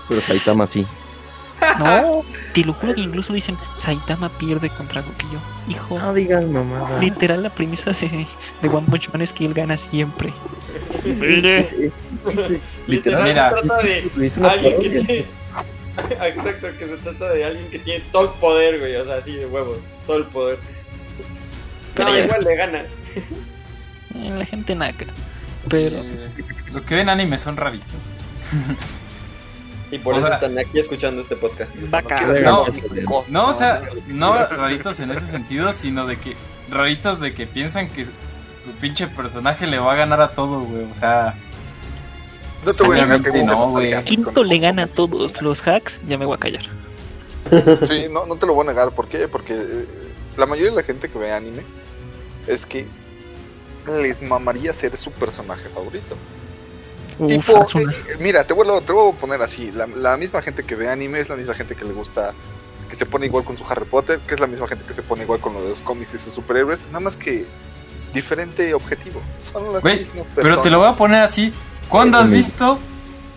Pero Saitama sí. No, te lo juro que incluso dicen Saitama pierde contra Goku. Y yo, hijo, digas mamada. literal la premisa de, de One Punch Man es que él gana siempre. Literal Mira. se trata de alguien que tiene... Exacto, que se trata de alguien que tiene todo el poder, güey, o sea, así de huevos, todo el poder. Pero No, igual le gana. La gente naca. Pero Eh, los que ven anime son raritos. Y por O eso sea- están aquí escuchando este podcast. vaca. No, cosa, No, o sea, no raritos en ese sentido, sino de que raritos de que piensan que su pinche personaje le va a ganar a todo, güey. O sea, No te voy a negar que no, güey. Quinto le gana a todos los hacks, ya me voy a callar. Sí, no, no te lo voy a negar. ¿Por qué? Porque eh, la mayoría de la gente que ve anime es que les mamaría ser su personaje favorito. Uf, tipo, eh, mira, te vuelvo, te voy a poner así. La, la misma gente que ve anime es la misma gente que le gusta, que se pone igual con su Harry Potter, que es la misma gente que se pone igual con los cómics y sus superhéroes. Nada más que diferente objetivo. Son las Güey, mismas pero te lo voy a poner así. ¿Cuándo has visto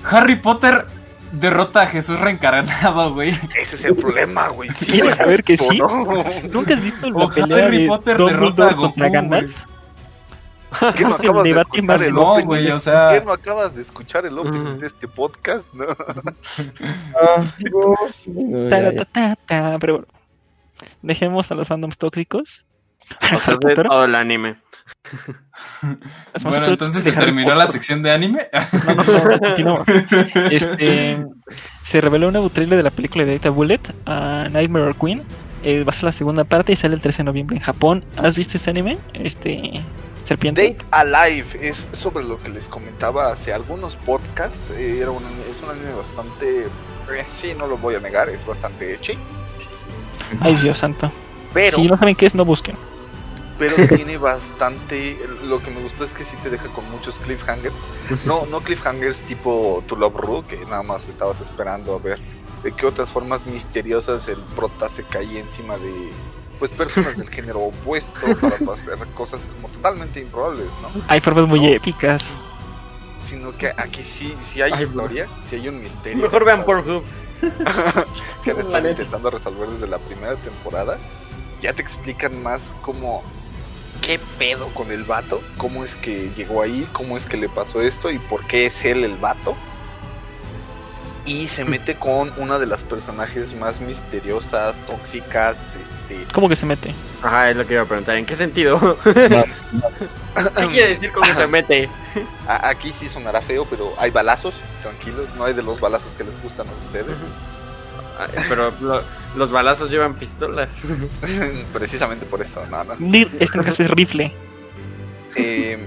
Harry Potter derrota a Jesús reencarnado, güey? Ese es el problema, güey. Sí, ¿Quieres saber que sí? ¿no? ¿Nunca has visto la O pelea Harry de Potter derrota a contra Goku, Gandalf? ¿Qué no El acabas de debate escuchar más el no, opening? güey, o sea- ¿Qué no acabas de escuchar el opening de este podcast? No. Taratatata, Pero bueno, dejemos a los fandoms tóxicos. O sea, el anime. Bueno, entonces se terminó la sección de anime. No, no, no, continuamos. Este, se reveló un nuevo trailer de la película de Data Bullet, a Nightmare Queen. Eh, va a ser la segunda parte y sale el 13 de noviembre en Japón. ¿Has visto este anime? Este, Serpiente. Date Alive es sobre lo que les comentaba hace algunos podcasts. Eh, Era un, es un anime bastante. eh, sí, no lo voy a negar, es bastante chi. Ay, Dios santo. Pero, Si no saben qué es, no busquen. Pero tiene bastante. Lo que me gustó es que sí te deja con muchos cliffhangers. No, no cliffhangers tipo To Love Ru, que nada más estabas esperando a ver de qué otras formas misteriosas el prota se caía encima de. Pues personas del género opuesto para hacer cosas como totalmente improbables, ¿no? Hay formas muy No. épicas. sino que aquí sí, sí hay Ay, historia, sí hay un misterio. Mejor vean por Pornhub. que han estado intentando resolver desde la primera temporada. Ya te explican más cómo qué pedo con el vato, cómo es que llegó ahí, cómo es que le pasó esto y por qué es él el vato. y se mete con una de las personajes más misteriosas, tóxicas, este... ¿Cómo que se mete? Ajá, es lo que iba a preguntar. ¿En qué sentido? ¿Qué quiere decir cómo se mete? Aquí sí sonará feo, pero hay balazos, tranquilos, no hay de los balazos que les gustan a ustedes. Ay, Pero lo- los balazos llevan pistolas. Precisamente por eso, no, no. Dir, este en caso es rifle. Eh,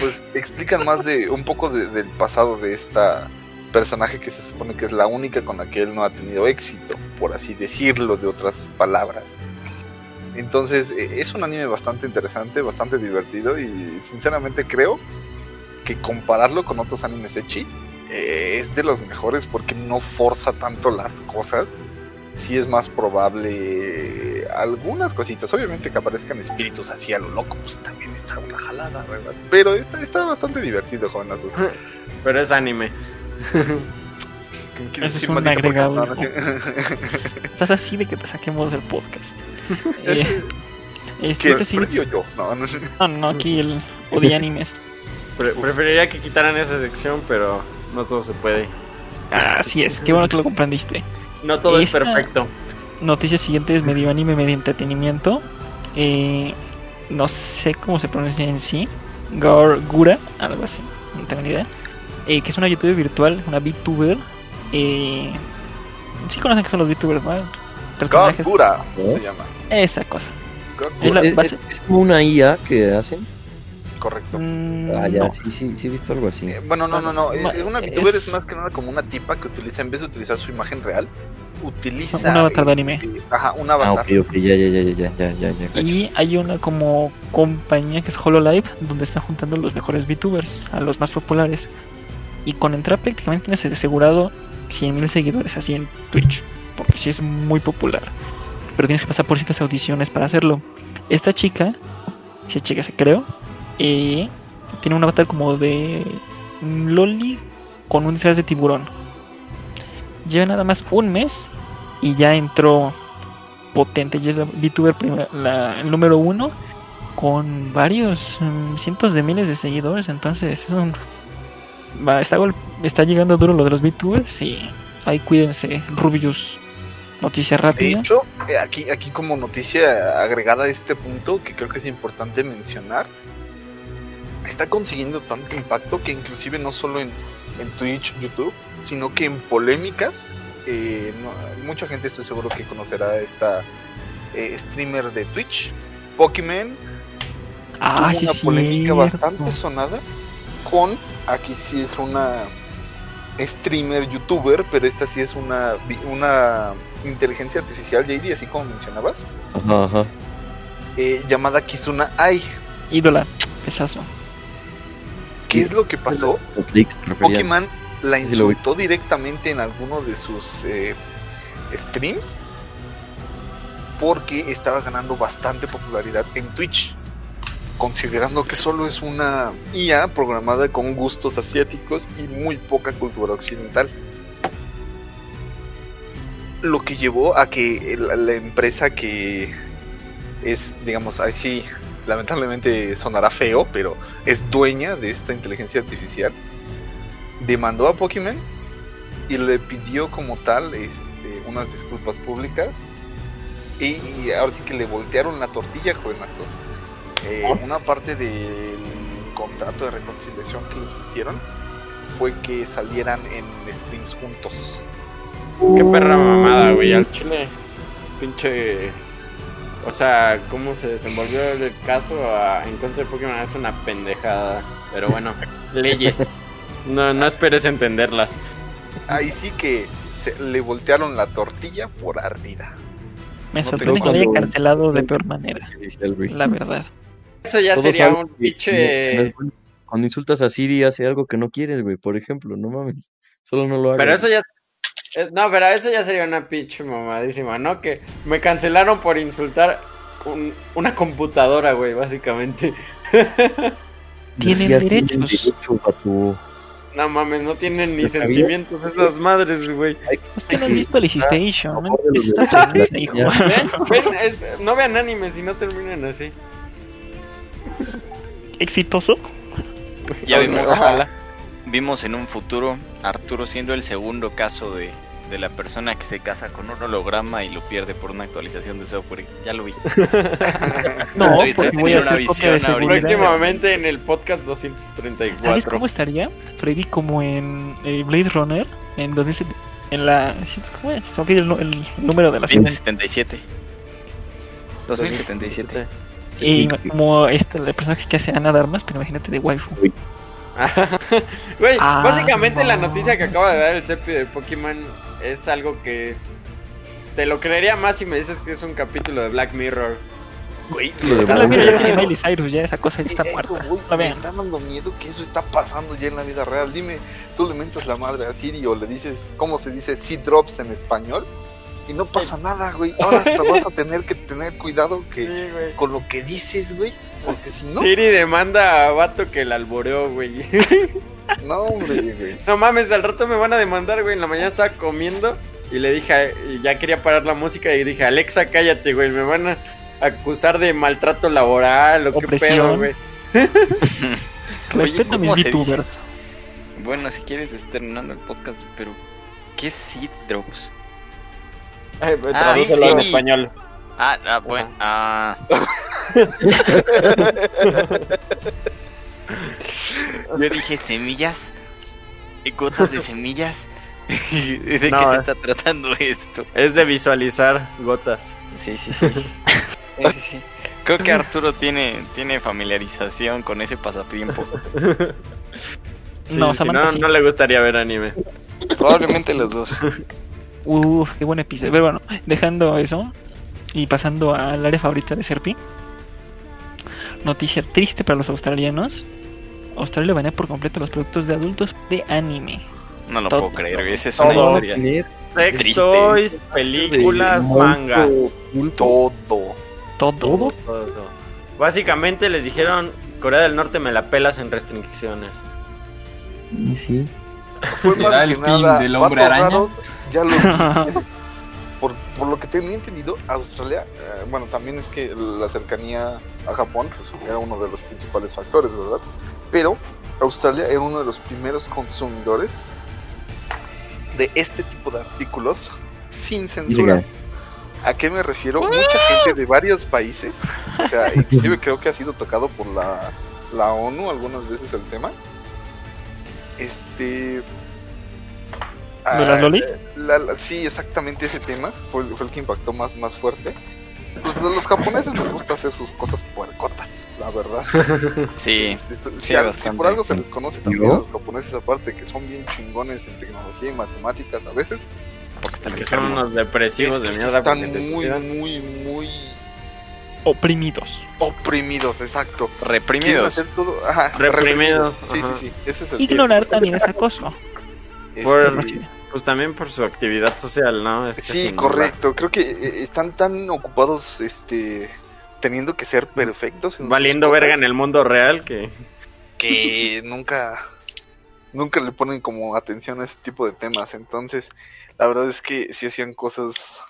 pues explican más de un poco de- del pasado de esta personaje que se supone que es la única con la que él no ha tenido éxito, por así decirlo de otras palabras. Entonces eh, es un anime bastante interesante, bastante divertido y sinceramente creo que compararlo con otros animes echi eh, es de los mejores porque no forza tanto las cosas. Sí es más probable algunas cositas. Obviamente que aparezcan espíritus así a lo loco, pues también está una jalada, ¿verdad? Pero está, está bastante divertido, jovenazos. Pero es anime. ¿Qué quieres Eso es un agregado. no, no- Estás así de que te saquemos del podcast. Eh, este, este sí ¿Freddy o es- yo? No, no sé. No, no, aquí el odia animes. Pre- preferiría que quitaran esa sección, pero no todo se puede. Así es, qué bueno que lo comprendiste. No todo es perfecto. Noticia siguiente es medio anime, medio entretenimiento. Eh, no sé cómo se pronuncia en sí. Gaur Gura, algo así, no tengo ni idea. Eh, que es una youtuber virtual, una VTuber. Eh, sí conocen que son los VTubers, ¿no? Personajes. Gakura ¿No? se llama. Esa cosa. Gakura, Es la es, base- es- es como una IA que hacen correcto. Mm, ah, ya, no. sí, sí, sí, he visto algo así. Eh, bueno, no, no, no. Eh, una VTuber es... más que nada como una tipa que utiliza, en vez de utilizar su imagen real, utiliza. Un avatar de anime. Eh, ajá, un ah, avatar. Ya, ya, ya, ya, ya, Y hay una como compañía que es HoloLive, donde están juntando los mejores VTubers, a los más populares. Y con entrar prácticamente tienes asegurado 100.000 seguidores así en Twitch, porque sí es muy popular. Pero tienes que pasar por ciertas audiciones para hacerlo. Esta chica, si chica se creo, eh, tiene un avatar como de Loli con un disfraz de tiburón. Lleva nada más un mes y ya entró potente. Ya es la VTuber la, el número uno con varios mm, cientos de miles de seguidores. Entonces es un va, está, está llegando duro lo de los VTubers y ahí cuídense. Rubius, noticia De rápida. hecho, eh, aquí, aquí como noticia agregada a este punto, que creo que es importante mencionar, está consiguiendo tanto impacto que inclusive no solo en, en Twitch, YouTube, sino que en polémicas, eh, no- mucha gente estoy seguro que conocerá a esta eh, streamer de Twitch, Pokémon, ah, tuvo sí, una polémica bastante sonada con, aquí sí es una streamer, youtuber, pero esta sí es una, una inteligencia artificial, JD, así como mencionabas, Ajá, ajá. eh, llamada Kizuna Ai. Ídola, pesazo. ¿Qué es lo que pasó? Pokémon la insultó directamente en alguno de sus eh, streams porque estaba ganando bastante popularidad en Twitch, considerando que solo es una IA programada con gustos asiáticos y muy poca cultura occidental. Lo que llevó a que la, la empresa que es, digamos, así, lamentablemente sonará feo, pero es dueña de esta inteligencia artificial, demandó a Pokémon y le pidió como tal este, unas disculpas públicas. Y, y ahora sí que le voltearon la tortilla, jovenazos. Eh, una parte del contrato de reconciliación que les metieron fue que salieran en streams juntos. Qué perra mamada, güey. Al chile, pinche. O sea, cómo se desenvolvió el caso a- en contra de Pokémon es una pendejada. Pero bueno, leyes. No, no esperes entenderlas. Ahí sí que se- le voltearon la tortilla por ardida. Me No sorprende que lo haya cancelado de peor manera, la verdad. Eso ya Todos sería un pinche. Cuando insultas a Siri hace algo que no quieres, güey, por ejemplo, no mames. Solo no lo hagas. Pero eso ya. Eh, No, pero eso ya sería una pinche mamadísima, ¿no? Que me cancelaron por insultar un- una computadora, güey, básicamente. Tienen derechos. derecho, vato. No mames, no tienen ni sentimientos esas madres, güey. Hay Es que no has visto Alicization, a ¿no? no vean animes si no terminan así. Exitoso. Ya vimos. Ajá. Vimos en un futuro Arturo siendo el segundo caso de, de la persona que se casa con un holograma y lo pierde por una actualización de software. Ya lo vi. No, Estoy porque voy a hacer. Próximamente en el podcast ¿Sabes 234. cómo estaría? Freddy como en eh, Blade Runner, en donde se, en la ¿cómo es? Ok, el, el número de la serie. 2077. 2077. Y como este el personaje que hace Ana de Armas, pero imagínate de waifu. Güey, Ah, básicamente la no. noticia que acaba de dar el Cepi de Pokémon es algo que te lo creería más si me dices que es un capítulo de Black Mirror. Güey, Lo de Está tiene Miley Cyrus, ya esa cosa ya está Eso, muerta. me está dando miedo que eso está pasando ya en la vida real. Dime, tú le mentas la madre a Siri o le dices, ¿cómo se dice? Seed drops en español. Y no pasa nada, güey. Ahora hasta vas a tener que tener cuidado que Sí, con lo que dices, güey. Porque si no, Siri demanda a Vato que la alboreó, güey. no, hombre, güey. No mames, al rato me van a demandar, güey. En la mañana estaba comiendo y le dije, y ya quería parar la música y dije, Alexa, cállate, güey. Me van a acusar de maltrato laboral o qué pedo, Opresión. güey. Respeto a ¿cómo mis? VTubers. Bueno, si quieres, es terminando el podcast, pero ¿qué es Seed Drops? Ay, pues, Ah, sí. en español. Ah, ah, bueno, ah. Yo dije semillas, gotas de semillas. ¿De qué No, se está tratando esto? Es de visualizar gotas. Sí, sí, sí. Sí, sí, sí. Creo que Arturo tiene, tiene familiarización con ese pasatiempo. Sí, No, si no, sí. no le gustaría ver anime. Probablemente los dos. Uf, qué buen episodio. Pero bueno, dejando eso y pasando al área favorita de Serpi. Noticia triste para los australianos. Australia banea por completo los productos de adultos de anime. No lo Todo. puedo creer. Esa es una historia. Sex toys, películas, mangas. Todo. Todo. Todo. Básicamente les dijeron, Corea del Norte me la pelas en restricciones. Sí. Fue ¿Será más el que fin nada, del hombre araña? raros, ya lo por, por lo que tenía entendido, Australia, eh, bueno, también es que la cercanía a Japón pues, era uno de los principales factores, ¿verdad? Pero Australia era uno de los primeros consumidores de este tipo de artículos sin censura. ¿A qué me refiero? Mucha gente de varios países, o sea, inclusive creo que ha sido tocado por la, la ONU algunas veces el tema. Este. ¿De las ah, lolis? la- la- sí, exactamente ese tema fue, el- fue el que impactó más, más fuerte. Pues a los japoneses les gusta hacer sus cosas puercotas, la verdad. Sí, Este, si, sí, si por algo se les conoce también ¿Yo? a los japoneses, aparte que son bien chingones en tecnología y matemáticas a veces, porque están Que son enfermos. unos depresivos de es que mierda. están porque te muy, muy, muy Oprimidos. oprimidos, exacto. Reprimidos. hacer todo, ajá, Reprimidos, Sí, ajá. sí, sí. Ese es el Ignorar también es acoso. Este, Por- Pues también por su actividad social, ¿no? Es que sí, correcto. Creo que eh, están tan ocupados, este, teniendo que ser perfectos. en Valiendo verga en el mundo real que... que nunca, nunca le ponen como atención a ese tipo de temas. Entonces, la verdad es que si hacían cosas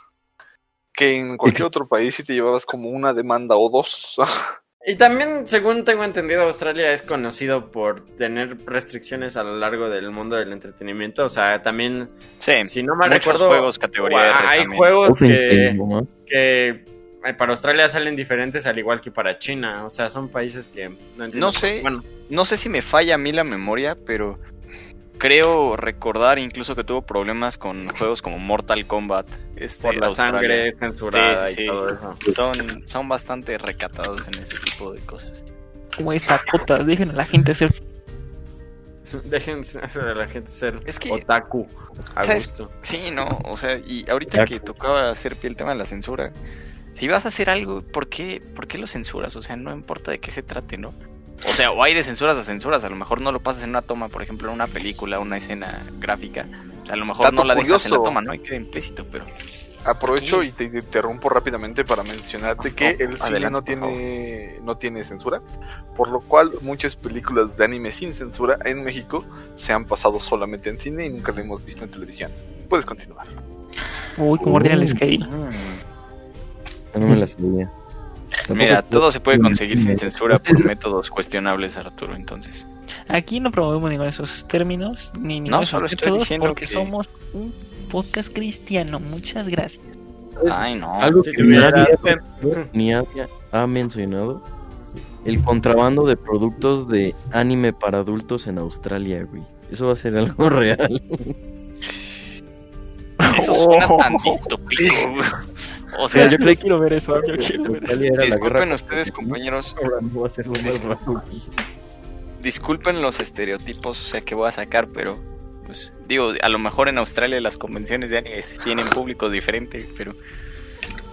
que en cualquier otro país si te llevabas como una demanda o dos. Y también, según tengo entendido, Australia es conocido por tener restricciones a lo largo del mundo del entretenimiento. O sea, también, Sí, si no mal recuerdo, juegos categoría hay también. juegos que, eh, para Australia salen diferentes al igual que para China. O sea, son países que no entiendo. No sé. Bueno, No sé si me falla a mí la memoria, pero creo recordar incluso que tuvo problemas con juegos como Mortal Kombat. Este, por la Australia. sangre censurada Sí, sí, y sí. todo eso. Son, son bastante recatados en ese tipo de cosas. Como estas cotas, dejen a la gente hacer. Dejen a la gente ser Es que- otaku a ¿sabes? gusto. Sí, no, o sea, y ahorita que tocaba hacer pie el tema de la censura, si vas a hacer algo, ¿por qué, ¿por qué lo censuras? O sea, no importa de qué se trate, ¿no? O sea, o hay de censuras a censuras, a lo mejor no lo pasas en una toma, por ejemplo, en una película, una escena gráfica. A lo mejor Dato no la dejas en la curioso. toma, ¿no? Y queda implícito, pero... Aprovecho y te interrumpo rápidamente para mencionarte que Oh, el cine adelante, no tiene, no tiene censura, por lo cual muchas películas de anime sin censura en México se han pasado solamente en cine y nunca la hemos visto en televisión. Puedes continuar. Uy, como ordena el scale. No me la sabía. Mira, todo se puede conseguir sin censura por métodos cuestionables, Arturo, entonces. Aquí no promovemos ninguno de esos términos, ni ninguno No, de esos solo estoy diciendo porque que- somos un podcast cristiano. Muchas gracias. Ay, no. Algo Sí, que ni había- ha mencionado, el contrabando de productos de anime para adultos en Australia, güey. Eso va a ser algo real. Eso suena tan distópico. O sea, yo creí que quiero ver eso, yo quiero ver eso. Disculpen ustedes, compañeros, disculpen los estereotipos, o sea, que voy a sacar, pero pues digo, a lo mejor en Australia las convenciones de anime tienen público diferente, pero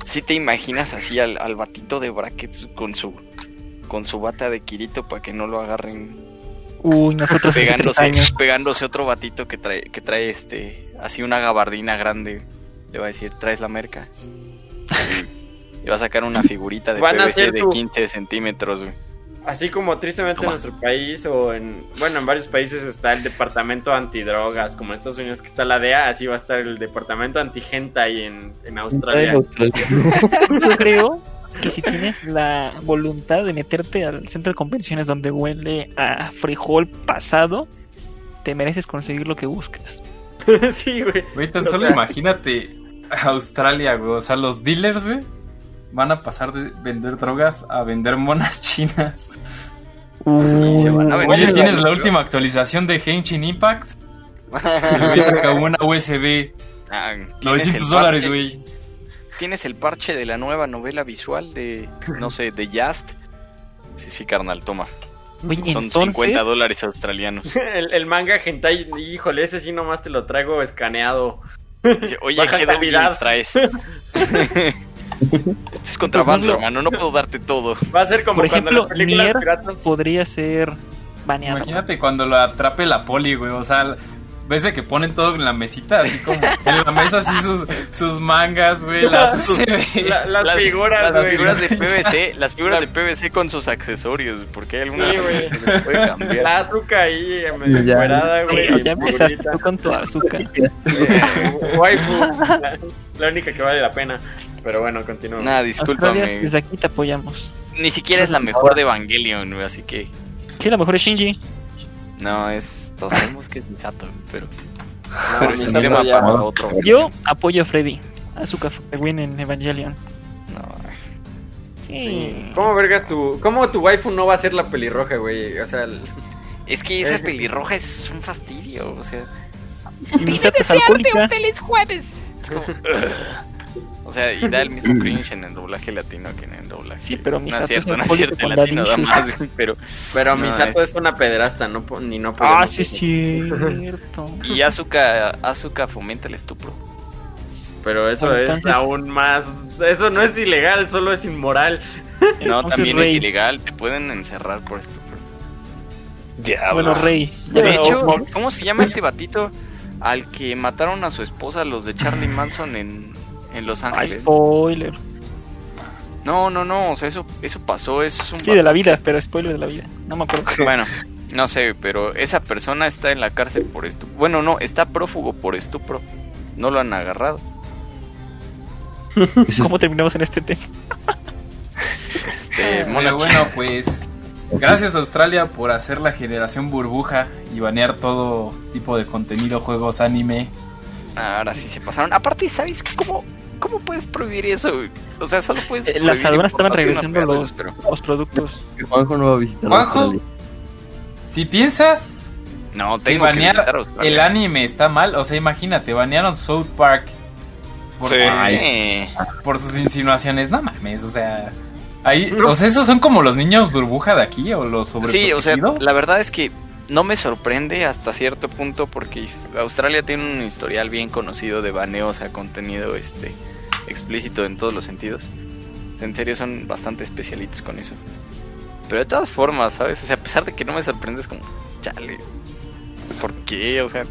si te imaginas así al, al batito de brackets con su con su bata de Kirito para que no lo agarren Uy, nosotros pegándose, años. pegándose otro batito que trae, que trae este, así una gabardina grande, le va a decir, traes la merca. Y va a sacar una figurita de Van PVC de tu- 15 centímetros, güey. Así como tristemente Toma. en nuestro país o en, bueno, en varios países está el departamento antidrogas, como en Estados Unidos que está la DEA, así va a estar el departamento anti-hentai en, en Australia. Yo creo que si tienes la voluntad de meterte al centro de convenciones donde huele a frijol pasado, te mereces conseguir lo que buscas. sí, güey. Güey, tan O solo sea- imagínate Australia, güey. O sea, los dealers, güey, van a pasar de vender drogas a vender monas chinas. Sí, se van a vender Oye, ¿tienes la última actualización de Henshin Impact? Güey saca una USB, Ah, tienes 900 el dólares, güey. Tienes el parche de la nueva novela visual de, no sé, de Just. Sí, sí, carnal, toma. Oye, Son entonces, 50 dólares australianos. El, el manga hentai, híjole, ese sí nomás te lo traigo escaneado. Dice, Oye, Baja ¿qué doujins traes? Esto es contrabando, Pues, hermano. No puedo darte todo. Va a ser como Por cuando ejemplo, las Nier piratas... podría ser baneado. Imagínate cuando lo atrape la poli, güey. O sea, ves de que ponen todo en la mesita, así como en la mesa, así sus, sus mangas, güey, las Sus- la- las, figuras, las figuras de PVC, las figuras de PVC con sus accesorios, porque hay algunas Sí, güey. que se les puede cambiar. La azúcar ahí, eh, encuerada, güey. Ya empezaste tú con tu azúcar. Eh, waifu, la, la única que vale la pena. Pero bueno, continúo. Nada, discúlpame. desde aquí te apoyamos. Ni siquiera es la mejor de Evangelion, güey, así que. Sí, la mejor es Shinji. No, es. Todos sabemos que es Misato, pero. No, pero es Misato tema ya- para otro. Yo apoyo a Freddy. Azúcar fue win en Evangelion. No, Sí. Sí. ¿Cómo vergas tu... ¿Cómo tu waifu no va a ser la pelirroja, güey? O sea, el- es que esa pelirroja es un fastidio, o sea. Y es alcohólica. feliz jueves! Es como. O sea, y da el mismo cringe en el doblaje latino que en el doblaje. Sí, pero no Misato es cierto, es no es cierto, latino da más, pero. pero No, Misato es- es... una pederasta, no, ni no Ah, sí, es decir. cierto. Y Azuka, Azuka fomenta el estupro. Pero eso Entonces- es aún más... Eso no es ilegal, solo es inmoral. No, Entonces, también es ilegal, te pueden encerrar por estupro. Bueno, Rey. De hecho, ¿cómo se llama este batito al que mataron a su esposa los de Charlie Manson en, en Los ah, Ángeles? spoiler. No, no, no, o sea, eso, eso pasó, es un Sí, de la vida, pero spoiler de la vida. No me acuerdo. que- Bueno, no sé, pero esa persona está en la cárcel por estupro. Bueno, no, está prófugo por estupro. No lo han agarrado. ¿Cómo terminamos en este tema? Este, Pero monas bueno, pues gracias Australia por hacer la generación burbuja y banear todo tipo de contenido, juegos, anime. Ahora sí se pasaron. Aparte, ¿sabes cómo, cómo puedes prohibir eso? güey? O sea, solo puedes. Eh, las aduanas estaban regresando los, pero- los productos. Juanjo no va a visitar Juanjo, Australia. Si piensas No, tengo que banear el anime está mal, o sea, imagínate, banearon South Park por, Sí. Sí. por sus insinuaciones, no mames, o sea, ahí, o sea, esos son como los niños burbuja de aquí o los sobre Sí, o sea, la verdad es que no me sorprende hasta cierto punto porque Australia tiene un historial bien conocido de baneos a contenido este explícito en todos los sentidos. En serio son bastante especialitos con eso. Pero de todas formas, ¿sabes? O sea, a pesar de que no me sorprende es como, chale, ¿por qué? O sea,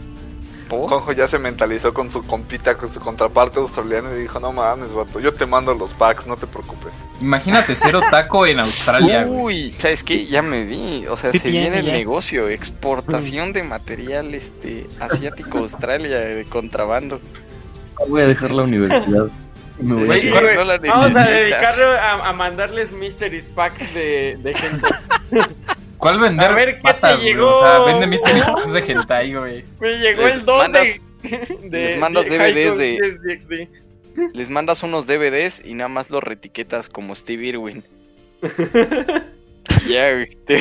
Juanjo ya se mentalizó con su compita, con su contraparte australiana y dijo, no mames, vato, yo te mando los packs, no te preocupes. Imagínate ser otaco en Australia. Uy, ¿sabes qué? Ya me vi. O sea, ¿Qué se tiene viene el negocio, exportación de material este asiático a Australia de contrabando. Voy a dejar la universidad. Me voy a no la Vamos a dedicarlo a, a mandarles mysteries packs de, de gente. ¿Cuál vender? A ver, ¿qué te patas, güey? llegó? O sea, vende Mystery Box de hentai, güey. Me llegó Les el don mandas- de, de- les mandas de DVDs de-. Les mandas unos DVDs y nada más los retiquetas como Steve Irwin. ya, güey. Te,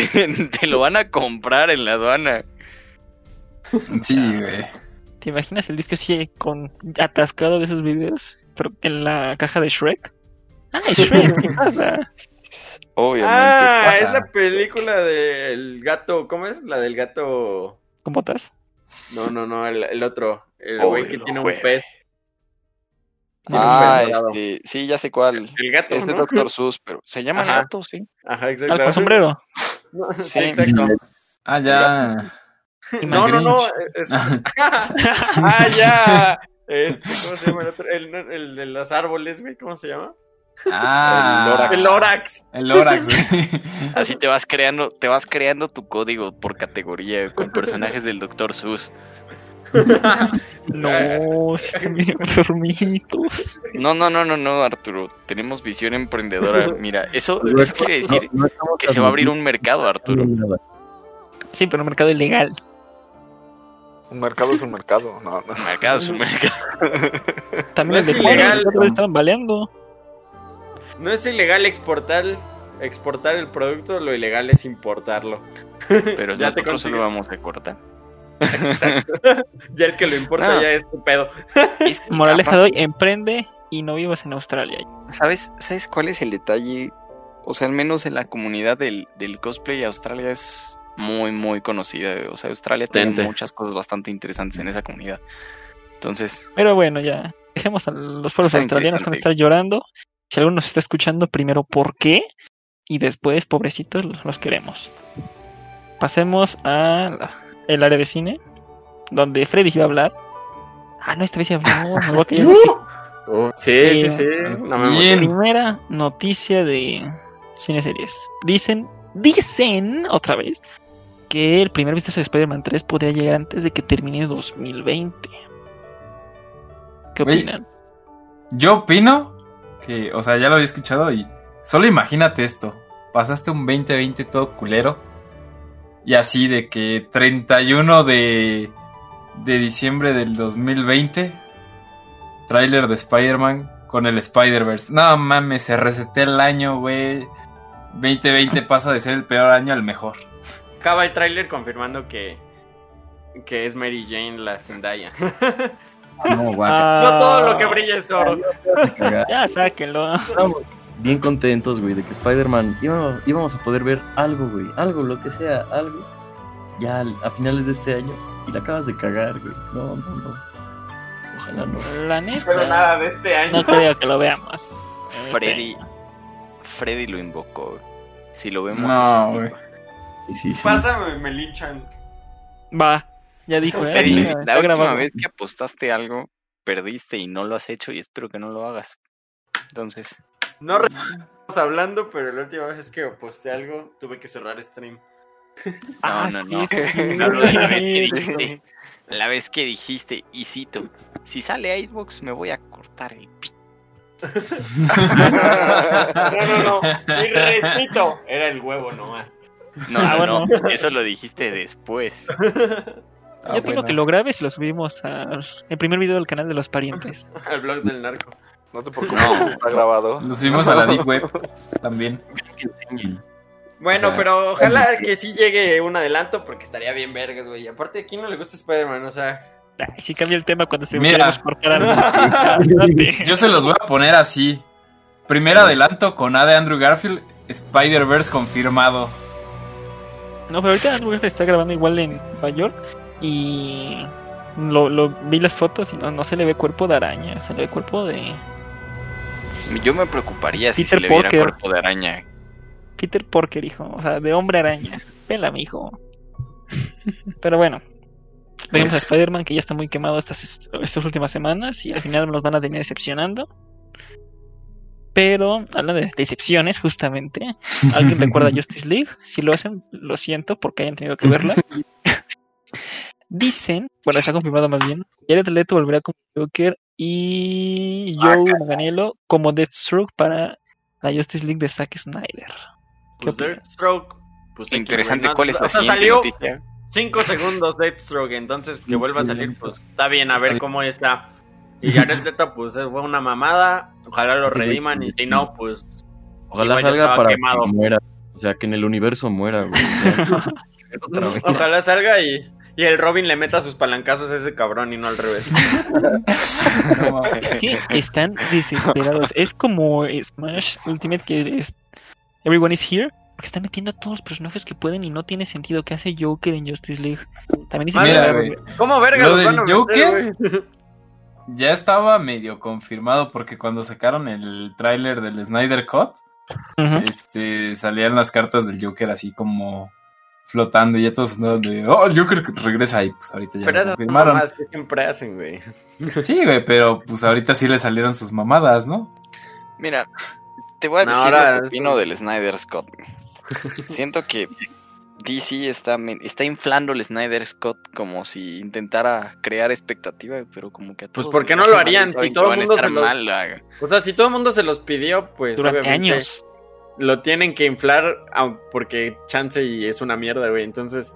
te lo van a comprar en la aduana. Sí, güey. ¿Te imaginas el disco así con atascado de esos videos? Pero en la caja de Shrek. Ah, Shrek, ¿qué pasa? Obviamente. Ah, pasa. es la película del gato. ¿Cómo es? La del gato. ¿Con botas? No, no, no, el, el otro. El Oh, güey que tiene un pez. Tiene un Ah, este, sí, ya sé cuál. El gato. Es de ¿no? Doctor Sus, pero se llama Ajá. gato, sí. Ajá, Al exacto. con sombrero. No, sí, Sí. exacto. Ah, ya. No, no, no. es- ah, ya. Este, ¿Cómo se llama el otro? El, el de los árboles, güey. ¿Cómo se llama? Ah, El Lorax. El Lorax, güey. Así te vas creando, te vas creando tu código por categoría con personajes del Doctor Sus. No, enfermitos. No, no, no, no, no, Arturo. Tenemos visión emprendedora. Mira, eso, eso quiere decir No, no estamos que se va a abrir un mercado, Arturo. Sí, pero un mercado ilegal. Un mercado es un mercado. No, no. Mercado es un mercado. También No es ilegal, estaban baleando. No es ilegal exportar, exportar el producto, lo ilegal es importarlo. Pero Ya te nosotros solo consigo. vamos a cortar. Exacto. ya el que lo importa ya es tu pedo. Moraleja de hoy, emprende y no vivas en Australia. ¿Sabes, ¿Sabes cuál es el detalle? O sea, al menos en la comunidad del, del cosplay, Australia es muy, muy conocida. O sea, Australia tiene muchas cosas bastante interesantes en esa comunidad. Entonces, Pero bueno, ya. Dejemos a los pueblos australianos que van a estar llorando. Si alguno nos está escuchando, primero, ¿por qué? Y después, pobrecitos, los queremos. Pasemos a la- el área de cine, donde Freddy iba a hablar. Ah, no, esta vez habló. a callar, sí. sí, Sí. sí, sí. No me Bien. Primera noticia de cine series. Dicen, dicen otra vez que el primer vistazo de Spider-Man 3 podría llegar antes de que termine 2020. ¿Qué opinan? Yo opino que, o sea, ya lo había escuchado y solo imagínate esto. Pasaste un 2020 todo culero y así de que 31 de, de diciembre del 2020, tráiler de Spider-Man con el Spider-Verse. No mames, se resetea el año, güey. 2020 pasa de ser el peor año al mejor. Acaba el tráiler confirmando que, que es Mary Jane la Zendaya. No, guaca. no todo Ah. lo que brilla es oro. Ya, sáquenlo. Estábamos bien contentos, güey, de que Spider-Man íbamos, íbamos a poder ver algo, güey. Algo, lo que sea, algo. Ya a finales de este año. Y la acabas de cagar, güey. No, no, no. Ojalá no. La neta, Pero nada de este año. no creo que lo veamos. Freddy, Freddy lo invocó. Si lo vemos, No, es un- güey. Sí. Pásame, me linchan. Va, ya dijo, ¿eh? Freddy, Está la última grabado. vez que apostaste algo, perdiste y no lo has hecho y espero que no lo hagas. Entonces, No estamos hablando, pero la última vez que posté algo, tuve que cerrar stream. Ah, no, no, sí, no. de la vez que dijiste, la vez que dijiste, y cito, si sale Xbox me voy a cortar el pi. No, no, no. Y recito. Era el huevo nomás. No, Ah, no, bueno. no, eso lo dijiste después. Yo digo que lo grabes y lo subimos al el primer video del canal de los parientes. Al blog del narco. No te preocupes, está grabado. Lo subimos a la Deep Web también. Bueno, O sea, pero ojalá que sí llegue un adelanto porque estaría bien vergas, güey. Y aparte, ¿a quién no le gusta Spider-Man? O sea, Ay, sí cambia el tema cuando Mira. queremos cortar algo. Yo se los voy a poner así. Primer adelanto con A de Andrew Garfield, Spider-Verse confirmado. No, pero ahorita Andrew Garfield está grabando igual en Nueva York y lo, lo vi las fotos y no, no se le ve cuerpo de araña, se le ve cuerpo de Yo me preocuparía si Peter se le viera Parker. cuerpo de araña. Peter Porker, hijo, o sea, de hombre araña. Pela, mi hijo. Pero bueno, tenemos a Pues- Spider-Man que ya está muy quemado estas, estas últimas semanas y al final nos van a terminar decepcionando. Pero, hablando de decepciones, justamente, ¿alguien recuerda Justice League? Si lo hacen, lo siento porque hayan tenido que verla. Dicen, bueno, está confirmado más bien, Jared Leto volverá como Joker Y Joe Manganiello como Deathstroke para la Justice League de Zack Snyder. ¿Qué Pues? Deathstroke. Pues Interesante, ¿cuál es la o sea, siguiente salió noticia? 5 segundos Deathstroke, entonces que vuelva a salir, pues está bien, a ver cómo está. Y Jared Leto, pues fue una mamada. Ojalá lo rediman y si no, pues. Ojalá salga para quemado. que muera. O sea, que en el universo muera, güey. Ojalá salga y, y el Robin le meta sus palancazos a ese cabrón y no al revés. No. Es que están desesperados. Es como Smash Ultimate que es Everyone is Here. Porque están metiendo a todos los personajes que pueden y no tiene sentido que hace Joker en Justice League. También dicen Mira. ¿Cómo verga Lo del meter, Joker. Ya estaba medio confirmado porque cuando sacaron el tráiler del Snyder Cut, este, salían las cartas del Joker así como flotando y ya todos andaban de, oh, el Joker regresa y pues ahorita ya Pero lo esas confirmaron. mamadas que siempre hacen, güey. Sí, güey, pero pues ahorita sí le salieron sus mamadas, ¿no? Mira, te voy a No, decir ahora lo que opino esto- del Snyder Scott. Siento que DC está, está inflando el Snyder Scott como si intentara crear expectativa, pero como que a Pues, todos ¿por qué les no lo harían? Si que todo a mundo se lo- mal. O sea, si todo el mundo se los pidió, pues durante obviamente años. Lo tienen que inflar porque chance y es una mierda, güey. Entonces,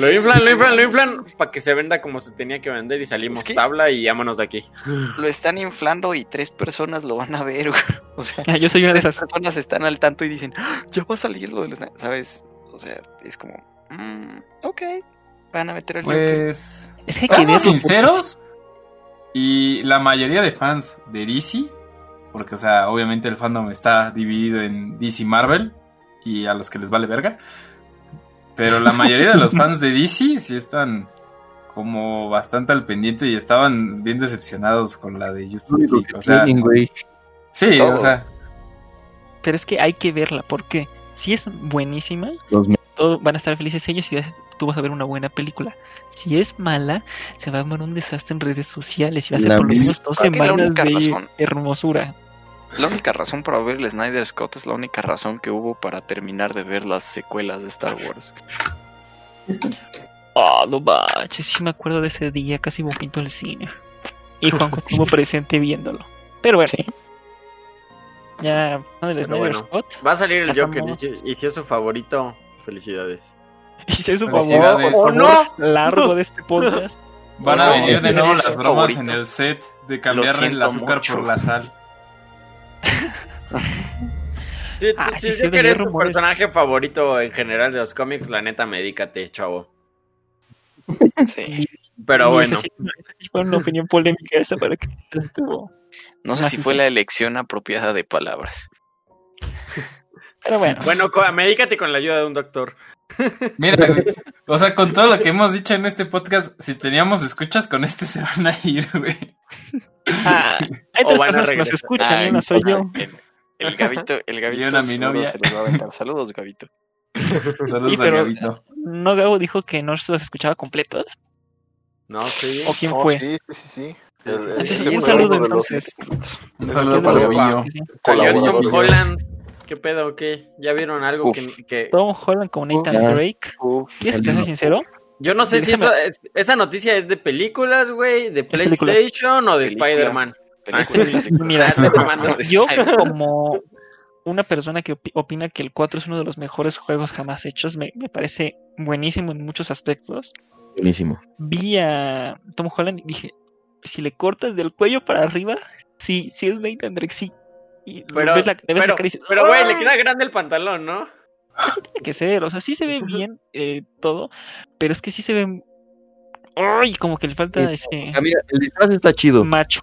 lo inflan, sí, lo inflan, lo inflan para que se venda como se tenía que vender y salimos Es que- tabla y vámonos de aquí. Lo están inflando y tres personas lo van a ver, güey. O sea, Ah, Yo soy una de esas. personas están al tanto y dicen, "Ah, ya va a salir lo del Snyder, ¿sabes? O sea, es como, mm, ok, van a meter el. Pues, Es que que verlo, sinceros, y la mayoría de fans de DC, porque, o sea, obviamente el fandom está dividido en DC y Marvel, y a los que les vale verga, pero la mayoría de los fans de DC sí están como bastante al pendiente y estaban bien decepcionados con la de Justice League. O sea, sí, Todo. o sea, Pero es que hay que verla, porque si es buenísima, todos van a estar felices ellos y tú vas a ver una buena película. Si es mala, se va a armar un desastre en redes sociales y va a ser La por lo menos dos semanas de razón. hermosura. La única razón para ver el Snyder Scott es la única razón que hubo para terminar de ver las secuelas de Star Wars. Oh, no manches, sí me acuerdo de ese día, casi vomito el cine. Y Juanjo estuvo presente viéndolo. Pero bueno. Ya, ¿no? del Snyder bueno. Scott. Va a salir el Ya Joker y estamos. si, y si es su favorito, felicidades. Hice su favor, Felicidades. por ¡Oh, favor, no! largo de este podcast. van a venir de nuevo su las bromas favorito. en el set de cambiarle el azúcar mucho. por la sal. Si, Ah, si sí, el sí, Joker de es tu rumores. personaje favorito en general de los cómics, la neta, medícate, chavo. Sí. Pero bueno, fue una opinión polémica esa para que estuvo. No sé Más si fue la elección apropiada de palabras. Pero bueno, bueno, medícate con la ayuda de un doctor. Mira, güey, o sea, con todo lo que hemos dicho en este podcast, si teníamos escuchas con este se van a ir, güey. ah, hay O tres van a personas que nos regresar. escuchan, Ay, una soy yo. El Gavito, el Gavito Vieron a mi novia. se los va a aventar. Saludos, Gavito. Saludos Sí, a pero- Gabito. ¿No Gabo dijo que no se los escuchaba completos? No, sí. ¿O quién No, fue? Sí, sí, sí, sí. Sí, El- un saludo los entonces. Un saludo para sí. Salió Tom colaborador. Holland. ¿Qué pedo? ¿Qué? ¿Ya vieron algo Uf. que, que- Tom Holland con Nathan. Drake. ¿Quieres que te sea sincero? Yo no sé si eso, esa noticia es de películas, güey, de películas. PlayStation o de Películas. Spider-Man. Películas Mira, mamando. yo como una persona que opi- opina que el 4 es uno de los mejores juegos jamás hechos, me, me parece buenísimo en muchos aspectos. Buenísimo. Vi a Tom Holland y dije, si le cortas del cuello para arriba, sí, sí es Nathan Drake, sí. Y Pero, ves la, le ves la pero, cara y dices, pero, güey, le "Ah". queda grande el pantalón, ¿no? tiene que ser, o sea, sí se ve bien eh, todo, pero es que sí se ve... ¡Ay! Como que le falta Sí. ese Ah, mira, el disfraz está chido. macho.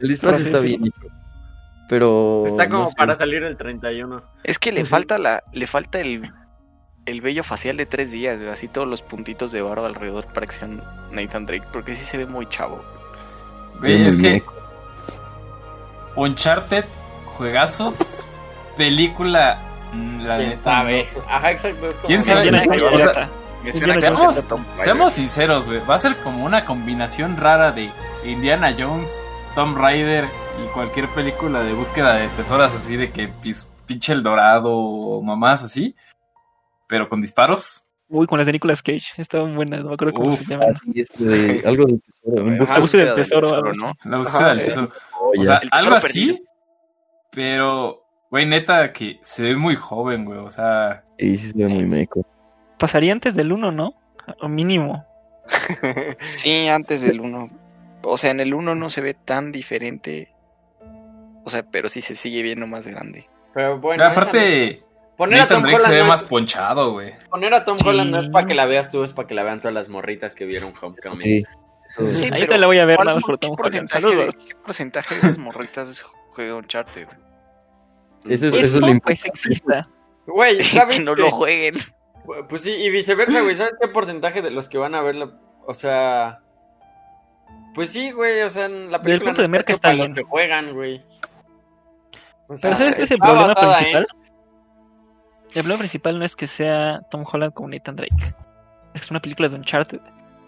El disfraz está bien hecho. Pero. Está como no sé. para salir el 31. Es que le falta la, le falta el, el vello facial de tres días, así todos los puntitos de barba alrededor para que sean Nathan Drake, porque sí se ve muy chavo. Güey, es que. Uncharted, juegazos, película, mm, la ¿Quién neta. Ajá, exacto. Es como ¿Quién sabe? O sea, Seamos, seamos sinceros, güey. Va a ser como una combinación rara de Indiana Jones, Tom Raider y cualquier película de búsqueda de tesoras así de que pinche el dorado o mamás así. Pero con disparos. Uy, con las de Nicolas Cage. Estaban buenas, no me acuerdo cómo Uf, se llaman. Este de algo del tesoro. busca- La búsqueda del tesoro, algo ¿no? La búsqueda del tesoro. Oh, O ya. sea, El tesoro algo así, perdido. pero, güey, neta, que se ve muy joven, güey. O sea, Sí, sí se ve muy meco. Pasaría antes del 1, ¿no? O mínimo. Sí, antes del 1. O sea, en el 1 no se ve tan diferente. O sea, pero sí se sigue viendo más grande. Pero bueno, aparte, esa no- poner a Tom Drake se Holland ve no más es- ponchado, güey. poner a Tom Sí. Holland no es para que la veas tú, es para que la vean todas las morritas que vieron Homecoming. Sí. Sí, Ahí pero te la voy a ver ¿cuál nada más por- Tom Holland. de- Saludos. ¿Qué porcentaje de las morritas juega Uncharted? Eso es, Eso, eso es lo pues sexista. Güey, ¿sabes que no lo jueguen. Pues sí, y viceversa, güey. ¿Sabes qué porcentaje de los que van a verla? O sea. Pues sí, güey. O sea, en la película. punto de merca está bien. los que juegan, güey. O sea, Pero ¿sabes qué es el problema basada principal? en- El problema principal no es que sea Tom Holland como Nathan Drake. Es que es una película de Uncharted.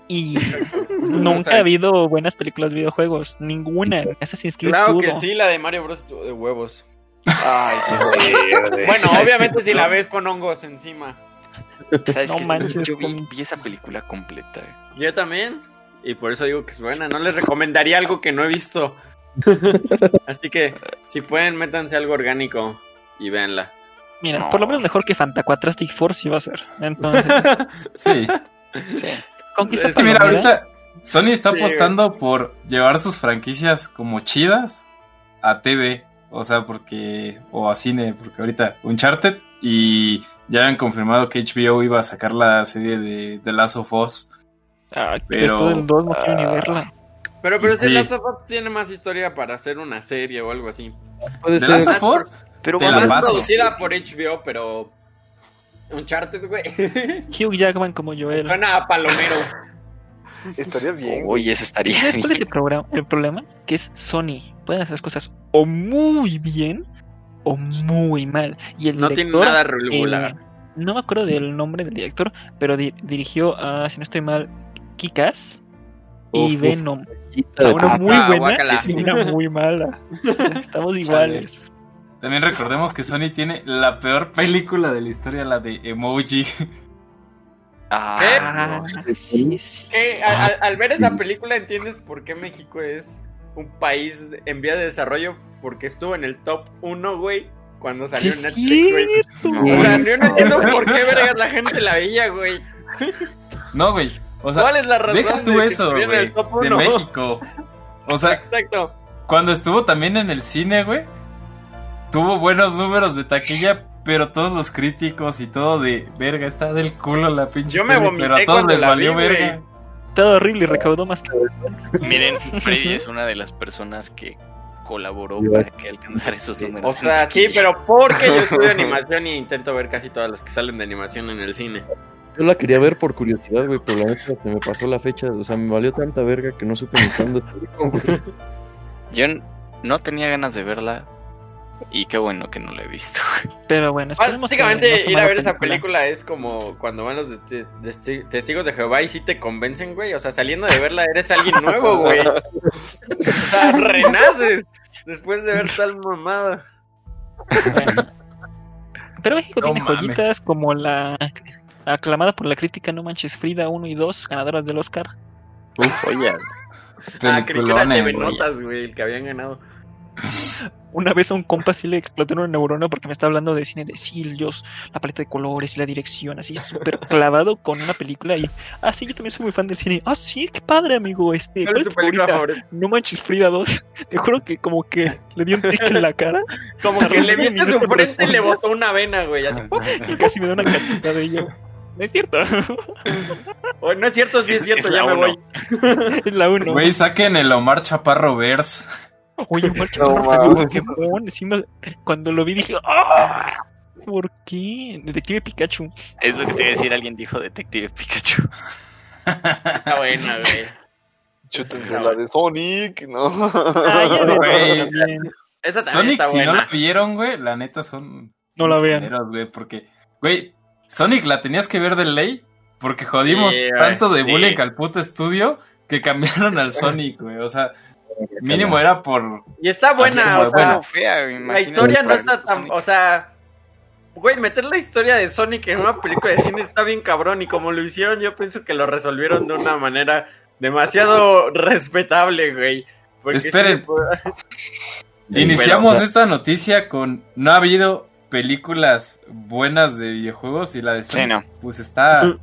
Y nunca ha habido buenas películas de videojuegos. Ninguna. Assassin's Creed Claro pudo. que sí, la de Mario Bros. de huevos. Ay, Dios. Bueno, obviamente si la ves con hongos encima. ¿Sabes No qué? manches, Yo vi, vi esa película completa. eh. Yo también. Y por eso digo que es buena. No les recomendaría algo que no he visto. Así que, si pueden, métanse algo orgánico y véanla. Mira, No. por lo menos mejor que Fantaquatrastic Force iba a ser. Entonces, Sí. Sí. conquista Es que mira, ahorita Sony está Sí, apostando por llevar sus franquicias como chidas a TV. O sea, porque. O a cine, porque ahorita Uncharted y ya habían confirmado que HBO iba a sacar la serie de The Last of Us. Ah, Pero- después del 2 no quiero ni Ah. verla. Pero, pero si Sí. Last of Us tiene más historia para hacer una serie o algo así. Puede The ser. Last of Us, Pero ser paso. producida por HBO, pero. Uncharted, güey. Hugh Jackman como Joel. Suena a palomero. Estaría bien. Oye, eso estaría ¿Sabes cuál es bien. el, programa, el problema? Que es Sony. Pueden hacer las cosas o muy bien o muy mal. Y el No tiene director, nada regular. eh, no me acuerdo del nombre del director, pero di- dirigió a, si no estoy mal, Kikas y Uf, uf. Venom. De- una muy Ah, buena guácala. y una muy mala. Estamos iguales. también recordemos que Sony tiene la peor película de la historia, la de Emoji. Ah, Ah, sí, al ver esa película entiendes por qué México es un país en vía de desarrollo. Porque estuvo en el top 1, güey. Cuando Sí, salió en Netflix, güey. O sea, yo no entiendo por qué vergas la gente la veía, güey. No, güey. O sea, ¿Cuál es la razón deja de tú que eso, güey. De? México. O sea, Exacto. Cuando estuvo también en el cine, güey, tuvo buenos números de taquilla, pero todos los críticos y todo de verga, está del culo la pinche Yo me peli", vomité pero a todos les valió vi, verga. Todo horrible y recaudó más que. miren, Freddy es una de las personas que colaboró Sí, para que alcanzara esos O números. en sea, sí, pero porque yo estudio animación y intento ver casi todas las que salen de animación en el cine. Yo la quería ver por curiosidad, güey, pero la neta se me pasó la fecha. O sea, me valió tanta verga que no supe ni cuándo. Yo no tenía ganas de verla y qué bueno que no la he visto. Pero bueno, Básicamente no ir a ver esa película es como cuando van los de- de- de- testigos de Jehová y sí te convencen, güey. O sea, saliendo de verla eres alguien nuevo, güey. O sea, renaces después de ver tal mamada. Bueno. Pero México No tiene mames. joyitas como la aclamada por la crítica No Manches Frida 1 y 2, ganadoras del Oscar. Oye, Ah, creí que era Peliculones, TV güey. Notas, güey, el que habían ganado. Una vez a un compa sí le explotó una neurona porque me está hablando de cine de Dios, la paleta de colores y la dirección, así súper clavado con una película y ah sí, yo también soy muy fan del cine. Ah sí, qué padre amigo, este, ¿Cuál ¿cuál es tu película favorita? No Manches Frida 2. Te juro que como que le dio un tic en la cara Como que le viste su frente y le botó una vena, güey. Así, y casi me da una cachetada de ello. No es cierto. O, no es cierto, sí es cierto, Es ya me uno. voy. es la 1. Güey, saquen el Omar Chaparro Verse. Oye, Omar No Chaparro mames. Pokémon. Encima, cuando lo vi dije, ¡ah! ¿Por qué? Detective Pikachu. es lo que te iba a decir, alguien dijo Detective Pikachu. Está buena, güey. Chútense la de Sonic, ¿no? Ah, ya de Güey. también. Esa también Sonic, está si no buena. la vieron, güey, la neta son. No la vean. güey, porque, güey, Sonic la tenías que ver de ley, porque jodimos tanto de bullying al puto estudio que cambiaron al Sonic, güey. O sea, mínimo era por. Y está buena, o sea, buena. fea, la historia no está tan, o sea, Güey, meter la historia de Sonic en una película de cine está bien cabrón y como lo hicieron yo pienso que lo resolvieron de una manera demasiado respetable, güey. Porque Esperen. sí, Iniciamos o sea- esta noticia con no ha habido películas buenas de videojuegos y la de Sonic, no. pues está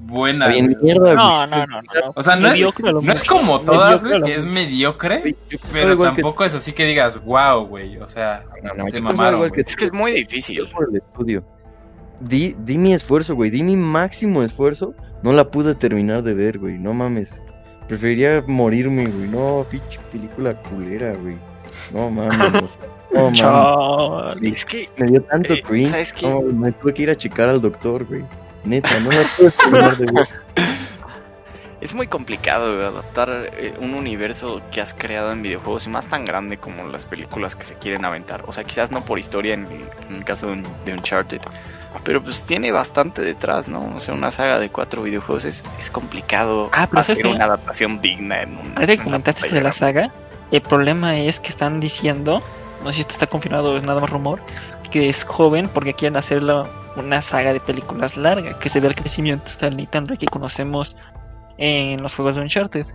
buena. Bien mierda. No, no, no, no. O sea, no es, Mediocre no es como todas, Mediocre es mediocre, pero que- tampoco es así que digas, wow, güey. O sea, No, no, te mamaron. que Es que es muy difícil. por el estudio. Di, di mi esfuerzo, güey. Di mi máximo esfuerzo. No la pude terminar de ver, güey. No mames. Preferiría morirme, güey. No, pinche película culera, güey. No mames. o sea, mames. Chale. Es que Me dio tanto Eh, cringe. ¿sabes qué? No, me tuve que ir a checar al doctor, güey. Neta, no la pude terminar de ver. es muy complicado güey, adaptar eh, un universo que has creado en videojuegos y más tan grande como las películas que se quieren aventar. O sea, quizás no por historia en el, en el caso de, un- de Uncharted, pero pues tiene bastante detrás, ¿no? O sea, una saga de cuatro videojuegos es, es complicado Ah, pero hacer una adaptación digna en un. Ahorita que comentaste eso de la saga, el problema es que están diciendo, no sé si esto está confirmado o es nada más rumor, que es joven porque quieren hacerlo una saga de películas larga, que se ve el crecimiento hasta el Nathan Drake que conocemos en los juegos de Uncharted.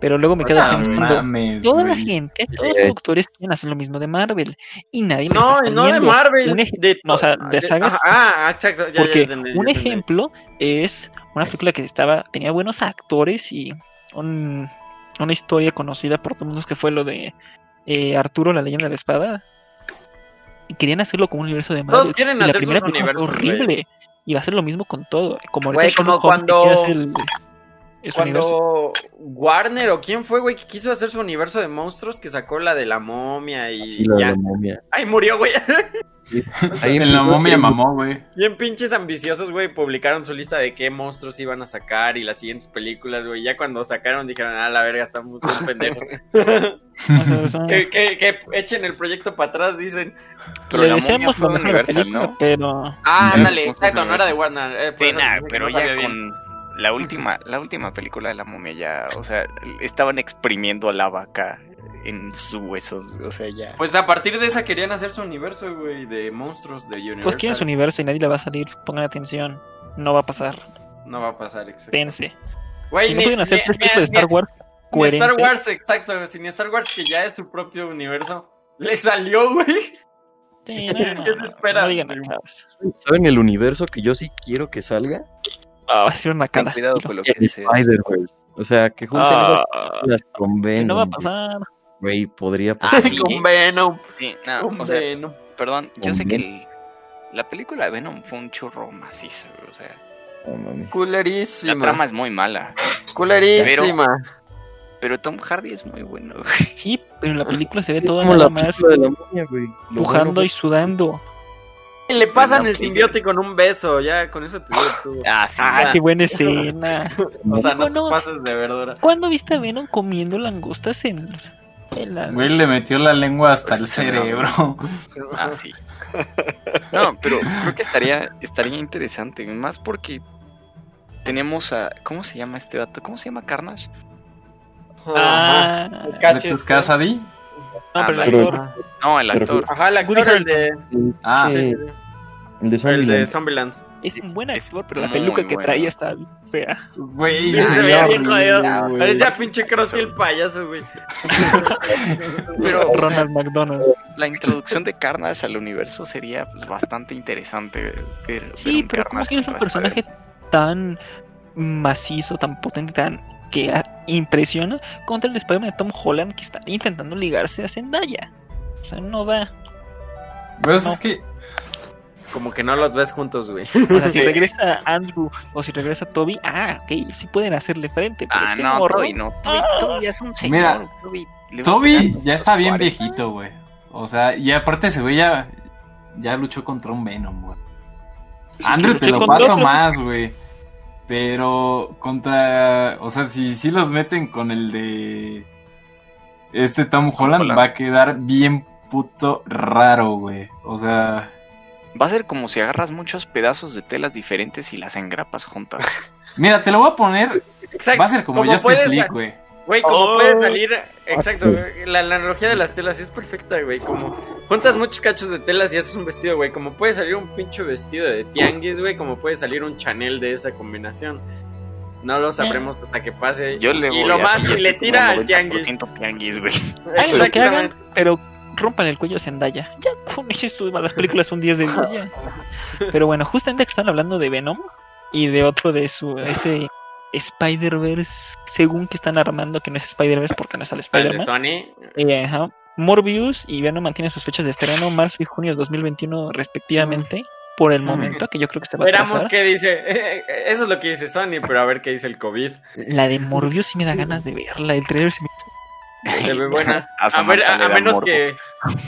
Pero luego me quedo pensando, mames, toda la gente, todos los Eh. productores quieren hacer lo mismo de Marvel y nadie me No, está no de. Marvel. De, no, o sea, de sagas. Ah, exacto. ya, ya Porque entendí, ya un ejemplo es una película que estaba tenía buenos actores y un- una historia conocida por todos mundo que fue lo de eh, Arturo la leyenda de la espada. Querían hacerlo como un universo de Marvel. Todos quieren y la hacer primera sus universos, horrible. Y va a ser lo mismo con todo. Como ahorita como cuando- hacer el- es su universo. Cuando Warner o quién fue, güey, que quiso hacer su universo de monstruos que sacó la de la momia y Sí, la de ya. la momia. Ay, murió, güey. Ahí En la momia mamó, güey. Bien pinches ambiciosos, güey, publicaron su lista de qué monstruos iban a sacar y las siguientes películas, güey. Ya cuando sacaron dijeron, ah, la verga, estamos un pendejos. Entonces, que, que, que echen el proyecto para atrás, dicen. Pero le la momia fue Universal, película, ¿no? pero Ah, ándale, exacto, no era de. Warner. eh, Sí, pero no ya bien. La última, la última película de la momia ya, o sea, estaban exprimiendo a la vaca en sus huesos, o sea, ya. Pues a partir de esa querían hacer su universo, güey, de monstruos de Universal. pues quieren su universo y nadie le va a salir. Pongan atención. No va a pasar. No va a pasar, exacto. Pense. Güey, si no ni- pueden hacer tres de ni- Star Wars ni coherentes. Star Wars, exacto, sin Star Wars que ya es su propio universo. Le salió, güey. Sí, no, no, ¿Qué se no, espera? no digan nada. ¿Saben el universo que yo sí quiero que salga? Ah, va a ser una cara. cuidado con lo que dices. O sea, que junten Ah, películas con Venom. no va a pasar. Güey, podría Ah, pasar. sí. Con Venom. Sí, no, Con o sea, Venom. perdón, yo ¿Con sé que Venom? el- la película de Venom fue un churro macizo, o sea, mames. la trama es muy mala, Culerísima. pero Tom Hardy es muy bueno. güey. Sí, pero en la película se ve como nada la más de la momia, güey. Pujando bueno y sudando. Y le pasan el pues, simbiote con un beso, ya con eso te digo tú. Ah, sí, Ah, qué buena escena. O sea, no Bueno. te pases de verdura. ¿Cuándo viste a Venom comiendo langostas en, en la... Güey, le metió la lengua hasta Pues el no. cerebro. Ah, sí. No, pero creo que estaría, estaría interesante, más porque tenemos a, ¿cómo se llama este vato? ¿Cómo se llama Carnage? Ah, Casi ¿Esto es es- Casady? no, pero el Pero- actor. No, el actor. Ajá, el actor, el de, Ah, Sí, sí, el de el de Zombieland. Zombieland. Es un buen actor, pero la peluca que bueno. traía está fea. Güey, Sí, se veía bien jodido. Parecía pinche Krusty el payaso, güey. Pero Ronald McDonald. la introducción de Carnage al universo sería pues, bastante interesante ver, ver Sí, pero ¿cómo tienes un personaje tan macizo, tan potente, tan que impresiona contra el Spider-Man de Tom Holland que está intentando ligarse a Zendaya? O sea, no da. Pues No. es que Como que no los ves juntos, güey. O sea, si regresa Andrew o si regresa Toby, ah, ok, sí pueden hacerle frente. Pero Ah, este no, morro- Toby no. Toby, Ah. Toby es un señor. Mira, Toby, Toby ya está bien 40. viejito, güey. O sea, y aparte ese güey ya, ya luchó contra un Venom, güey. Andrew te lo paso otro. más, güey. Pero contra, o sea, si, si los meten con el de este Tom Holland, Holland. va a quedar bien puto raro, güey. O sea, Va a ser como si agarras muchos pedazos de telas diferentes y las engrapas juntas. mira, te lo voy a poner. Exacto. Va a ser como, Justice puedes, League, güey. Güey, como Oh. puede salir, exacto, la, la analogía de las telas es perfecta, güey, como juntas muchos cachos de telas y haces un vestido, güey, como puede salir un pinche vestido de tianguis, güey, como puede salir un Chanel de esa combinación. No lo sabremos hasta que pase. Yo le y voy lo a más, y le como tira al tianguis. 90% tianguis, güey. Lo que hagan, Exactamente. pero rompan el cuello a Zendaya. Ya con eso las películas son 10 de 10 ya. Pero bueno, justamente que están hablando de Venom y de otro de su ese Spider-Verse, según que están armando que no es Spider-Verse porque no es el Spider-Man. Sony, Eh, ajá. Morbius y Venom mantienen sus fechas de estreno marzo y junio de 2021 respectivamente. Por el momento, que yo creo que se va a Veramos qué dice. Eso es lo que dice Sony, pero a ver qué dice el COVID. La de Morbius sí me da ganas de verla. El trailer se me Se ve buena. A A, Samantha ver, a- le a da menos morbo. que.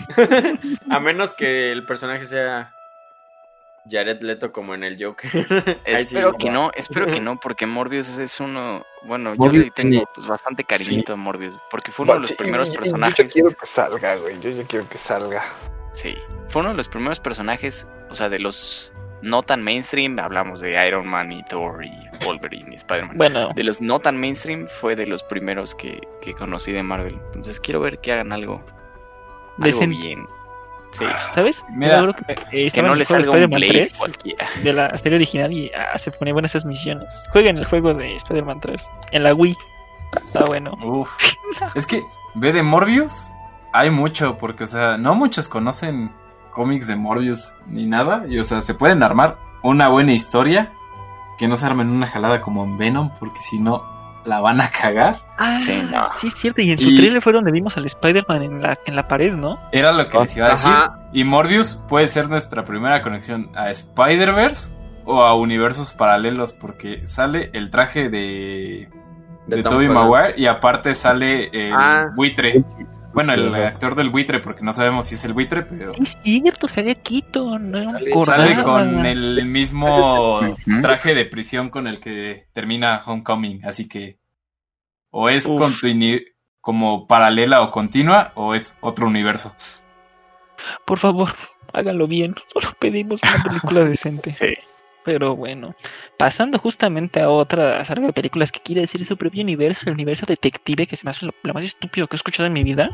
a menos que el personaje sea Jared Leto como en el Joker. Sí, Espero que no, espero que no, porque Morbius es- uno, bueno, yo le tengo pues bastante cariñito a Morbius, porque fue uno de los Sí, primeros Yo personajes, ya quiero que salga, güey. Yo ya quiero que salga. sí, fue uno de los primeros personajes, o sea, de los no tan mainstream, hablamos de Iron Man y Thor y Wolverine y Spider-Man. Bueno, De los no tan mainstream fue de los primeros que, que conocí de Marvel. Entonces quiero ver que hagan algo, algo bien. Sí, ¿Sabes? Mira, Yo creo que, eh, que no en le el juego de salga un Spider-Man Blade 3 cualquiera. de la serie original y ah, se ponía buenas esas misiones. Jueguen el juego de Spider-Man 3 en la Wii. Está bueno. Uf. Es que, ve de Morbius, hay mucho, porque, o sea, no muchos conocen cómics de Morbius ni nada. Y, o sea, se pueden armar una buena historia, que no se armen una jalada como en Venom, porque si no, la van a cagar. Ah, Sí, no. sí, es cierto. Y en su Y- trailer fue donde vimos al Spider-Man en la, en la pared, ¿no? Era lo que les iba a decir. Ajá. Y Morbius puede ser nuestra primera conexión a Spider-Verse o a universos paralelos, porque sale el traje de, De Tobey. Maguire y aparte sale el Ah. buitre. Bueno, el Ajá. actor del buitre, porque no sabemos si es el buitre, pero Es cierto, sale Quito, no me Sale- acordaba. sale con el mismo traje de prisión con el que termina Homecoming. Así que o es como paralela o continua o es otro universo. Por favor, háganlo bien. Solo pedimos una película decente. Sí. Pero bueno, pasando justamente a otra saga de películas que quiere decir su propio universo, el universo detective, que se me hace lo, lo más estúpido que he escuchado en mi vida.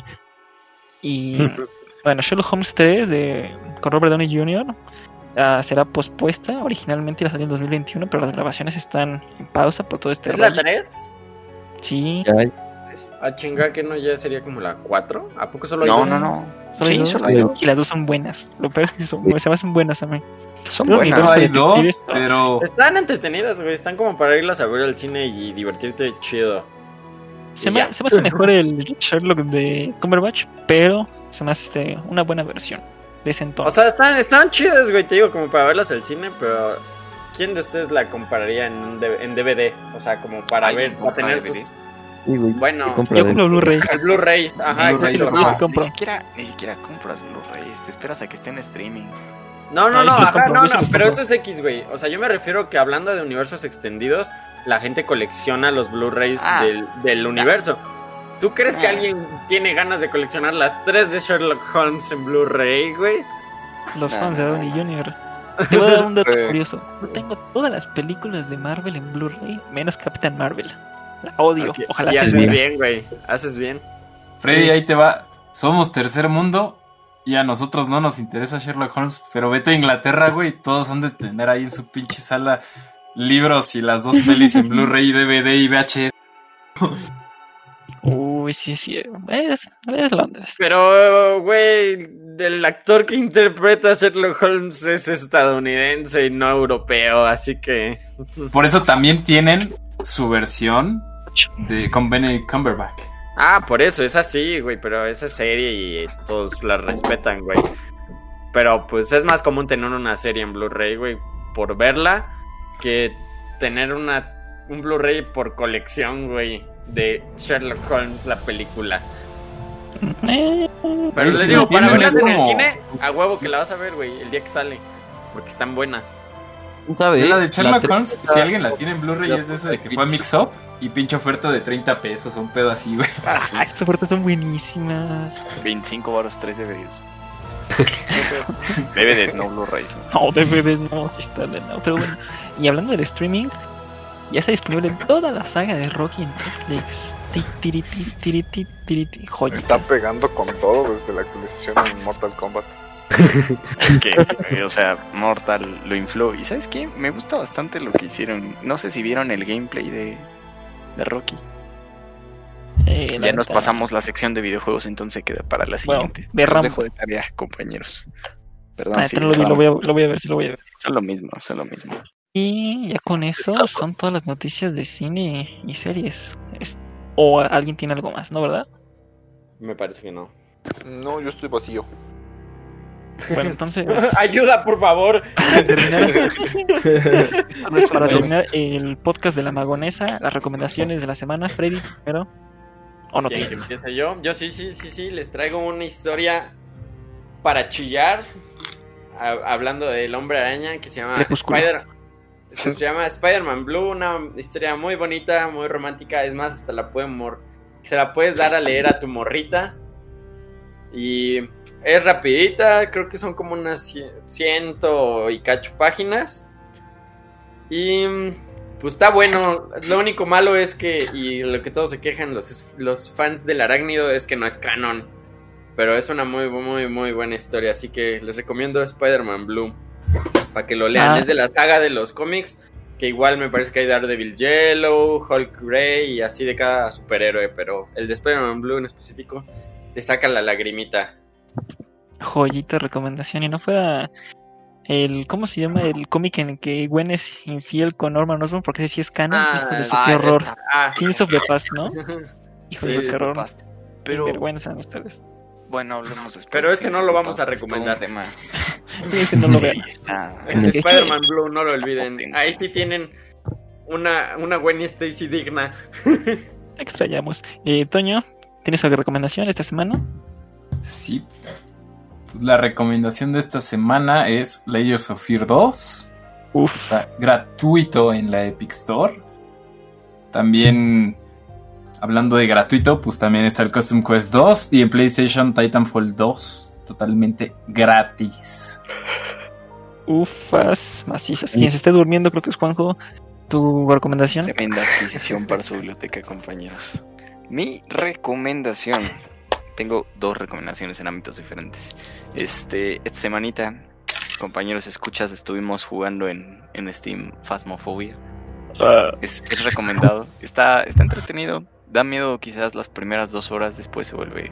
Y bueno, Sherlock Holmes 3 de, con Robert Downey Jr. ah, será pospuesta. Originalmente iba a salir en 2021, pero las grabaciones están en pausa por todo este ¿Es la rollo. 3? Sí, A chingar que no ya sería como la 4. ¿A poco solo hay No, dos? no, no. solo hay Sí, dos, solo hay dos. y las dos son buenas. Lo peor es que son, se me hacen buenas a mí. Son Creo buenas. Pero Están entretenidas, güey. Están como para irlas a ver al cine y divertirte chido. Se Y me, se me hace mejor el Sherlock de Cumberbatch, pero se me hace este, una buena versión de ese O entonces. sea, están, están chidas, güey. Te digo, como para verlas al cine, pero. ¿Quién de ustedes la compararía en, un en DVD? O sea, como para ¿Alguien ver, para tener Sí, güey. Bueno, Yo compro Blu-ray. el Blu-ray. Ajá, lo compro. ni siquiera, ni siquiera compras Blu-rays, te esperas a que esté en streaming. No, no, No, no, ajá, no, pero esto es X, güey. O sea, yo me refiero que hablando de universos extendidos, la gente colecciona los Blu-rays Ah. del, del universo. ¿Tú crees que Ah. alguien tiene ganas de coleccionar las tres de Sherlock Holmes en Blu-ray, güey? Los fans de Downey. Jr. Te voy a dar un dato curioso. Yo tengo todas las películas de Marvel en Blu-ray, menos Captain Marvel. La odio. Ok, Ojalá y se haces bien, güey. Haces bien. Freddy, ahí te va. Somos tercer mundo y a nosotros no nos interesa Sherlock Holmes, pero vete a Inglaterra, güey, todos han de tener ahí en su pinche sala libros y las dos pelis en Blu-ray, DVD y VHS. Uy, sí, sí. Es, es Londres. Pero, güey, el actor que interpreta a Sherlock Holmes es estadounidense y no europeo, así que... Por eso también tienen su versión de con Benedict Cumberbatch. Ah, por eso, es así, güey, pero esa serie y todos la respetan, güey. Pero pues es más común tener una serie en Blu-ray, güey, por verla, que tener una un Blu-ray por colección, güey, de Sherlock Holmes, la película. Eh, Pero les digo, para verlas en el cine, a huevo que la vas a ver, güey, el día que sale, porque están buenas. ¿Sabe? La de Sherlock Holmes, si alguien la tiene en Blu-ray, es de esa de que fue mix up y pinche oferta de 30 pesos, un pedo así, güey. Ah, sí. estas ofertas son buenísimas. 25 baros, 3 DVDs. DVDs, no Blu-rays. ¿no? No, DVDs no, está no. Pero bueno, y hablando del streaming, Ya está disponible toda la saga de Rocky en Netflix. Está pegando con todo desde la actualización en Mortal Kombat. Es que, eh, o sea, Mortal lo infló. Y ¿sabes qué? Me gusta bastante lo que hicieron. No sé si vieron el gameplay de, de Rocky. Eh, Ya nos pasamos la sección de videojuegos, entonces queda para la Bueno, siguiente. de Rambo. dejo de tarea, compañeros. Perdón, sí, no lo vi, lo voy, a, lo voy a ver, sí lo voy a ver. son lo mismo, son lo mismo. Y ya con eso son todas las noticias de cine y series. Es- o alguien tiene algo más, ¿no, verdad? Me parece que no. No, yo estoy vacío. Bueno, entonces, Ayuda, por favor. para terminar, para terminar el podcast de la magonesa, las recomendaciones de la semana, Freddy, primero. ¿O no empieza yo? Yo sí, sí, sí, sí. Les traigo una historia para chillar. Ha- hablando del hombre araña que se llama. Spider. Se llama Spider-Man Blue, una historia muy bonita, muy romántica. Es más, hasta la pueden mor- se la puedes dar a leer a tu morrita. Y es rapidita, creo que son como unas cien- ciento y cacho páginas. Y pues está bueno. Lo único malo es que, y lo que todos se quejan los, los fans del arácnido es que no es canon. Pero es una muy, muy, muy buena historia. Así que les recomiendo Spider-Man Blue. Para que lo lean. Ah. Es de la saga de los cómics. Que igual me parece que hay Daredevil Yellow, Hulk Grey y así de cada superhéroe. Pero el de Spider-Man Blue en específico te saca la lagrimita. Joyita recomendación. Y no fuera el. ¿Cómo se llama? El cómic en el que Gwen es infiel con Norman Osborn, porque ese sí es canon. Ah, Hijos de su ah, qué ese horror. está- Ah, Kings of the Past, ¿no? Hijos Sí, de qué horror. Pero... Vergüenza ustedes. bueno, hablemos después. Pero ese no lo vamos a recomendar. tema. Ese no lo vean. El Spider-Man Blue, no lo olviden. potente. Ahí sí tienen una, una Gwen Stacy digna. Extrañamos. Eh, Toño, ¿tienes alguna recomendación esta semana? Sí. Pues la recomendación de esta semana es Layers of Fear 2. Uf. Está gratuito en la Epic Store. También, hablando de gratuito, pues también está el Custom Quest 2 y en PlayStation Titanfall 2. Totalmente gratis. Ufas, macizas. Quien se esté durmiendo, creo que es Juanjo. ¿Tu recomendación? Tremenda adquisición para su biblioteca, compañeros. Mi recomendación. Tengo dos recomendaciones en ámbitos diferentes. Este, esta semanita, compañeros escuchas, estuvimos jugando en, en Steam Phasmophobia. Es, es recomendado. Está, está entretenido. Da miedo quizás las primeras dos horas, después se vuelve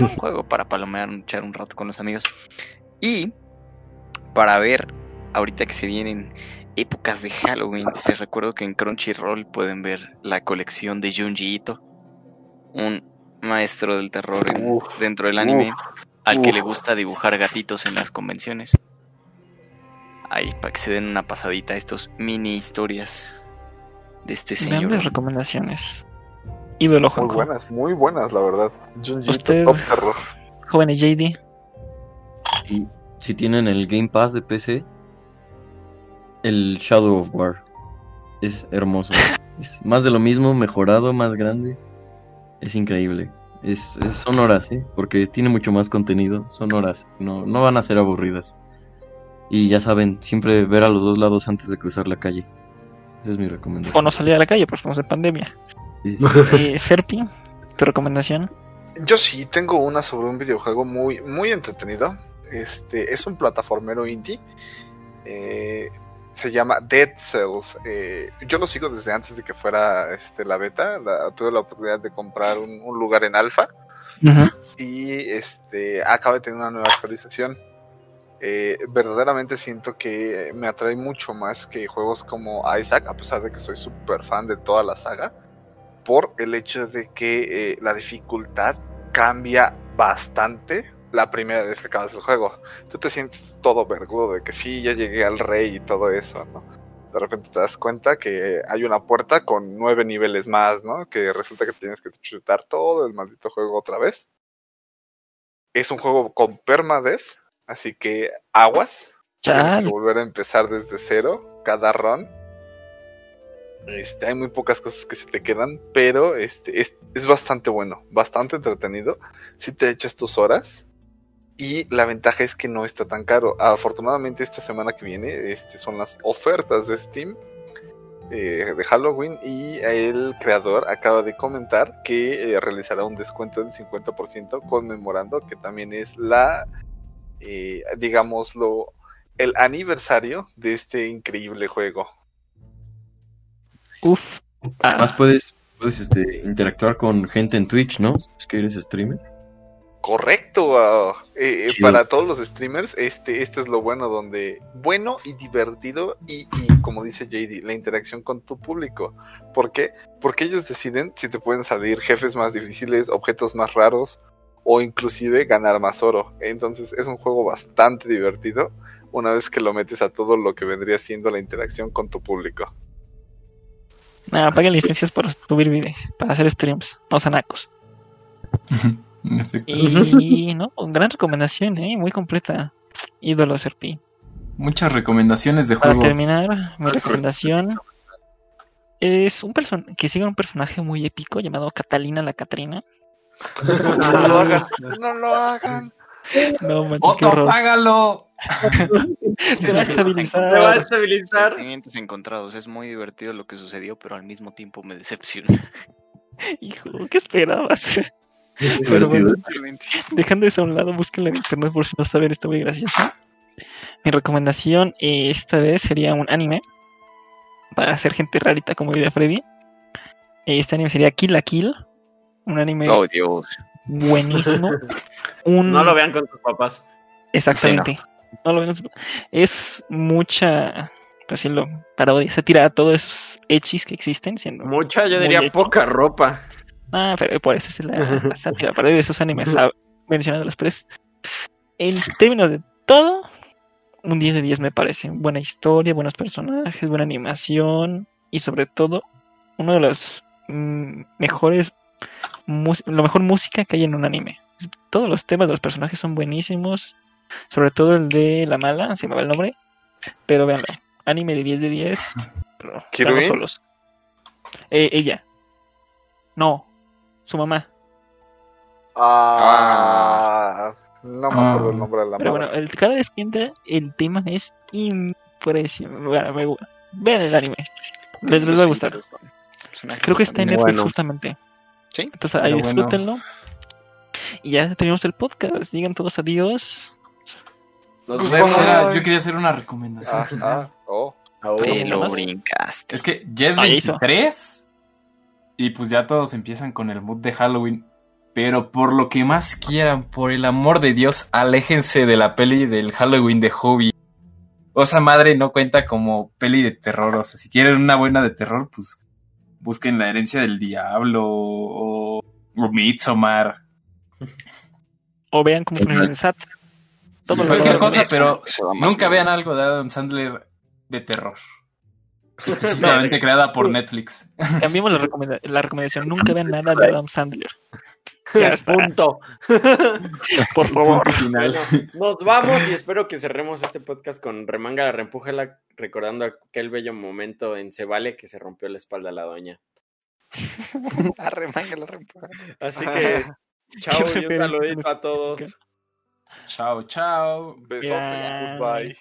un juego para palomear, echar un rato con los amigos. Y para ver, ahorita que se vienen épocas de Halloween, les recuerdo que en Crunchyroll pueden ver la colección de Junji Ito, un maestro del terror en- Uf, dentro del anime, al que uf. le gusta dibujar gatitos en las convenciones. Ahí, para que se den una pasadita a estos mini historias de este señor. Grandes recomendaciones. Ídolo, Muy buenas, muy buenas, la verdad. Junji Usted- top terror. Jóvenes JD. Y si tienen el Game Pass de PC, el Shadow of War es hermoso. Es más de lo mismo, mejorado, más grande. Es increíble. Es, es- son horas, ¿eh? Porque tiene mucho más contenido. Son horas. No, no van a ser aburridas. Y ya saben, siempre ver a los dos lados antes de cruzar la calle. Esa es mi recomendación. O no salir a la calle, porque estamos en pandemia. Sí. Eh, Serpi, tu recomendación. Yo sí tengo una sobre un videojuego muy, muy entretenido. Este es un plataformero indie. Eh, se llama Dead Cells. Eh, yo lo sigo desde antes de que fuera este, la beta. La- tuve la oportunidad de comprar un, un lugar en alfa. y este acaba de tener una nueva actualización. Eh, verdaderamente siento que me atrae mucho más que juegos como Isaac, a pesar de que soy súper fan de toda la saga, por el hecho de que eh, la dificultad cambia bastante la primera vez que acabas el juego. Tú te sientes todo vergudo de que sí, ya llegué al rey y todo eso, ¿no? De repente te das cuenta que hay una puerta con nueve niveles más, ¿no? Que resulta que tienes que chutar todo el maldito juego otra vez. Es un juego con permadeath, así que aguas. Tienes que volver a empezar desde cero cada run. Este, hay muy pocas cosas que se te quedan, pero este es, es bastante bueno, bastante entretenido. Si te echas tus horas. Y la ventaja es que no está tan caro. Afortunadamente esta semana que viene este, son las ofertas de Steam. eh, de Halloween y el creador acaba de comentar que eh, realizará un descuento del 50% conmemorando que también es la, eh, digámoslo, el aniversario de este increíble juego. Uf. Ah, Además puedes, puedes este, interactuar con gente en Twitch, ¿no? Es que eres streamer. Correcto, ah, eh, eh, para todos los streamers, este, esto es lo bueno, donde bueno y divertido y, y como dice JD, la interacción con tu público. ¿Por qué? Porque ellos deciden si te pueden salir jefes más difíciles, objetos más raros o inclusive ganar más oro. Entonces es un juego bastante divertido una vez que lo metes a todo lo que vendría siendo la interacción con tu público. nada, paguen licencias para subir videos, para hacer streams, no sanacos. En efecto. Y no, gran recomendación, eh, muy completa. Ídolo Serpi. Muchas recomendaciones de Para juegos. terminar, mi recomendación es un person que sigue un personaje muy épico llamado Catalina la Catrina. no lo hagan, no lo hagan. No manches, qué ¡Otto, horror. págalo! Se va a Se va a estabilizar. estabilizar. Sentimientos encontrados. Es muy divertido lo que sucedió, pero al mismo tiempo me decepciona. Hijo, ¿qué esperabas? Bueno. Dejando eso a un lado, búsquenla en internet por si no saben, está muy gracioso. Mi recomendación eh, esta vez sería un anime para hacer gente rarita como diría Freddy. Eh, Este anime sería Kill la Kill, un anime Oh, Dios. buenísimo. Un... No lo vean con tus papás. Exactamente. No lo ven. Es mucha, por decirlo, parodia, se tira a todos esos hechis que existen, siendo. Mucha, yo diría poca ropa. Ah, pero por eso es la, la sátira, de esos animes ah, mencionados los tres. En términos de todo, un 10 de 10 me parece. Buena historia, buenos personajes, buena animación y sobre todo, uno de los mm, mejores, lo mejor música que hay en un anime. Todos los temas de los personajes son buenísimos, sobre todo el de la mala, se me va el nombre, pero véanlo, anime de 10 de 10, pero ¿Kirui? veanlo solos. Eh, ella. No, su mamá. Ah, no me acuerdo el nombre de la Pero madre. bueno, el, cada vez que entra, el tema es impresionante. Bueno, me vean el anime. Les, les va a gustar. Creo que está en Netflix Bueno. justamente. Sí. Entonces ahí bueno. disfrútenlo. Y ya terminamos el podcast. Digan todos adiós. Nos Pues vemos. Yo quería hacer una recomendación. Ah, ah, oh. Te lo brincaste. Es que ya es Ah, ya hizo. 23 y pues ya todos empiezan con el mood de Halloween. Pero por lo que más quieran, por el amor de Dios, aléjense de la peli del Halloween de Hobby. Osa Madre no cuenta como peli de terror. O sea, si quieren una buena de terror, pues busquen La herencia del diablo o, o Midsommar. O vean cómo funciona el SAT. Todo cualquier cosa, pero nunca bien. vean algo de Adam Sandler de terror. Específicamente creada por Netflix. Cambiemos la, recomenda- la recomendación. Nunca vean nada de Adam Sandler. Ya está. Punto. Por favor. Punto final. Bueno, nos vamos y espero que cerremos este podcast con Remanga la Reempújala, recordando aquel bello momento en Cebale que se rompió la espalda a la doña. La rempuja. Así que, chao y un saludito a todos. Chao, chao. Besos, Bye. goodbye.